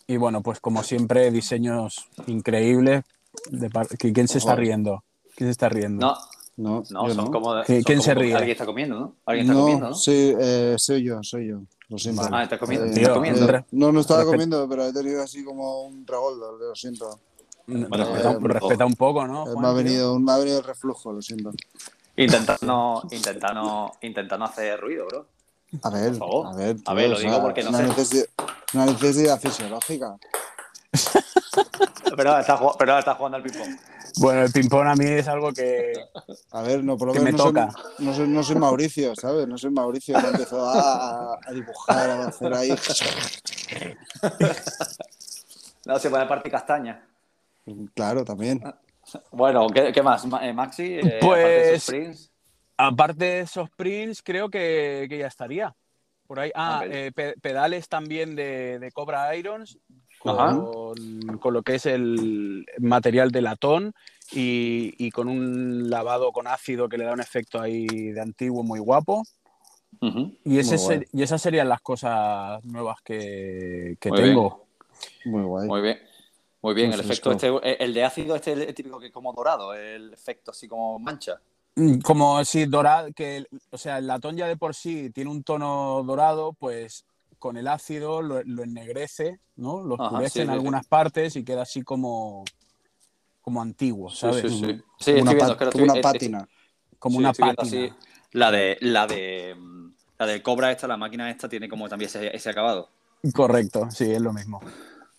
y bueno, pues como siempre, diseños increíbles. De par- ¿qui- ¿Quién se está riendo? ¿Quién se está riendo? No, No, no, son no. como. ¿Qui- son quién como se ríe? Alguien está comiendo, ¿no? Alguien está no, comiendo, ¿no? sí, eh, soy yo, soy yo. Lo siento. Ah, estás comiendo. Eh, estás comiendo. re- No, no estaba Respet- comiendo, pero he tenido así como un regoldo, lo siento. Bueno, respeta, eh, respeta un poco, ¿no? Eh, Juan, me, ha venido, me ha venido el reflujo, lo siento. Intentando, intentando, intentando hacer ruido, bro. A ver, a ver. A ver, lo o digo sea, porque no una sé. una necesidad fisiológica. <laughs> Pero ahora está, pero ahora está jugando al ping-pong. Bueno, el ping-pong a mí es algo que. A ver, no, por lo Que menos me no, soy, no, soy, no soy Mauricio, ¿sabes? No soy Mauricio, que empezó a, a dibujar, a hacer ahí. <laughs> No, se puede parte castaña. Claro, también. Bueno, ¿qué, qué más, eh, Maxi? Eh, Pues- aparte de esos prints. Aparte de esos prints, creo que, que ya estaría. Por ahí. Ah, eh, pe- pedales también de, de Cobra Irons. Con, con lo que es el material de latón y, y con un lavado con ácido que le da un efecto ahí de antiguo muy guapo. Y, ese Muy guay. ser- y esas serían las cosas nuevas que, que Muy tengo. Muy guay. Muy bien. Muy bien, Muy el efecto este, el de ácido este es el típico que es como dorado, el efecto así como mancha. Mm, Como si dorado, que, o sea, el latón ya de por sí tiene un tono dorado, pues con el ácido lo, lo ennegrece, ¿no? Lo oscurece sí, en sí, sí. algunas partes y queda así como, como antiguo, Sí, ¿sabes? sí, sí. Sí, estoy una, viendo, como una pátina. Como sí, una pátina. así. La de, la de mm, la de Cobra esta, la máquina esta tiene como también ese, ese acabado. Correcto, sí, es lo mismo.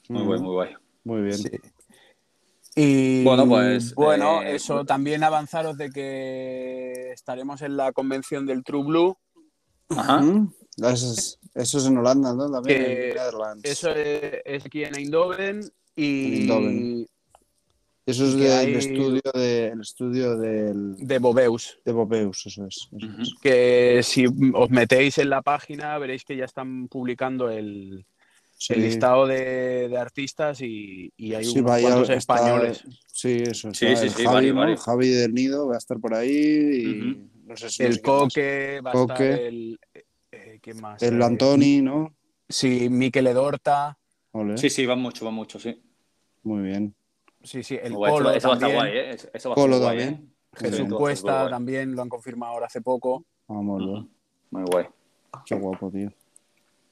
Muy guay, muy guay. Muy bien. Sí. Y Bueno, pues, bueno, eh, eso también avanzaros de que estaremos en la convención del True Blue. Ajá. Mm, Eso es, eso es en Holanda, ¿no? También Que en Netherlands. Eso es, es aquí en Eindhoven y En Eindhoven. Eso es del hay- estudio, de, el estudio del, de Bobeus. de Bobeus, eso es. eso Ujú. es. Que si os metéis en la página veréis que ya están publicando el, Sí, el listado de, de artistas y, y hay sí, unos vaya, cuantos está- españoles. Sí, eso. Sí, sí, sí, Javi. Javi del Nido va a estar por ahí y no sé si El. Coque, va a Coque. estar el... eh, ¿Quién más? El Eh, Antoni, ¿no? Sí, Miquel Edorta. Ole, Sí, sí, van mucho, van mucho, sí. Muy bien. Sí, sí, el. Polo eso, eso va a estar también. guay, ¿eh? Eso- Eso va a Polo guay, también. ¿eh? Jesús Sí, Cuesta también lo han confirmado ahora hace poco. Vamos, Ujú. Muy guay. qué guapo, tío.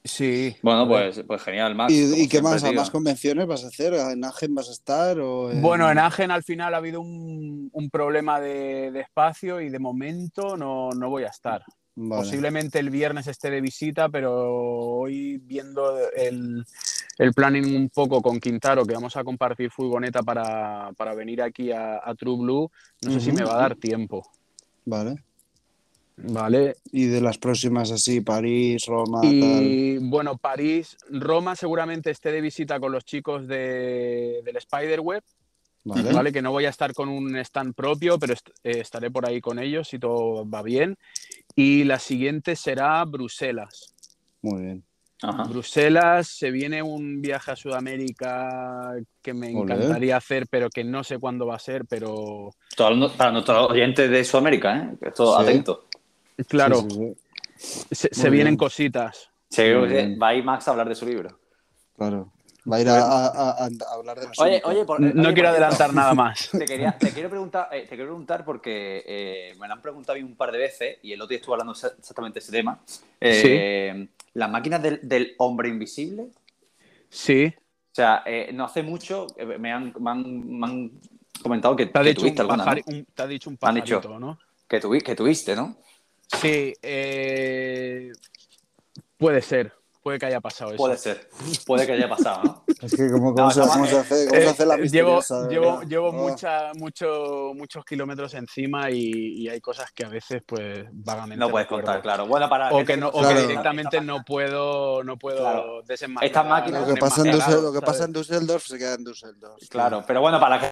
Sí. Bueno, pues, pues genial, Max. ¿Y, qué más? ¿A tío. más convenciones vas a hacer? ¿En Agen vas a estar? O en- Bueno, en Agen al final ha habido un, un problema de, de espacio y de momento no, no voy a estar. Vale. Posiblemente el viernes esté de visita, pero hoy viendo el, el planning un poco con Quintaro, que vamos a compartir furgoneta para, para venir aquí a, a True Blue, no sé si me va a dar tiempo. Vale. ¿Vale? Y de las próximas así, París, Roma, Y bueno, París, Roma seguramente esté de visita con los chicos de, del Spiderweb. Vale. ¿vale? Que no voy a estar con un stand propio, pero est- eh, estaré por ahí con ellos si todo va bien. Y la siguiente será Bruselas. Muy bien. Ajá. Bruselas, se viene un viaje a Sudamérica que me encantaría hacer, pero que no sé cuándo va a ser, pero Todo- Para nuestros oyentes de Sudamérica, ¿eh? Que Esto, Sí. atento. Claro, Sí, sí, sí, se, vienen cositas. Bien. va a ir Max a hablar de su libro. Claro. Va a ir a, a- a- a hablar de Oye, oye, por- No oye, quiero adelantar nada más. <laughs> Te, quería, te quiero preguntar, eh, te quiero preguntar porque eh, me lo han preguntado a mí un par de veces y el otro día estuve hablando exa- exactamente de ese tema. Eh, Las máquinas del, del hombre invisible, Sí, o sea, eh, no hace mucho eh, me han, me han- me han comentado que, te ha que dicho, un, tuviste alguna, pajari- ¿no? un- te ha dicho un Han dicho. pajarito, ¿no? que, tuvi- que tuviste, ¿no? Sí, eh, puede ser, puede que haya pasado eso. Puede ser, puede que haya pasado, ¿no? <laughs> Es que cómo, cómo No, se, cómo eh, se hace, cómo se Eh, hace la llevo llevo, llevo Oh, mucha, mucho, muchos kilómetros encima y, y hay cosas que a veces pues vagamente No puedes recuerdo. contar, claro. Bueno, para O que, no, o que Claro. directamente no puedo, no puedo Claro. desenmascarar. Estas máquinas- Lo que pasa en, Demasiado, Düssel- lo que ¿sabes? pasa en Düsseldorf se queda en Düsseldorf. Claro, pero bueno, para que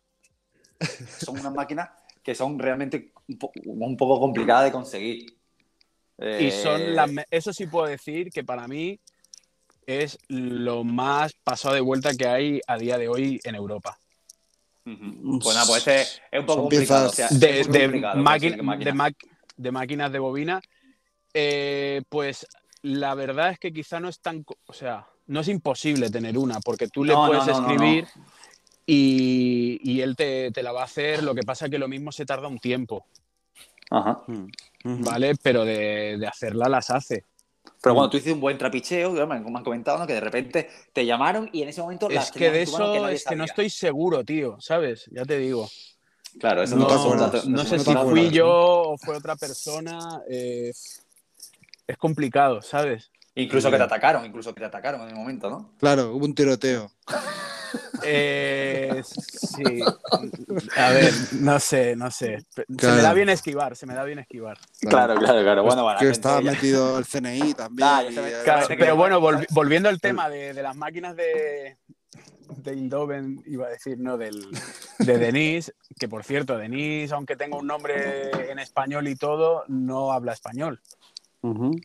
<laughs> son unas máquinas que son realmente un, po- un poco complicadas de conseguir. Y son Eh, las, me- eso sí puedo decir que para mí es lo más pasado de vuelta que hay a día de hoy en Europa. ujú. Pues nada, pues este es un poco complicado. o sea, De, es muy de, complicado máquina- conseguir máquinas. de, ma- de máquinas de bobina. Eh, pues la verdad es que quizá no es tan, o sea, no es imposible tener una, porque tú le No, puedes no, no, escribir Y, y él te, te la va a hacer, lo que pasa que lo mismo se tarda un tiempo, Ajá. ¿Vale? Pero de, de hacerla las hace. Pero bueno, tú hiciste un buen trapicheo, que me han me han comentado, ¿no? Que de repente te llamaron y en ese momento las Es que de eso nadie es que no estoy seguro, tío, ¿sabes? Ya te digo. Claro, eso No no, acuerdas, dato- No un sé no si fui yo o fue otra persona. eh, es complicado, ¿sabes? Incluso que te atacaron, incluso que te atacaron en el momento, ¿no? Claro, hubo un tiroteo. <laughs> Eh, sí. <laughs> A ver, no sé, no sé. Se me da bien esquivar, se me da bien esquivar. Claro, claro, claro. Bueno, bueno. que estaba ya- metido el CNI también. Y, Claro, que- pero bueno, volvi- volviendo al tema de, de las máquinas de, de Eindhoven, iba a decir, no, del, de Denise, que por cierto, Denise, aunque tenga un nombre en español y todo, no habla español. Hombre,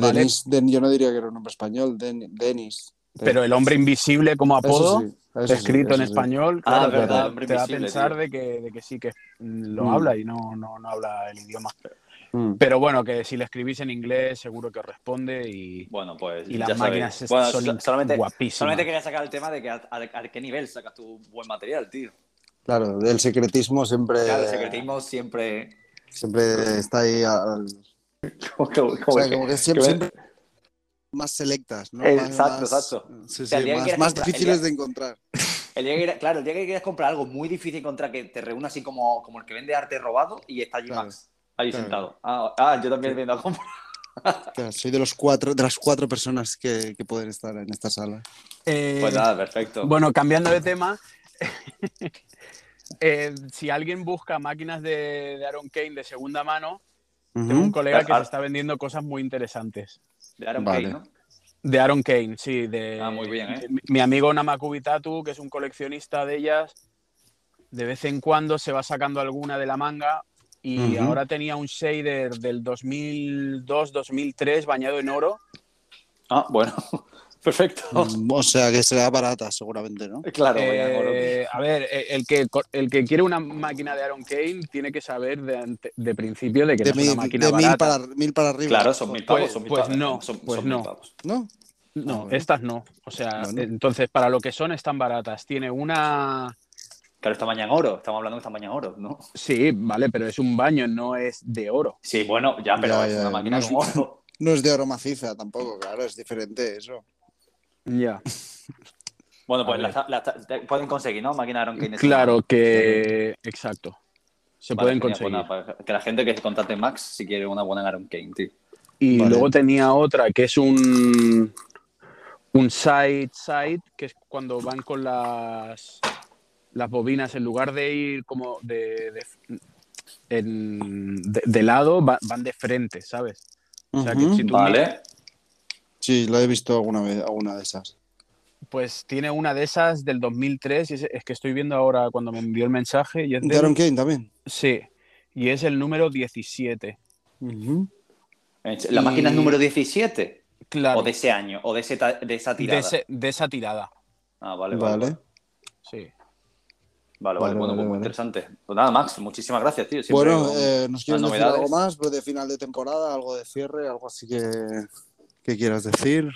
Vale. Denis, Den- yo no diría que era un nombre español, Den- Denis. Pero el hombre invisible como apodo, Eso sí, eso sí, escrito en eso sí. español, Ah, claro, te, verdad, te da a pensar de que, de que sí que lo Mm. habla y no, no, no habla el idioma. Mm. Pero bueno, que si le escribís en inglés, seguro que os responde y, Bueno, pues y las máquinas es- Bueno, son so- solamente, guapísimas. solamente quería sacar el tema de que a, a- a qué nivel sacas tu buen material, tío. Claro, el secretismo siempre, Claro, el secretismo siempre... siempre está ahí. al- <laughs> como que- o como sea, que- como que siempre, que- siempre más selectas, ¿no? Exacto, más- exacto. Sí, O sea, más, difíciles día- de encontrar. <laughs> El día que claro, el día que quieras comprar algo muy difícil contra que te reúna así como, como el que vende arte robado y está allí Claro, Max, ahí claro. sentado. Ah, ah, yo también viendo a comprar. <laughs> Claro, soy de los cuatro, de las cuatro personas que, que pueden estar en esta sala. Eh, Pues nada, perfecto. Bueno, cambiando de tema, eh, si alguien busca máquinas de, de Aaron Kane de segunda mano, tengo un colega que se está vendiendo cosas muy interesantes. de Aaron vale. Kane, ¿no? De Aaron Kane, sí. De, Ah, muy bien, ¿eh? de mi, mi amigo Namakubitatu, que es un coleccionista de ellas, de vez en cuando se va sacando alguna de la manga y ahora tenía un shader del 2002-2003 bañado en oro. Ah, bueno, perfecto. Mm, O sea que será barata, seguramente, ¿no? Claro, vaya, oro. Eh, a ver, eh, el que, el que quiere una máquina de Aaron Kane tiene que saber de, ante- de principio de que De, no es mil, una máquina de mil barata. para, mil para arriba. Claro, son mil pavos, Pues- son mil pues pavos. no, son, pues son mil no. pavos. ¿No? No, Ah, bueno. estas no. O sea, Bueno. entonces para lo que son están baratas. Tiene una... Claro, está bañada en oro, estamos hablando que está bañada en oro, ¿no? Sí, vale, pero es un baño, no es de oro. Sí, bueno, ya, pero Ya, es ya, una ya. máquina No es- con oro. <laughs> No es de oro maciza tampoco, claro, es diferente eso. Ya. Bueno, pues A la- la- te- pueden conseguir, ¿no? Máquina Aaron Kane. Claro que... Exacto. Se Vale, pueden pues conseguir. para que la gente que contacte Max si quiere una buena Aaron Kane, tío. Y Vale. luego tenía otra que es un un side side que es cuando van con las las bobinas en lugar de ir como de de, en- de- de lado va- van de frente, ¿sabes? O sea que si tú miras, Vale. Sí, lo he visto alguna vez, alguna de esas. pues tiene una de esas del 2003 y es, es que estoy viendo ahora cuando me envió el mensaje y es De Aaron Kane también. sí y es el número 17. Ujú. La Y- máquina es número 17. Claro. O de ese año, o de, ese ta- de esa de, tirada. ese- de esa tirada. Ah, vale, vale. Vale. Sí. vale, Vale, bueno, vale, pues muy vale. interesante. Pues nada, Max, muchísimas gracias, tío. Siempre Bueno, eh, ¿nos quieres decir algo más pues, de final de temporada, algo de cierre, algo así que, que quieras decir?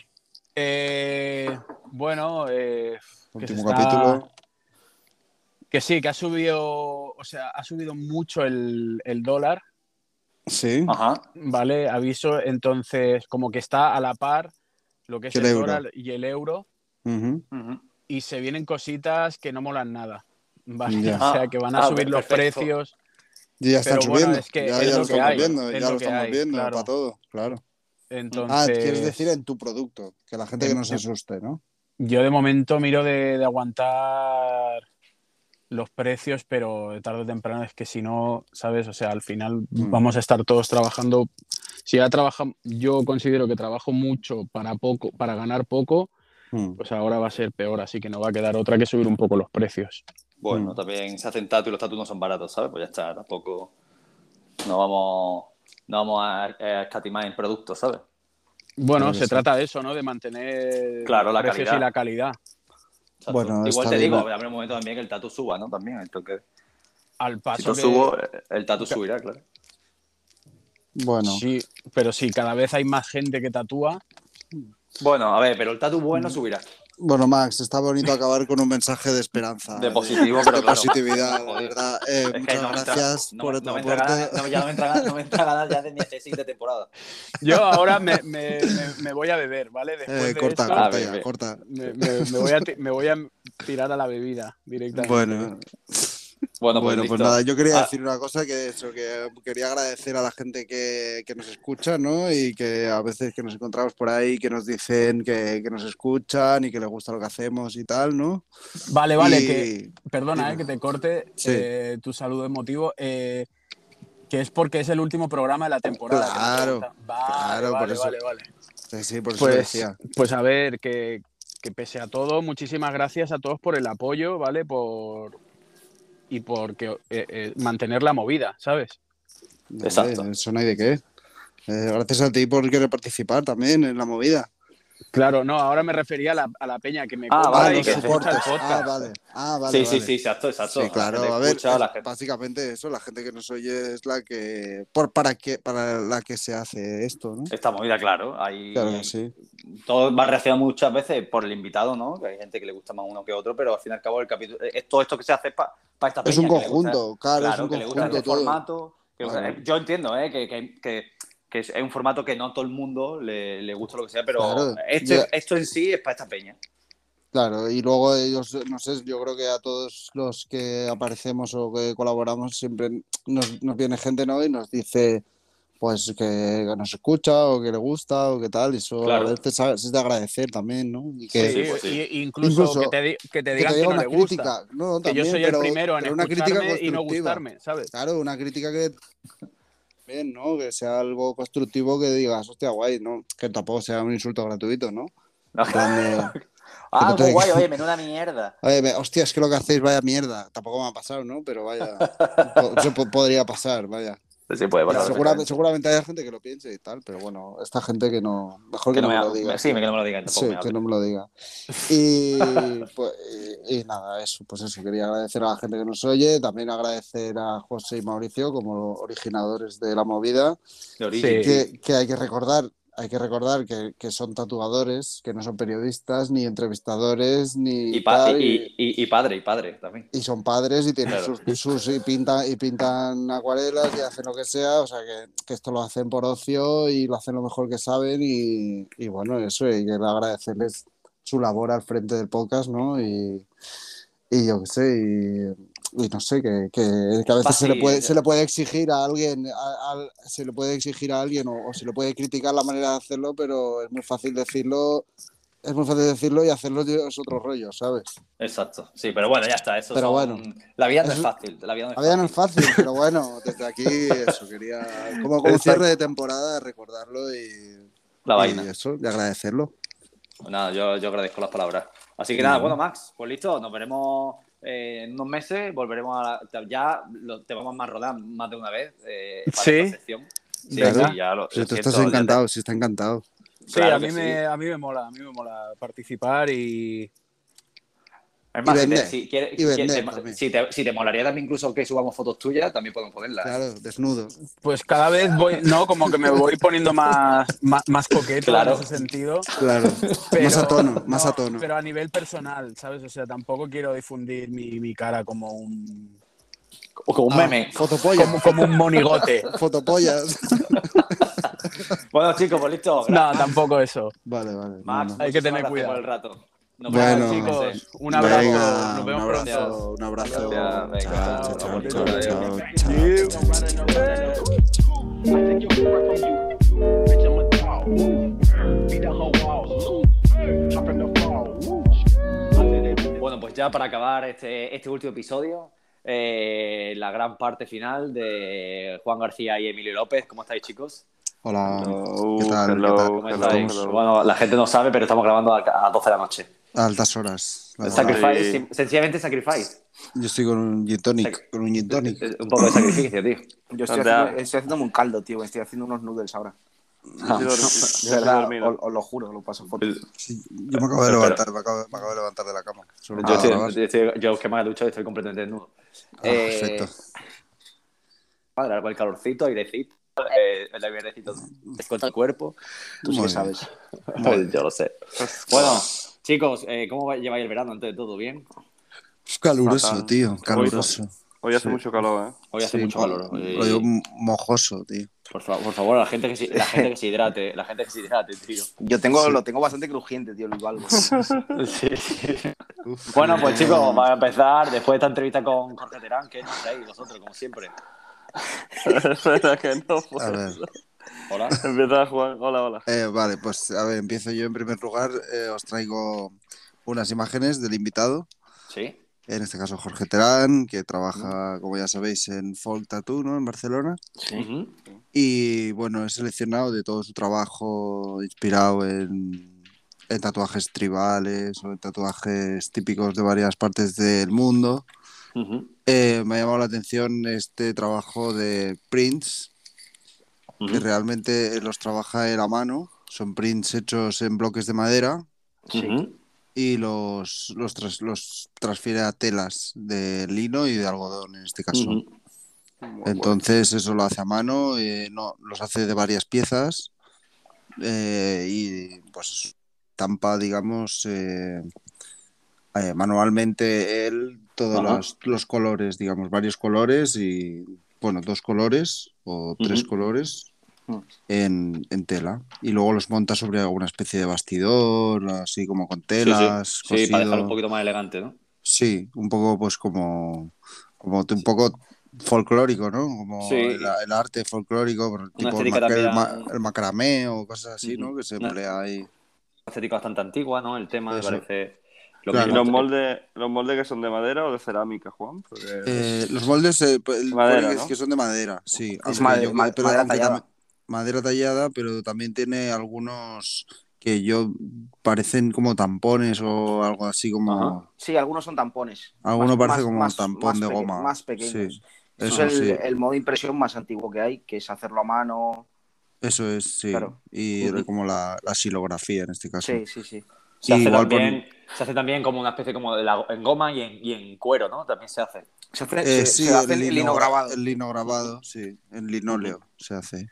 Eh, bueno, eh, que Último está- capítulo. Que sí, que ha subido, o sea, ha subido mucho el, el dólar, Sí. Ajá. ¿vale? Aviso, entonces como que está a la par lo que es el, el euro. dólar y el euro y se vienen cositas que no molan nada. <laughs> O sea, que van a Ah, subir los perfecto. precios. Y ya están Pero bueno, subiendo. es que ya es ya lo lo que estamos hay, viendo, es ya lo lo estamos hay, viendo claro. para todo, claro. Entonces, Ah, quieres decir en tu producto, que la gente que no se asuste, ¿no? yo de momento miro de, de aguantar los precios, pero tarde o temprano es que si no, ¿sabes? O sea, al final Mm. vamos a estar todos trabajando. Si ya trabajamos, yo considero que trabajo mucho para poco, para ganar poco, Mm. pues ahora va a ser peor, así que no va a quedar otra que subir un poco los precios. Bueno, Mm. también se hacen tatu y los tatu no son baratos, ¿sabes? Pues ya está, tampoco. No vamos, no vamos a, a escatimar en productos, ¿sabes? Bueno, que se sí. trata de eso, ¿no? De mantener Claro, la precios calidad. y la calidad. Exacto. Bueno, Igual te digo, habrá un momento también que el tatu suba, ¿no? También, el toque. Al paso Si yo que- subo, el tatu subirá, claro. Bueno, Sí, pero sí, cada vez hay más gente que tatúa. Bueno, a ver, pero el tatu bueno subirá. Bueno, Max, está bonito acabar con un mensaje de esperanza. De positivo, pero de claro. positividad, de verdad. Eh, Es que muchas no entra- gracias no por no me entra aporte. ganas- no, ya no me entra ganas- no me entra ganas ya de ni hacer siguiente temporada. Yo ahora me, me- me- me voy a beber, ¿vale? Después Eh, de corta, esto, Ah, corta bien, ya, corta. me, me- me voy a, ti- me voy a tirar a la bebida directamente. Bueno, Bueno, pues, bueno, pues listo. nada, yo quería Ah. decir una cosa que eso, que quería agradecer a la gente que, que nos escucha, ¿no? Y que a veces que nos encontramos por ahí, que nos dicen que, que nos escuchan y que les gusta lo que hacemos y tal, ¿no? Vale, vale, Y- que perdona, eh, que te corte Sí. eh, tu saludo emotivo. eh, que es porque es el último programa de la temporada. Claro. Vale, claro, por vale, eso. vale, vale. Sí, sí, por eso lo Pues, decía. pues a ver, que, que pese a todo, muchísimas gracias a todos por el apoyo, ¿vale? Por y por que, eh, eh, mantener la movida, ¿sabes? Exacto. Eso no hay de qué. Eh, gracias a ti por querer participar también en la movida. Claro, no, ahora me refería a la, a la peña que me Ah, vale, y que que se escucha soportes. el podcast. Ah, vale. Ah, vale. sí, sí, vale. sí, exacto, exacto. Sí, claro. A ver, escucha, es la gente- básicamente eso, la gente que nos oye es la que por para que para la que se hace esto, ¿no? Esta movida, claro. Hay, Claro que sí. Todo va reaccionado muchas veces por el invitado, ¿no? Que hay gente que le gusta más uno que otro, pero al fin y al cabo el capítulo. Es todo esto que se hace para esta Es un peña le gusta- conjunto, claro, es Claro, un que le gusta conjunto este todo. formato. que eh, Yo entiendo, ¿eh? Que, que- que- que es un formato que no a todo el mundo le, le gusta lo que sea, pero Claro, este- ya- esto en sí es para esta peña. Claro, y luego ellos, no sé, yo creo que a todos los que aparecemos o que colaboramos siempre nos, nos viene gente, ¿no? Y nos dice, pues que nos escucha o que le gusta o que tal, y eso Claro. a veces es de agradecer también, ¿no? Y que, Sí, pues sí. y- incluso, Incluso que te, que te que te digan que, no una le gusta. crítica, no, Que yo también, soy pero- el primero en pero una crítica escucharme y no gustarme, ¿sabes? Claro, una crítica que bien, ¿no? Que sea algo constructivo que digas, hostia, guay, ¿no? Que tampoco sea un insulto gratuito, ¿no? Plan <laughs> Ah, te- muy guay, <laughs> oye, menuda mierda. Oye, me- hostia, es que lo que hacéis, vaya mierda. Tampoco me ha pasado, ¿no? Pero vaya, <laughs> eso po- podría pasar, vaya. Sí, puede pasar. Segura- seguramente hay gente que lo piense y tal, pero bueno, esta gente que no, mejor que, Que no no me me, lo diga. sí, que no me lo digan. Sí, me que no me lo diga. Y, <laughs> pues, y, y nada, eso, pues eso, quería agradecer a la gente que nos oye, también agradecer a José y Mauricio como originadores de la movida, De origen. Sí. que, que hay que recordar, hay que recordar que, que son tatuadores, que no son periodistas, ni entrevistadores, ni Y, pa- tal, y, y- y padre, y padre también. y son padres y tienen Claro. sus, sus- y pintan y pintan acuarelas y hacen lo que sea, o sea que, que esto lo hacen por ocio y lo hacen lo mejor que saben y, y bueno, eso, y quiero agradecerles su labor al frente del podcast, ¿no? Y, y yo qué sé, y, y no sé, que, que- que a veces se le, puede, se le puede exigir a alguien, a- se le puede exigir a alguien o, o se le puede criticar la manera de hacerlo, pero es muy fácil decirlo. Es muy fácil decirlo y hacerlo es otro rollo, ¿sabes? Exacto. Sí, pero bueno, ya está. Eso Pero son- bueno. La vida no es fácil. La vida no es La vida no fácil. es fácil, pero bueno, <laughs> desde aquí eso quería, como, como cierre de temporada, recordarlo y, La y vaina. eso, y agradecerlo. Pues nada, yo, yo agradezco las palabras. Así que nada, bueno, Max, pues listo, nos veremos eh, en unos meses, volveremos a la- ya lo, te vamos a rodar más de una vez eh, para Sí. esta sección. Sí, ¿Verdad? sí, ya lo, Si lo tú siento, estás ya te- encantado, si está encantado. Sí, Claro a, mí me, sí. a mí me mola, a mí me mola participar y... Es más, Y si te- vender, si, quieres- y si vender quieres- también. si te, si te molaría también incluso que subamos fotos tuyas, también podemos ponerlas. Claro, desnudo. Pues cada vez voy, no, como que me voy poniendo más, más, más coqueto Claro. en ese sentido. Claro, Pero, más a tono, más no, a tono. Pero a nivel personal, ¿sabes? O sea, tampoco quiero difundir mi, mi cara como un, O como un Ah, meme. Fotopollas, como, como un monigote. <laughs> fotopollas. <laughs> Bueno, chicos, pues listo. No, tampoco eso. Vale, vale. Max, no, no. Hay que tener cuidado. el rato. Nos Bueno, vemos, chicos, un abrazo. Venga, Nos un vemos abrazo, pronto. un abrazo. Gracias, venga, Chao, chao, chao. Bueno, pues ya para acabar este, este último episodio, eh, la gran parte final de Juan García y Emilio López. ¿Cómo estáis, chicos? Hola, Hello, ¿qué tal? hello, ¿Qué tal? ¿Cómo hello, estáis? hello. Bueno, la gente no sabe, pero estamos grabando a, a 12 de la noche. A altas horas. verdad. Sacrifice, sim- sencillamente Sacrifice. Yo estoy con un gin tonic, con un gin tonic. Un poco de sacrificio, tío. Yo estoy, Anda. haciendo, estoy haciéndome un caldo, tío. Estoy haciendo unos noodles ahora. Ah, Yo De estoy verdad, dormido. os, os lo juro, lo paso foto. Sí, yo me acabo de Pero- levantar, me acabo, me acabo de levantar de la cama. Yo, estoy, grabar. yo estoy- yo que me he duchado estoy completamente desnudo. Ah, Eh, perfecto. Padre, algo el calorcito, airecito, eh, el airecito descuenta el cuerpo. Tú sí Muy que bien. sabes. Pues <laughs> yo lo sé. Bueno, chicos, eh, ¿cómo lleváis el verano antes de todo? ¿Bien? Caluroso, Fatal. tío, caluroso. Hoy hace Sí. mucho calor, ¿eh? Hoy hace Sí, mucho calor. Lo digo Eh, mojoso, tío. por, fa- por favor, la gente, que se, la gente que se hidrate, la gente que se hidrate, tío. Yo tengo, lo tengo bastante crujiente, tío, lo algo. <laughs> Bueno, pues chicos, vamos a empezar después de esta entrevista con Jorge Terán, que nos traéis vosotros, como siempre. <laughs> Espera que no A puedo. ver. Hola. <laughs> Empieza Juan. Hola, hola. Eh, vale, pues a ver, empiezo yo en primer lugar. eh, os traigo unas imágenes del invitado. Sí. En este caso, Jorge Terán, que trabaja, como ya sabéis, en Folk Tattoo, ¿no? En Barcelona. Ujú. Y bueno, he seleccionado de todo su trabajo inspirado en, en tatuajes tribales o en tatuajes típicos de varias partes del mundo. Eh, me ha llamado la atención este trabajo de que realmente los trabaja él a mano. Son prints hechos en bloques de madera y los, los, tras- los transfiere a telas de lino y de algodón en este caso. Entonces eso lo hace a mano, eh, no, los hace de varias piezas eh, y pues estampa, digamos, eh, manualmente él todos los, los colores, digamos, varios colores y, bueno, dos colores o tres colores Mm. en, en tela. Y luego los monta sobre alguna especie de bastidor, así como con telas, sí, sí, para dejarlo un poquito más elegante, ¿no? Sí, un poco pues como, como un poco folclórico, ¿no? Como Sí. el, el arte folclórico, tipo el, mac- ma- el macramé o cosas así, ¿no? Que se Una- emplea ahí. Una estética bastante antigua, ¿no? El tema Eso. me parece lo Claro. ¿Y mismo. los moldes, los moldes que son de madera o de cerámica, Juan? Porque- Eh, los moldes eh, pues, el- Madera, pone que, es ¿no? que son de madera, sí. yo- ma- pero madera tallada. también- madera tallada, pero también tiene algunos que yo parecen como tampones o algo así como. Ajá. Sí, algunos son tampones. Alguno Más- parece como más- tampón más de goma. Más pequeños. Sí, Eso, eso es el, sí. el modo de impresión más antiguo que hay, que es hacerlo a mano. Eso es, sí. Claro. Y como la, la silografía en este caso. Sí, sí, sí. Se hace, también, se hace también como una especie como de la- en goma y en, y en cuero, ¿no? También se hace. Se, hace, Eh, se- sí, se hace el lino- lino grabado. El lino grabado, sí. En linóleo se hace.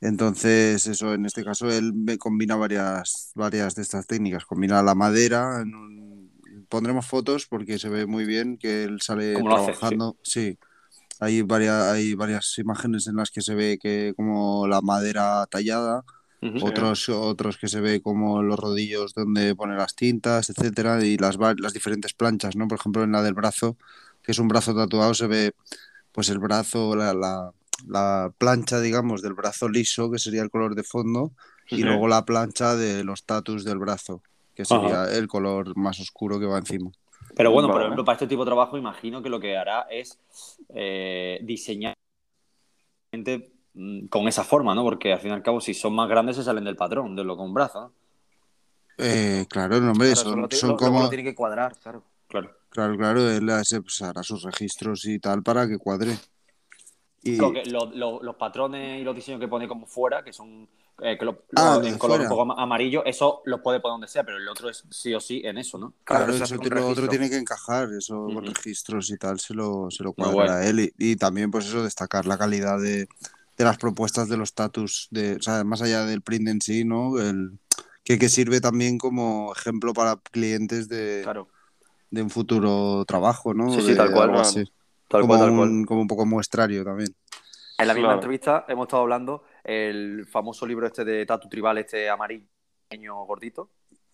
Entonces, eso, en este caso, él me combina varias, varias de estas técnicas. Combina la madera. en un- Pondremos fotos porque se ve muy bien que él sale ¿Cómo lo hace? trabajando. Sí. Hay varias, hay varias imágenes en las que se ve que como la madera tallada, Otros, otros que se ve como los rodillos donde pone las tintas, etcétera, y las, las diferentes planchas, ¿no? Por ejemplo, en la del brazo, que es un brazo tatuado, se ve pues el brazo, la, la, la plancha, digamos, del brazo liso, que sería el color de fondo, y luego la plancha de los tatus del brazo, que sería el color más oscuro que va encima. Pero bueno, por ejemplo, para este tipo de trabajo imagino que lo que hará es eh, diseñar con esa forma, ¿no? Porque al fin y al cabo, si son más grandes, se salen del patrón, de lo con brazo. Eh, claro, no, hombre, Claro, son, lo, lo- como... lo tiene que cuadrar, claro. Claro. Claro, claro, él hace- pues, hará sus registros y tal para que cuadre. Y, Lo que- lo- lo- los patrones y los diseños que pone como fuera, que son eh, que lo, Ah, lo- en color fuera. un poco ama- amarillo, eso los puede poner donde sea, pero el otro es sí o sí en eso, ¿no? Claro, Claro, eso lo otro tiene que encajar, eso con Ujú. registros y tal, se lo, se lo cuadrará bueno. él. Y, y también, pues eso, destacar la calidad de, de las propuestas de los tatus, de, o sea, más allá del print en sí, ¿no? El, que, que sirve también como ejemplo para clientes de, Claro. de un futuro trabajo, ¿no? Sí, sí, De tal cual. Tal como, cual, tal cual. un, como un poco muestrario también. En la misma Claro. entrevista hemos estado hablando el famoso libro este de Tatu Tribal, este amarillo, pequeño, gordito.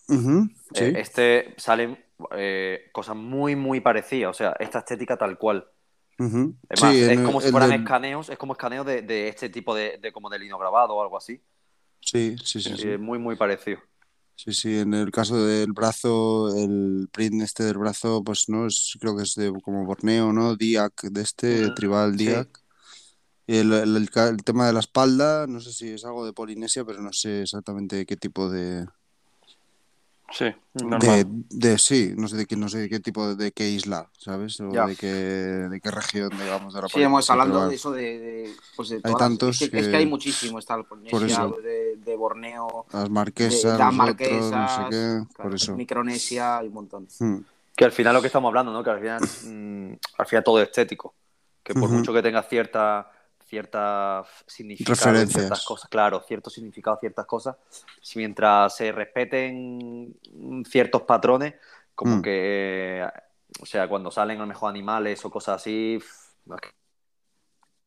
Sí. Eh, este salen eh, cosas muy, muy parecidas. O sea, esta estética tal cual. Es más, Sí, es en como el- si fueran del- escaneos, es como escaneos de, de este tipo de, de como de lino grabado o algo así. Sí, sí, sí, Sí, sí. es muy, muy parecido. Sí, sí, en el caso del brazo, el print este del brazo, pues no es, creo que es de como Borneo, ¿no? Diac, de este, tribal sí. Diac. Y el, el- el ca- el tema de la espalda, no sé si es algo de Polinesia, pero no sé exactamente qué tipo de, Sí, de, normal. de- sí, no sé de qué, no sé de qué tipo de, de qué isla, ¿sabes? O de qué, de qué región, digamos, de la Sí, hemos hablando de eso de, de, pues de Hay todas las- tantos es, que, es que- hay muchísimo, está el Polinesia, de, de Borneo, Las de, marquesas, las otros, no sé marquesas, qué, claro, por eso. Micronesia, hay un montón. Hmm. Que al final lo que estamos hablando, ¿no? Que al final, mm, al final todo es estético. Que por mucho que tenga cierta cierta significado en Referencias. ciertas cosas, claro, cierto significado, ciertas cosas, si mientras se respeten ciertos patrones, como Mm. que, o sea, cuando salen a lo mejor animales o cosas así, no es que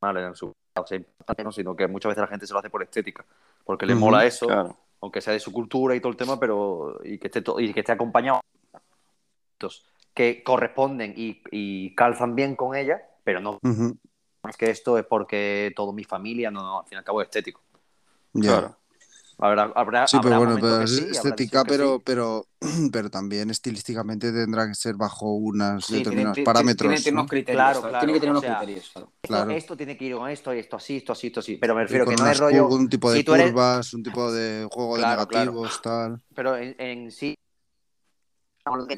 animales en su o sea, importante, ¿no? sino que muchas veces la gente se lo hace por estética, porque le Ujú. mola eso, Claro. aunque sea de su cultura y todo el tema, pero y que esté, y que esté acompañado que corresponden y, y calzan bien con ella, pero no Ujú. Es que esto es porque todo mi familia, no, no, al fin y al cabo es estético. Ya. Claro. Habrá, habrá, Sí, pero habrá bueno, pero es sí, estética, pero, sí. pero, <clears throat> pero también estilísticamente tendrá que ser bajo unos Sí, determinados tiene- parámetros. tiene- tiene ¿no? unos criterios. Claro, claro, tiene que tener o unos sea, criterios. claro. Esto, claro. esto tiene que ir con esto, y esto así, esto así, esto así. Pero me refiero con que no es rollo. un tipo de si tú eres- curvas, un tipo de juego Claro, de negativos, tal. Pero en, en sí,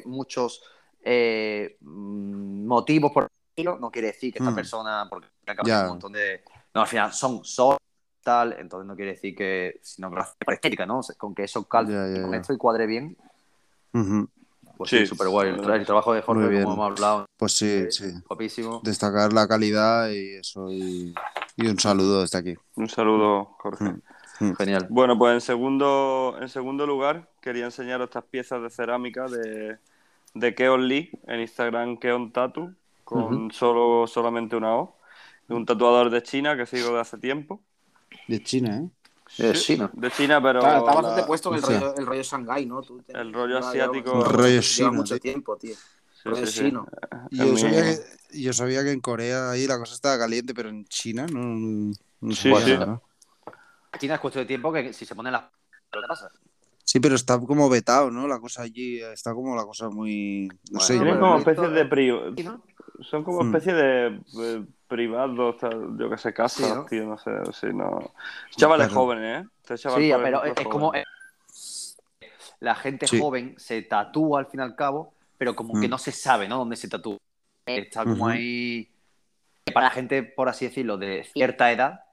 muchos eh, mm, motivos por estilo, no quiere decir que esta Mm. persona, porque acaba Ya. un montón de. No, al final son sol tal, entonces no quiere decir que, sino que lo hace por estética, ¿no? Con que eso calce ya, con esto y cuadre bien, pues Sí, sí, súper guay. El, tra- el trabajo de Jorge, Muy bien. como hemos hablado, Pues sí, eh, sí. guapísimo. Destacar la calidad y eso. Y, y un saludo desde aquí. Un saludo, Jorge. Mm. Genial. Bueno, pues en segundo, en segundo lugar, quería enseñaros estas piezas de cerámica de, de Keon Lee en Instagram Keon Tattoo, con solo, solamente una O. de un tatuador de China que sigo de hace tiempo. De China, ¿eh? De Sí, China. De China, pero. Claro, está la- bastante puesto en el rollo, el rollo Shanghái, ¿no? Tú te- El rollo asiático. lleva- El rollo lleva chino, mucho tiempo, tío. Sí, rollo sí, sí. chino. Yo sabía, que, yo sabía que en Corea ahí la cosa estaba caliente, pero en China no, no sé Sí, sí. China es cuestión de tiempo que si se ponen las... ¿Qué pasa? Sí, pero está como vetado, ¿no? La cosa allí está como la cosa muy. No sé. Tienen como especies de pri-. Son como Hmm. especies de eh, privados, tal, yo que sé, casas, Sí, ¿no? tío, no sé, sí, no. Chavales Pero- jóvenes, ¿eh? Este chaval, Sí, pero es, es como... La gente Sí. joven se tatúa al fin y al cabo, pero como que Mm. no se sabe, ¿no? Dónde se tatúa. Está como ahí... Para la gente, por así decirlo, de cierta edad,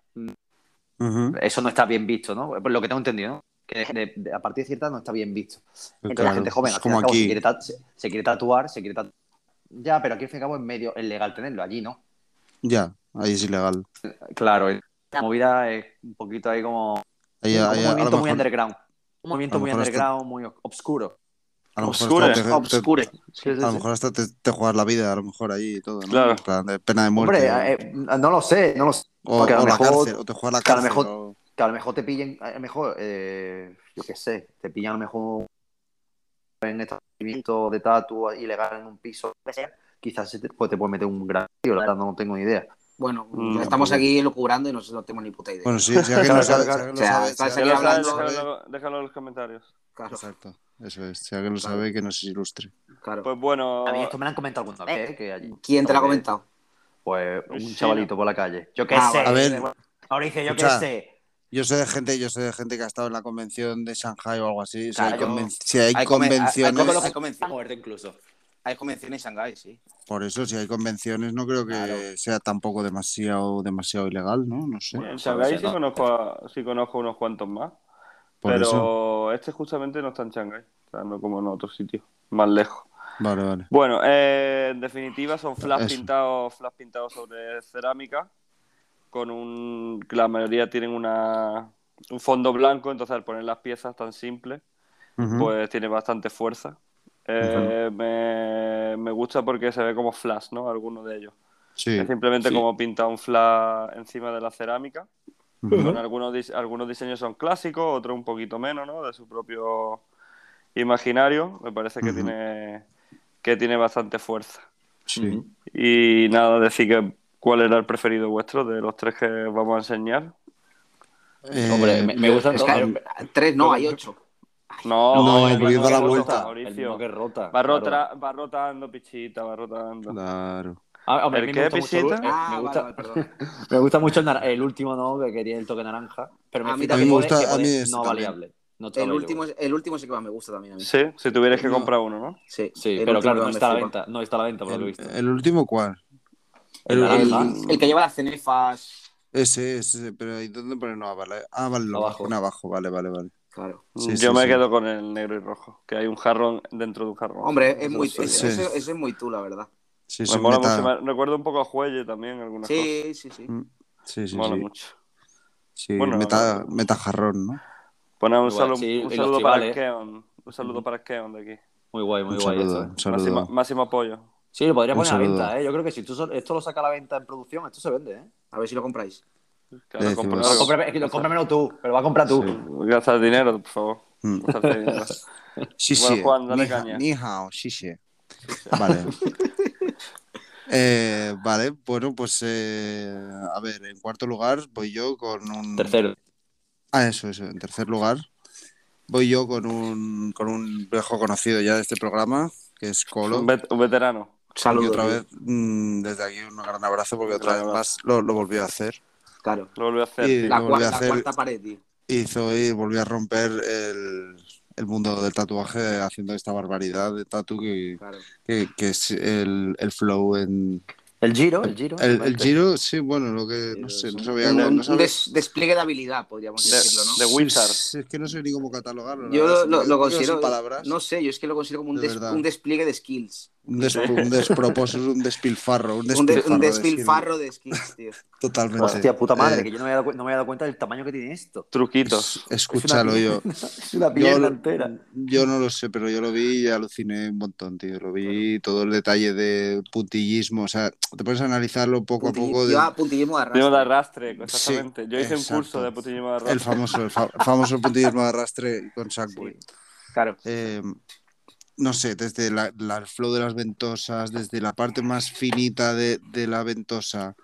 eso no está bien visto, ¿no? Por lo que tengo entendido, ¿no? Que de- de- a partir de cierta edad no está bien visto. Pues Entonces, claro, la gente joven, al fin y al cabo, se quiere, se quiere tatuar, se quiere tatuar. Ya, pero aquí al fin y al cabo es medio es legal tenerlo, allí no. Ya, ahí es ilegal. Claro, la movida es un poquito ahí como Ahí, un ahí, movimiento muy mejor, underground. Un movimiento muy underground, muy obscuro. a lo mejor Obscure, hasta te- te- Obscure. Sí, sí, a lo mejor hasta te, te juegas la vida, a lo mejor ahí y todo, ¿no? Claro. En plan de pena de muerte. Hombre, eh, no lo sé, no lo sé. o la cárcel, te juegas la que a lo cárcel. mejor- o- Que a lo mejor te pillen, a lo mejor, eh, yo qué sé, te pillan a lo mejor en establecimiento de tatu ilegal en un piso, quizás se te, pues te puede meter un gran tío, la verdad no tengo ni idea. Bueno, Mm, estamos tampoco. aquí locurando y no, no tengo ni puta idea. Bueno, sí, si <laughs> alguien Claro, lo sabe, claro, déjalo, en los comentarios. Claro, Exacto, eso es. Si alguien lo sabe, que nos ilustre. claro. Pues bueno, A mí esto me lo han comentado alguna vez, ¿eh? que allí- ¿Quién te lo ha comentado? Pues un Sí, chavalito por la calle. Yo qué Ah, sé. A ver, Mauricio, yo escucha, qué sé. Yo sé de gente, yo sé de gente que ha estado en la convención de Shanghai o algo así. Si hay, yo- conven- si hay hay hay- hay convenciones, Hay incluso. Hay convenciones en Shanghái, sí. por eso, si hay convenciones, no creo que Claro. sea tampoco demasiado, demasiado ilegal, ¿no? No sé. en Shanghái sí no. conozco, a- sí conozco unos cuantos más. Por pero eso. este justamente no está en Shanghái, o sea, no como en otro sitio, más lejos. Vale, vale. Bueno, eh, en definitiva son flash Eso. pintados, flash pintados sobre cerámica, con un que la mayoría tienen una, un fondo blanco, entonces al poner las piezas tan simples, pues tiene bastante fuerza. Eh, me, me gusta porque se ve como flash, ¿no? Algunos de ellos. sí. Es simplemente Sí. como pintar un flash encima de la cerámica. Con algunos, dis- algunos diseños son clásicos, otros un poquito menos, ¿no? De su propio imaginario. Me parece que tiene que tiene bastante fuerza. Sí. Y nada, decir que cuál era el preferido vuestro de los tres que vamos a enseñar. Eh, Hombre, me, me gustan Es todos. que tres, no, hay ocho. No, No, el la vuelta. El Mauricio. que rota. Va, claro. rota- va rotando, pichita, va rotando. Claro. Ah, hombre, a ¿El mí qué, <laughs> me gusta mucho el- Ah, me vale, gusta, vale, me gusta mucho el, el último, ¿no? Que quería el toque naranja. Pero me A mí también que me gusta- que a mí ese no también. variable. No El último, es- el último sí que más me gusta también a mí. Sí, si tuvieras que No. comprar uno, ¿no? Sí, Sí, el pero claro, no está a la venta. No está a la venta, por lo que he El, visto. el último, ¿cuál? El el- naranja. El, el que lleva las cenefas. Ese, ese, pero ¿y dónde pone no? Vale. Ah, vale, lo Abajo. abajo, vale, vale, vale. Claro. Sí, Yo sí, me sí. quedo con el negro y rojo, que hay un jarrón dentro de un jarrón. Hombre, es muy, Eso es- sí. ese, ese es muy tú, la verdad. Sí, Me sí, mola mucho, me recuerda un poco a Juelle también, algunas Sí, sí, sí. Mm, Sí, sí, cosas. Mola sí. mucho. Sí, Bueno, meta, no. meta jarrón, ¿no? Bueno, un, saludo, sí, un saludo para. Keon. Un saludo para Keon de aquí. Muy guay, muy Un guay. saludo, esto, un saludo. Máximo, máximo apoyo. Sí, lo podría Un poner a venta, ¿eh? Yo creo que si tú esto lo saca a la venta en producción, esto se vende, ¿eh? A ver si lo compráis. Claro, es que lo- cómpramelo tú, pero va a comprar tú. Sí. Gasta dinero, por favor. Mm. Dinero. <laughs> Sí, Bueno, sí. Juan, dale Ni, caña. ni hao, sí, sí. Vale. <laughs> Eh, vale, bueno, pues eh, a ver, en cuarto lugar voy yo con un. Tercero. Ah, eso, eso. En tercer lugar voy yo con un, con un viejo conocido ya de este programa, que es Colo. Un, vet- un veterano. Y Saludos. otra tío. vez, mm, desde aquí, un gran abrazo porque otra vez más lo, lo volvió a hacer. Claro. Lo volvió a hacer. Y-. La, lo volví cua- a la hacer. cuarta pared, tío. Hizo y volvió a romper el, el mundo del tatuaje haciendo esta barbaridad de tatu que, Claro. que, que es el, el flow en. El giro, el giro. El, el giro, sí, bueno, lo que no Giro, sé, no sabía Un, cómo- un no sabía- des- despliegue de habilidad, podríamos De- decirlo, ¿no? de Wizard. Sí, Es que no sé ni cómo catalogarlo. la Yo lo, lo- lo considero. No sé, yo es que lo considero como un, De des- un despliegue de skills. Un, des- un despropósito, un despilfarro. Un <laughs> Un, de- despilfarro. de skins, <laughs> tío. Totalmente. Hostia, puta madre, Eh, que yo no me, había dado, no me había dado cuenta del tamaño que tiene esto. Truquitos. es- escúchalo Es una yo. pierna- <laughs> Es una Yo, pierna entera. yo no lo sé, pero yo lo vi y aluciné un montón, tío. Lo vi todo el detalle de puntillismo. O sea, te a analizarlo poco a Puntillismo- poco. de- Lleva puntillismo de Primo de arrastre. exactamente. Yo hice un curso de putillismo de arrastre. el famoso, el fa- famoso puntillismo de arrastre con Sackboy. Claro. Eh, no sé, desde la, la- el flow de las ventosas, desde la parte más finita de, de la ventosa,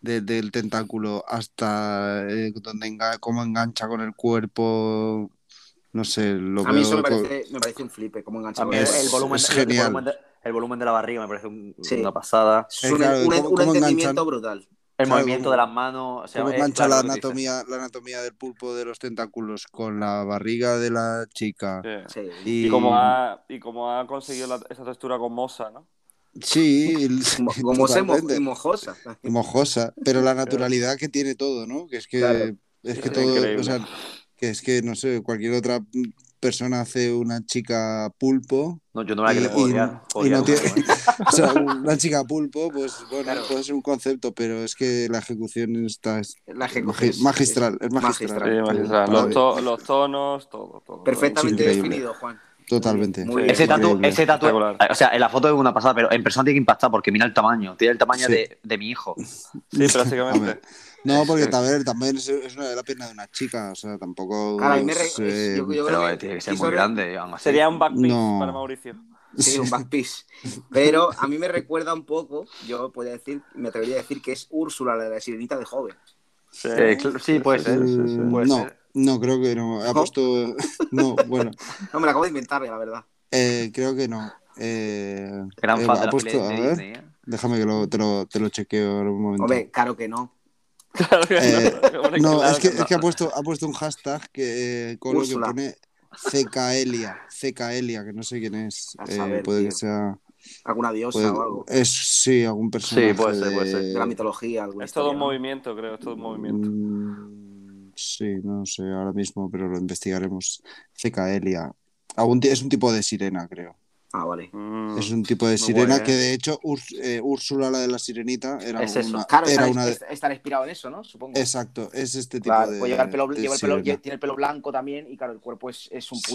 de- del tentáculo, hasta eh, donde enga- cómo engancha con el cuerpo. No sé, lo A mí veo eso me parece, me parece un flipe, como engancha Es- el, volumen, es el genial. volumen de, el volumen de la barriga me parece un- Sí. una pasada. Es un, claro, un- ¿cómo- un cómo entendimiento enganchan? brutal. El Claro, movimiento como- de las manos. O sea, cómo claro la anatomía, la anatomía del pulpo de los tentáculos con la barriga de la chica. Sí. Sí. Y, Y como ha, y como ha conseguido la- esa textura con Mosa, ¿no? Sí, el- <laughs> Como, se mo- y mojosa. y mojosa, pero la naturalidad que tiene todo, ¿no? Que es que, Claro. es que Es todo, o sea, que es que, no sé, cualquier otra persona hace una chica pulpo, No, yo no la que le puedo odiar. y odiar no tiene- mucho, <laughs> o sea, <laughs> una chica pulpo, pues bueno, Claro. puede ser un concepto, pero es que la ejecución está es La ejecución es- magistral, es magistral. magistral. Sí, magistral. Para- Los, to- los tonos, todo, todo. Perfectamente definido, Juan. Totalmente. Muy. Ese tatu, ese tatu, o sea, en la foto es una pasada, pero en persona tiene que impactar porque mira el tamaño, tiene el tamaño Sí. de, de mi hijo. Sí, prácticamente. No, porque también, también es, es una de la pierna de una chica, o sea, tampoco. Me re- eh, yo- yo- Pero creo eh, tiene que ser muy grande. Sería un backpiece No. para Mauricio. Sí, un <laughs> backpiece. Pero a mí me recuerda un poco, yo podría decir, me atrevería a decir que es Úrsula, la de la sirenita de joven. Sí, Eh, cl- sí, puede ser. puede no, ser. no, creo que no. Ha ¿No? puesto. <laughs> No, bueno, <laughs> No, me la acabo de inventar, la verdad. eh, creo que no. Eh, Gran eh, fan ha puesto, a ver, Disney. ¿eh? déjame que lo, te, lo, te lo chequeo en un momento. Hombre, claro que no. <laughs> Claro que Eh, no. No, claro es que, no. es que ha puesto, ha puesto un hashtag que, eh, con lo que pone CKElia, CKElia, que no sé quién es. Eh, puede tío. que sea. Alguna diosa puede- o algo. es sí, algún personaje. puede ser, puede ser. de- la mitología, Es todo un ¿no? movimiento, creo, es todo un movimiento. Mm, Sí, no sé ahora mismo, pero lo investigaremos. CKElia. Algún es un tipo de sirena, creo. Ah, vale. Mm. Es un tipo de sirena ¿eh? que de hecho eh, Úrsula, la de la sirenita, era Es eso. una, Claro, era estará, una de- inspirado en eso, ¿no? Supongo. Exacto, es este tipo Claro, de. pues lleva el pelo, de lleva el pelo- sirena. tiene el pelo blanco también y claro, el cuerpo es, es un Sí.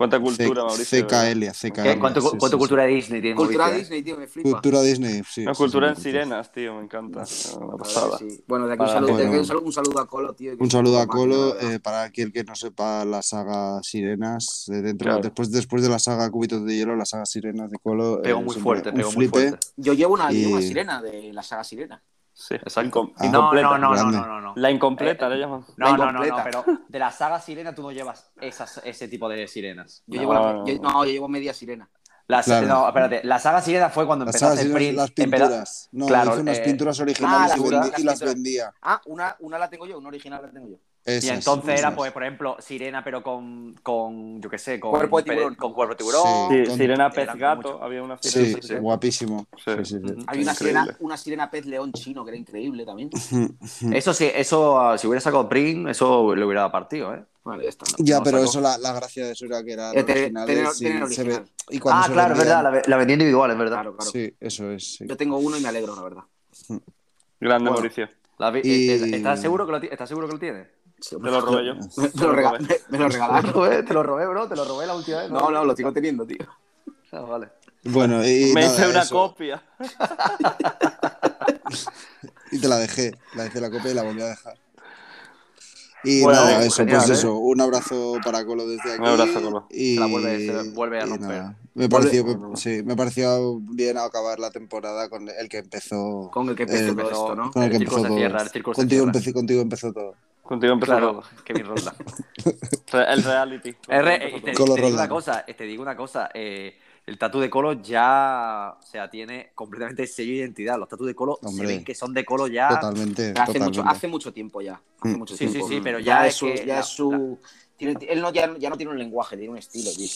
Cuánta cultura, C- Mauricio. ¿Qué? CKElia. ¿Cuánto, sí, sí, cuánto sí. cultura de Disney tiene Cultura Mauricio? Disney, tío, me flipa. Cultura Disney, sí. Una sí, cultura sí, en sí. sirenas, tío, me encanta. Una pasada. sí. Bueno, de aquí un saludo, de aquí Bueno. un saludo, un saludo a Colo, tío. Un saludo a Colo, eh, para aquel que no sepa la saga Sirenas, eh, dentro, Claro. después, después de la saga Cubitos de Hielo, la saga Sirenas de Colo. Pegó eh, muy fuerte, un pegó muy fuerte. Yo llevo una, Y- llevo una sirena de la saga Sirena. Sí, Exacto. incom- Ah. No, incompleta. no, no, no, no, no. La incompleta Eh, le llaman. No, La no, no, pero de la saga sirena tú no llevas esas, ese tipo de sirenas. Yo No, llevo la- no, yo- no. no, yo llevo media sirena. La, Claro. No, espérate, la saga sirena fue cuando empezó a hacer print. las pinturas. No, claro, hizo unas eh, pinturas originales ah, y, las y vendía. Ah, una, una la tengo yo, una original la tengo yo. Y Esas, entonces era, esas. pues, por ejemplo, sirena, pero con, con yo qué sé, con, Cuerpo de tiburón. con cuerpo de tiburón. Sí. Sí, con- sirena pez gato, mucho. había una Sí, sirena. sí, guapísimo. Sí. Sí, sí, sí. Ujú. Hay una sirena, una sirena pez león chino que era increíble también. <laughs> Eso sí, eso, ah, si hubiera sacado print, eso le hubiera partido, ¿eh? Vale, ya está. Ya, No pero sacó. eso, la, la gracia de eso era que eran Eh, y tener se ve- original. y cuando Ah, se claro, es vendían- verdad, la, la vendí individual, es verdad. Claro, claro. Sí, eso es. sí. Yo tengo uno y me alegro, la verdad. Grande Bueno. Mauricio. Y- eh, ¿Estás seguro que lo, ti- ¿Estás seguro que lo tienes? Sí, Te lo robé yo. Me, me lo rega- me- me lo Te regalaron. lo <laughs> robé, te lo robé, bro, te lo robé la última vez. No, no, lo sigo teniendo, tío. Vale. Bueno, y Me nada, hice una eso. copia. <laughs> Y te la dejé, la dejé la copia y la volví a dejar. Y Bueno, nada, eso, genial, pues ¿eh? eso, un abrazo para Colo desde aquí. Un abrazo, Colo. Y, Se la vuelve- se la vuelve a romper. Me Vuelve- pareció, sí, me pareció bien acabar la temporada con el que empezó. Con el que empezó eh, todo esto, ¿no? Con el que El círculo empezó todo. cierra, el contigo, empecé, contigo empezó todo. Contigo empezó Claro. Kevin Roldán. <laughs> Re- El reality. R, Contigo eh, empezó te, todo. Colo te digo una cosa, eh, te digo una cosa, eh, el tatu de Colo ya, o sea, tiene completamente sello de identidad. Los tatu de Colo Hombre. se ven que son de Colo ya. Totalmente. Hace totalmente. mucho, hace mucho tiempo ya. Hace Mm. mucho Sí, sí, tiempo. sí, pero ya, ya es su. que Ya la- es su tiene- él no, ya, ya no tiene un lenguaje, tiene un estilo, tío.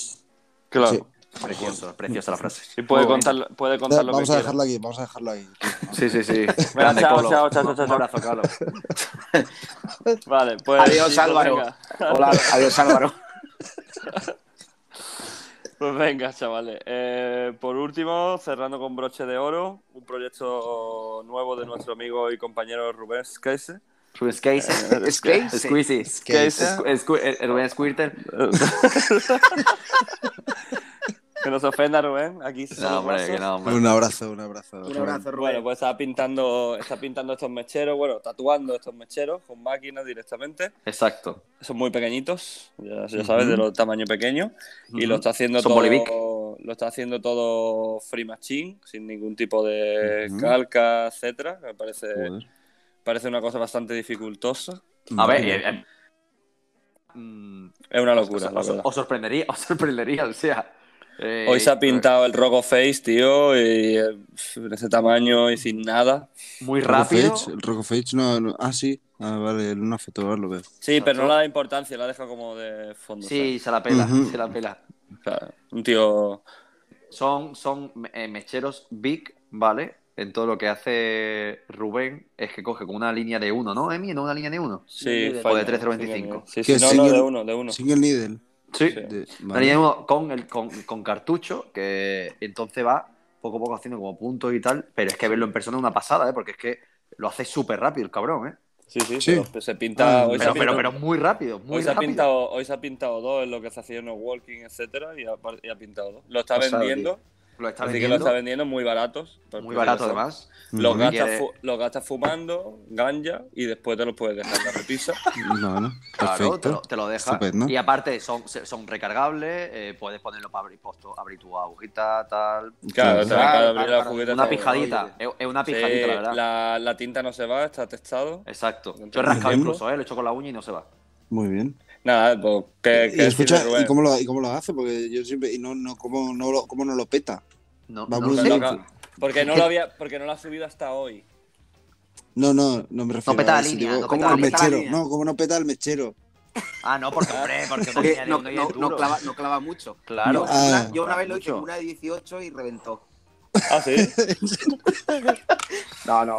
Claro. Sí. Precioso, preciosa la frase. Puede contar, puede contar lo Vamos que a quiera. dejarlo aquí, vamos a dejarlo ahí. Sí, sí, sí. Venga, chao, Colo. chao, chao, chao, Un abrazo, Carlos. <laughs> Vale, pues. Adiós, Álvaro. venga. Hola, adiós, Álvaro. <laughs> Pues venga, chavales. Eh, por último, cerrando con broche de oro, un proyecto nuevo de nuestro amigo y compañero Rubén Skeise. Rubén Skeise. Skeise. Squeezy. Skeise. Squ- eh, Rubén Squirter. <laughs> que no se ofenda, Rubén. Aquí se No, hombre, que no, hombre. Un abrazo, un abrazo. Un abrazo, Rubén. Bueno, pues está pintando, está pintando estos mecheros, bueno, tatuando estos mecheros con máquinas directamente. Exacto. Son muy pequeñitos, ya, ya sabes, de los tamaño pequeño. Y lo está haciendo Son todo. Bolivic. Lo está haciendo todo free machine, sin ningún tipo de calca, etcétera. Me parece, Joder. parece una cosa bastante dificultosa. A ver, eh, eh, mm, Es una locura, os- os sorprendería, <laughs> os sorprendería, o sea. Eh, Hoy se ha pintado el Rogo Face, tío, y eh, en ese tamaño y sin nada. muy rápido. El Roco Fage no, no- Ah, sí. Ah, vale, en una foto ahora lo veo. Sí, pero no le da importancia, la deja como de fondo. Sí, se la pela, Ujú. se la pela. ¿sabes? O sea, un tío. Son, son eh, mecheros big, ¿vale? En todo lo que hace Rubén es que coge con una línea de uno, ¿no, Emi? ¿No una línea de uno? Sí, O de falla, 3,025. Sí, ¿Qué sí, no, no, de uno, de uno. Single Needle. Sí. Con, el, con, con cartucho, que entonces va poco a poco haciendo como puntos y tal, pero es que verlo en persona es una pasada, ¿eh? Porque es que lo hace súper rápido el cabrón, ¿eh? Sí, sí, Sí. pero se pinta. Ah, hoy, se Pero, ha pero, pintado, pero muy rápido, muy hoy, se ha rápido. pintado, hoy se ha pintado dos en lo que se hacía en los walking, etcétera, y ha, y ha pintado dos. Lo está vendiendo, Lo está así que lo está vendiendo muy baratos. muy barato además. Los gastas, Quiere- fu- los gastas fumando, ganja, y después te los puedes dejar en la repisa. <laughs> No, no. Claro, Perfecto. te lo, te lo deja. Estupendo. Y aparte son, son recargables, eh, puedes ponerlo para abrir, posto, abrir tu agujita, tal. Claro, te de abrir la jugueta. Una pijadita, es, una pijadita, Sí, la verdad. la, la tinta no se va, está testado. Exacto. Yo he rascado incluso, ¿eh? Lo he hecho con la uña y no se va. Muy bien. Nada, pues, ¿qué, Y qué escucha? ¿y cómo, lo, ¿y cómo lo hace? Porque yo siempre. Y no, no, ¿cómo, no, lo, ¿Cómo no lo peta? No, Va no sé. Porque no lo había, porque no lo ha subido hasta hoy. No, no, no me refiero peta a la línea, digo, no ¿Cómo peta línea. mechero? No, ¿cómo no peta el mechero? Ah, no, porque, hombre, porque no, no- no clava, no clava mucho. Claro. Yo, Ah. una, yo una vez lo hice Mucho. una de 18 y reventó. Ah, sí. <laughs> No, no.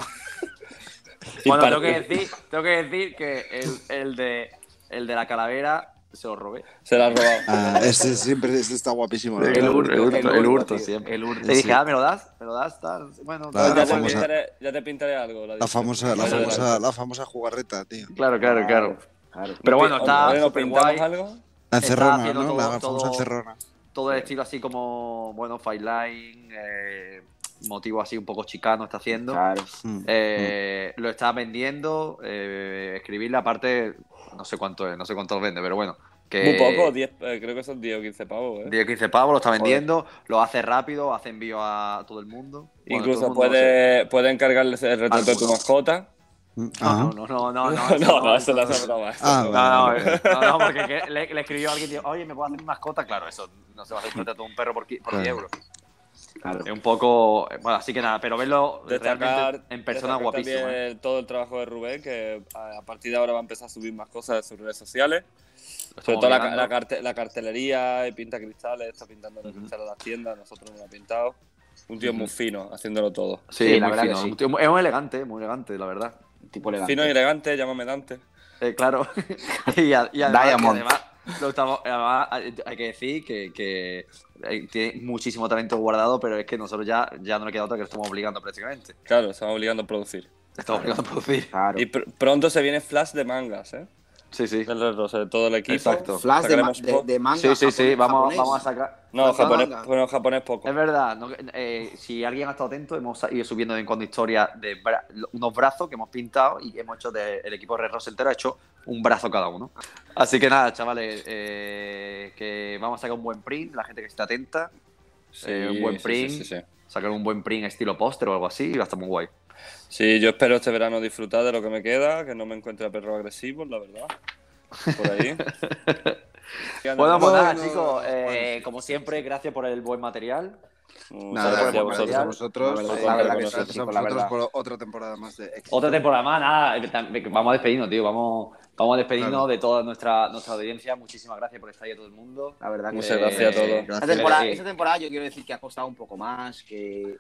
Bueno, tengo que decir, tengo que, decir que el, el, de, el de la calavera se lo robé. Se la ha robado. Ah, este siempre este está guapísimo. El hurto, el hurto, el hurto siempre. El hurto. Le dije, Sí. ah, ¿me lo das? ¿Me lo das? Tal. Bueno, Claro, ya, tal, la te pintaré, ya te pintaré algo. La famosa, la famosa, la famosa jugarreta, tío. Claro, claro, claro. Claro. Pero bueno, está Hombre, ¿nos súper pintamos guay. algo? La encerrona, ¿no? todo- la famosa todo- encerrona. Todo el estilo así como, bueno, Fight Line, eh, motivo así un poco chicano está haciendo. Claro. Mm. Eh, lo está vendiendo, eh, escribirle aparte, no sé cuánto es, no sé cuánto vende, pero bueno. Que Muy poco, 10, eh, creo que son 10 o 15 pavos. ¿eh? 10 15 pavos, lo está vendiendo, lo hace rápido, hace envío a todo el mundo. Bueno, Incluso el mundo, no sé. puede, puede encargarle el retrato de tu mascota. Mm, No, no, no, no, no, <laughs> No, eso no, eso no es broma. eso Ah, no. No, no, Vale, eh, no, no, porque que le, le escribió a alguien, tío, oye, ¿me puedo hacer mi mascota? Claro, eso no se va a hacer un retrato de un perro por, qui- por Claro. 10 euros. Claro. Es un poco. eh, Bueno, así que nada, pero verlo Destacar, realmente en persona guapísimo. también ¿eh? todo el trabajo de Rubén, que a partir de ahora va a empezar a subir más cosas de sus redes sociales. Sobre todo la, la carte- la cartelería, y pinta cristales, está pintando los cristales a las tiendas, nosotros no lo ha pintado. Un tío muy fino, haciéndolo todo. Sí, Sí, la muy verdad que fino. sí. Un tío- Es muy elegante, muy elegante, la verdad. Tipo elegante. Fino y elegante, llámame Dante. Eh, claro. <laughs> y, a- y además, Diamond. y además lo estamos- además, hay que decir que, que eh, tiene muchísimo talento guardado, pero es que nosotros ya, ya no le queda otra que lo estamos obligando prácticamente. Claro, estamos obligando a producir. Estamos obligando a producir. Claro. Y pr- pronto se viene Flash de mangas, ¿eh? Sí, sí. Red Rose, de todo el equipo. Exacto. Flash de, ma- de, de manga. Sí, sí, sí. Vamos, japonés. vamos a sacar. No, de japonés, bueno, japonés poco. Es verdad, no- eh, si alguien ha estado atento, hemos ido subiendo de vez en cuando historias de bra- unos brazos que hemos pintado y hemos hecho del equipo Red Rose entero, ha hecho un brazo cada uno. Así que nada, chavales, eh, que vamos a sacar un buen print, la gente que esté atenta, Sí, eh, un buen sí, print. Sí, sí, sí. sacar un buen print estilo póster o algo así y va a estar muy guay. Sí, yo espero este verano disfrutar de lo que me queda, que no me encuentre a perros agresivos, la verdad. Por ahí. <laughs> Bueno, pues nada, chicos, eh, bueno. como siempre, gracias por el buen material. Muchas Nada, gracias a por vosotros. material. a vosotros. La verdad- eh, gracias que sí, a chicos, la vosotros verdad. por otra temporada más de éxito. Otra temporada más, nada, vamos a despedirnos, tío, vamos, vamos a despedirnos Claro. de toda nuestra, nuestra audiencia. Muchísimas gracias por estar ahí a todo el mundo. La verdad que Muchas gracias a todos. Esta temporada, esta temporada yo quiero decir que ha costado un poco más, que,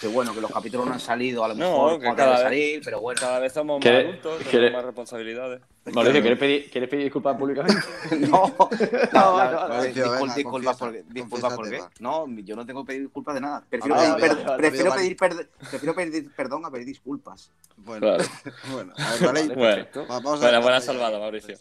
que bueno, que los capítulos no han salido a lo No, mejor que cuando cada vez- salir, pero bueno. Cada vez somos más ¿Qué- adultos, qué- tenemos más responsabilidades. Mauricio, ¿quieres pedir, ¿quieres pedir disculpas públicamente? <laughs> No, no, <laughs> no, no, disculpas por, disculpas por qué. confiésate, No, yo no tengo que pedir disculpas de nada. Prefiero, Ah, pedir, vale, per- vale, vale, prefiero vale. pedir per- prefiero pedir perdón a pedir disculpas. Bueno, Claro. <laughs> bueno, a ver, vale. Bueno, Va- Vamos a buena, dejar buena ya. salvada, Mauricio.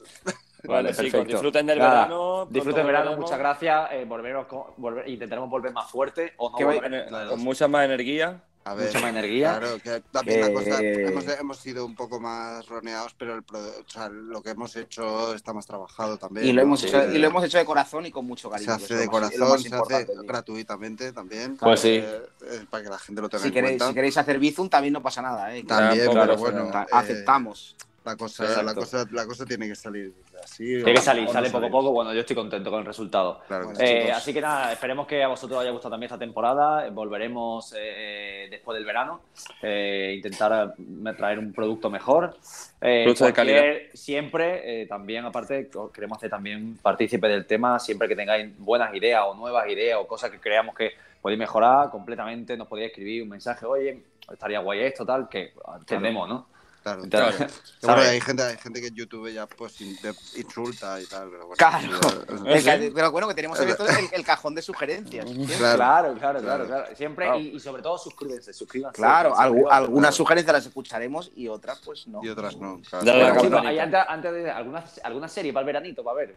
Vale, Vale, chicos, disfruten del Nada, verano. Disfruten pronto el verano, volveremos. muchas gracias. eh, volveremos con- volver- intentaremos volver más fuerte o no volver. Claro. Con mucha más energía. A ver, mucha más energía. Claro, que también la cosa, Eh, hemos, hemos sido un poco más roneados, pero el o sea, lo que hemos hecho está más trabajado también. Y lo, ¿no? hemos Sí, hecho, y lo hemos hecho de corazón y con mucho cariño. se hace de corazón, se hace tío. gratuitamente también. Pues sí. eh, eh, para que la gente lo tenga Si en queréis, cuenta. si queréis hacer Bizum también no pasa nada, ¿eh? También, Tampoco, pero bueno, eh, aceptamos. La, cosa, la, cosa, la cosa tiene que salir así. Tiene que salir, sale poco a poco. Bueno, yo estoy contento con el resultado. Claro que Eh, sí. así que nada, esperemos que a vosotros os haya gustado también esta temporada. Eh, Volveremos eh, después del verano. Eh, intentar traer un producto mejor. Eh, Producto de cualquier- Siempre, eh, también, aparte, os queremos hacer también partícipe del tema. Siempre que tengáis buenas ideas o nuevas ideas o cosas que creamos que podéis mejorar completamente, nos podéis escribir un mensaje. Oye, estaría guay esto, tal, que entendemos, ¿no? Claro. Entonces, Claro. Hay gente, hay gente que en YouTube ya pues insulta y tal. Pero bueno, Claro. sí, El ca- Pero bueno, que tenemos abierto el, el cajón de sugerencias. Claro. Claro, claro, claro. Siempre, Claro. Y, y sobre todo suscríbanse, suscríbanse. Claro, suscríbanse. algunas sugerencias las escucharemos y otras pues no. Y otras no. campanita. ahí antes, antes de alguna, alguna serie para el veranito, para ver.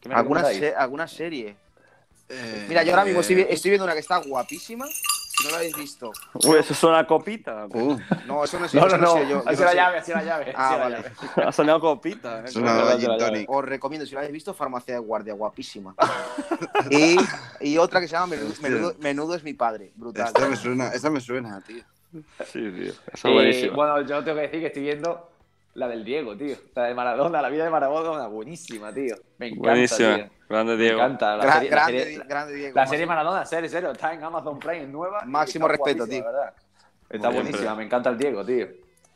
¿Qué me ¿Alguna, se- alguna serie? Eh, Mira, yo ahora mismo eh, estoy viendo una que está guapísima. Si no la habéis visto. Uy, eso es una copita. uh, No, eso no es No, eso no, no. sé yo. yo Así no la sé. llave, así la llave. Ah, la vale. llave. Ha sonado copita. ¿eh? es una. Os recomiendo, si la habéis visto, Farmacia de Guardia, guapísima. <laughs> y, y otra que se llama Menudo, Menudo- Menudo es mi padre, brutal. Esta me suena, esa me suena, tío. Sí, tío. Eso es Eh, buenísimo. bueno, yo tengo que decir que estoy viendo la del Diego, tío. La de Maradona, la vida de Maradona, buenísima, tío. Me encanta, Buenísima. tío. Grande Me Diego. encanta. La serie, la grande, serie- grande Diego. La serie Maradona, serio, serio, está en Amazon Prime, nueva. Máximo respeto, tío. ¿verdad? Está Muy bien, buenísima, pero- me encanta el Diego, tío.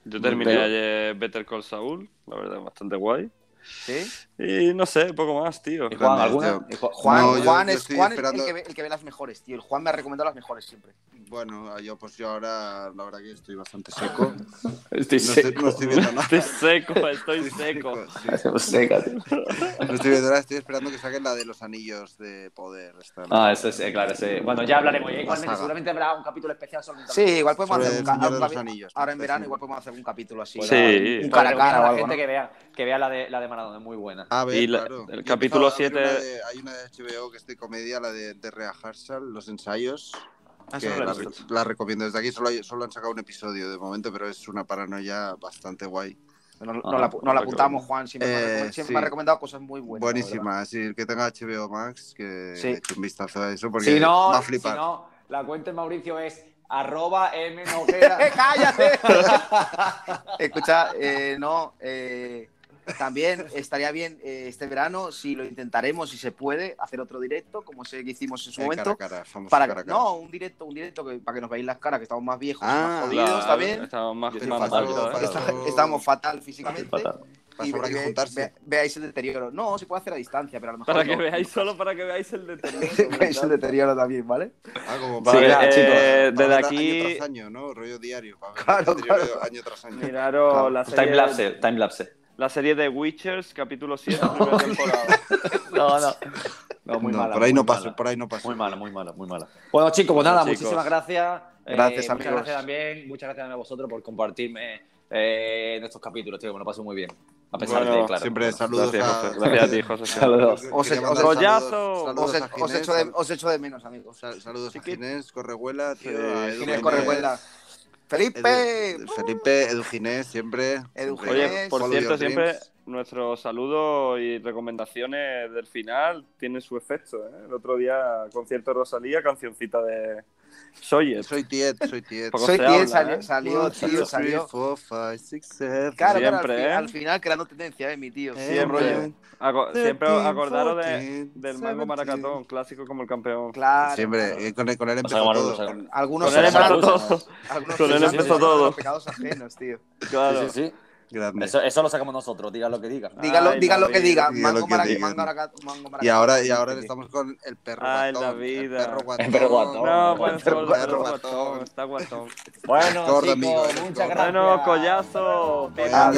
Yo terminé Pero- ayer Better Call Saul, la verdad, bastante guay. ¿Sí? Y no sé, poco más, tío. ¿Y Juan, Grande, alguna? tío. ¿Y Ju- Juan, No, Juan yo es, estoy Juan es el, que ve, el que ve las mejores, tío. El Juan me ha recomendado las mejores siempre. Bueno, yo pues yo ahora la verdad que estoy bastante seco. <laughs> Estoy No estoy, no estoy viendo nada. Estoy seco, estoy <laughs> seco. sí. seca, tío. No estoy viendo nada, estoy esperando que saquen la de los anillos de poder. esta, ¿no? Ah, eso es, eh, claro, sí. Bueno, ya hablaremos. Igualmente, saga. seguramente habrá un capítulo especial sobre Sí, igual podemos Sobre hacer un, el ca- Señor de un los capi- Anillos, Ahora en verano igual podemos hacer un capítulo así. Sí. Un Para cara a cara la gente ¿no? que vea, que vea la de, la de Maradona, es muy buena. A ver, Y la- claro. el Yo capítulo empezado a ver 7 una de- hay una de HBO que es de comedia, la de, de Rea Harshal, Los Ensayos. Ah, que la, la recomiendo desde aquí. Solo, hay- solo han sacado un episodio de momento, pero es una paranoia bastante guay. Nos, nos Ajá, la, nos la apuntamos. Juan. Siempre, me, Eh, recomendado, siempre sí. me ha recomendado cosas muy buenas. Buenísima. Así el que tenga HBO Max, que Sí. eche un vistazo a eso, porque Si no, va a si flipar. no, la cuenta de Mauricio es arroba M. <laughs> ¡Cállate! <laughs> Escucha, eh, no, eh, también estaría bien eh, este verano, si lo intentaremos, si se puede, hacer otro directo, como ese que hicimos en su Eh, momento. cara a cara, famoso Para, cara no, un directo, un directo que, para que nos veáis las caras, que estamos más viejos, Ah, más jodidos Claro, también. Estamos más fatal, fatal. Está- estamos fatal físicamente. Fatal. Y habrá que ve- juntarse. ve- veáis el deterioro. No, se puede hacer a distancia, pero a lo mejor. Para no. que veáis, solo para que veáis el deterioro. <laughs> veáis el deterioro también, ¿vale? Ah, como para- eh, para desde aquí- Año tras año, ¿no? Rollo diario. Para ver Claro, el deterioro claro. Año tras año. Miraros Claro. la serie, Timelapse, timelapse. La serie de Witchers, capítulo 7, primera temporada. <laughs> No, no. No, muy No, mala. por ahí no paso, mala. por ahí no paso. Muy mala, muy mala, muy mala. Bueno, chicos, pues nada, Bueno, chicos. muchísimas gracias. Eh, Gracias, Muchas amigos. gracias también. Muchas gracias a vosotros por compartirme eh, en estos capítulos, tío, me lo paso muy bien. A pesar Bueno, de, claro. Siempre bueno. saludos Gracias, a... Gracias a ti, José. <laughs> Saludos. Os- Quería os- mandar rollazo. saludos- saludos Os, echo de, os echo de menos, amigos. sal- Saludos a. Ginés, Correhuela, tío. Ginés, Correhuela. Felipe. Edu- Felipe, Edu Ginés, siempre. Edu. Oye, por cierto, siempre dreams. nuestros saludos y recomendaciones del final tienen su efecto. ¿eh? El otro día, concierto de Rosalía, cancioncita de Soyet. Soy Tiet, soy Tiet. Soy habla, salió, ¿eh? salió, tío, salió. four, five, six, seven. Claro, claro, al, Siempre, ¿eh? al final creando tendencia, eh, mi tío. Siempre. Aco- siempre 13, acordaros de- 14, del mango 17. maracatón, clásico como el campeón. Claro. Siempre, claro. eh, con, él- con él empezó llamarlo, todo. vamos a con-. Algunos Con él empezó todo. algunos Con él empezó todo. los pecados ajenos, tío. Claro. Sí, sí, sí. Grande. Eso, eso lo sacamos nosotros, diga lo que diga. Dígalo, Ay, diga lo que diga. Mango que maraca- digan. mango maraca- Y ahora, y ahora Sí. estamos con el perro Ay, guatón. la vida. El perro guatón. El perro guatón. No, El ser perro guatón, está guatón. Bueno, chicos, amigo, muchas gracias. Bueno, collazo. Venga.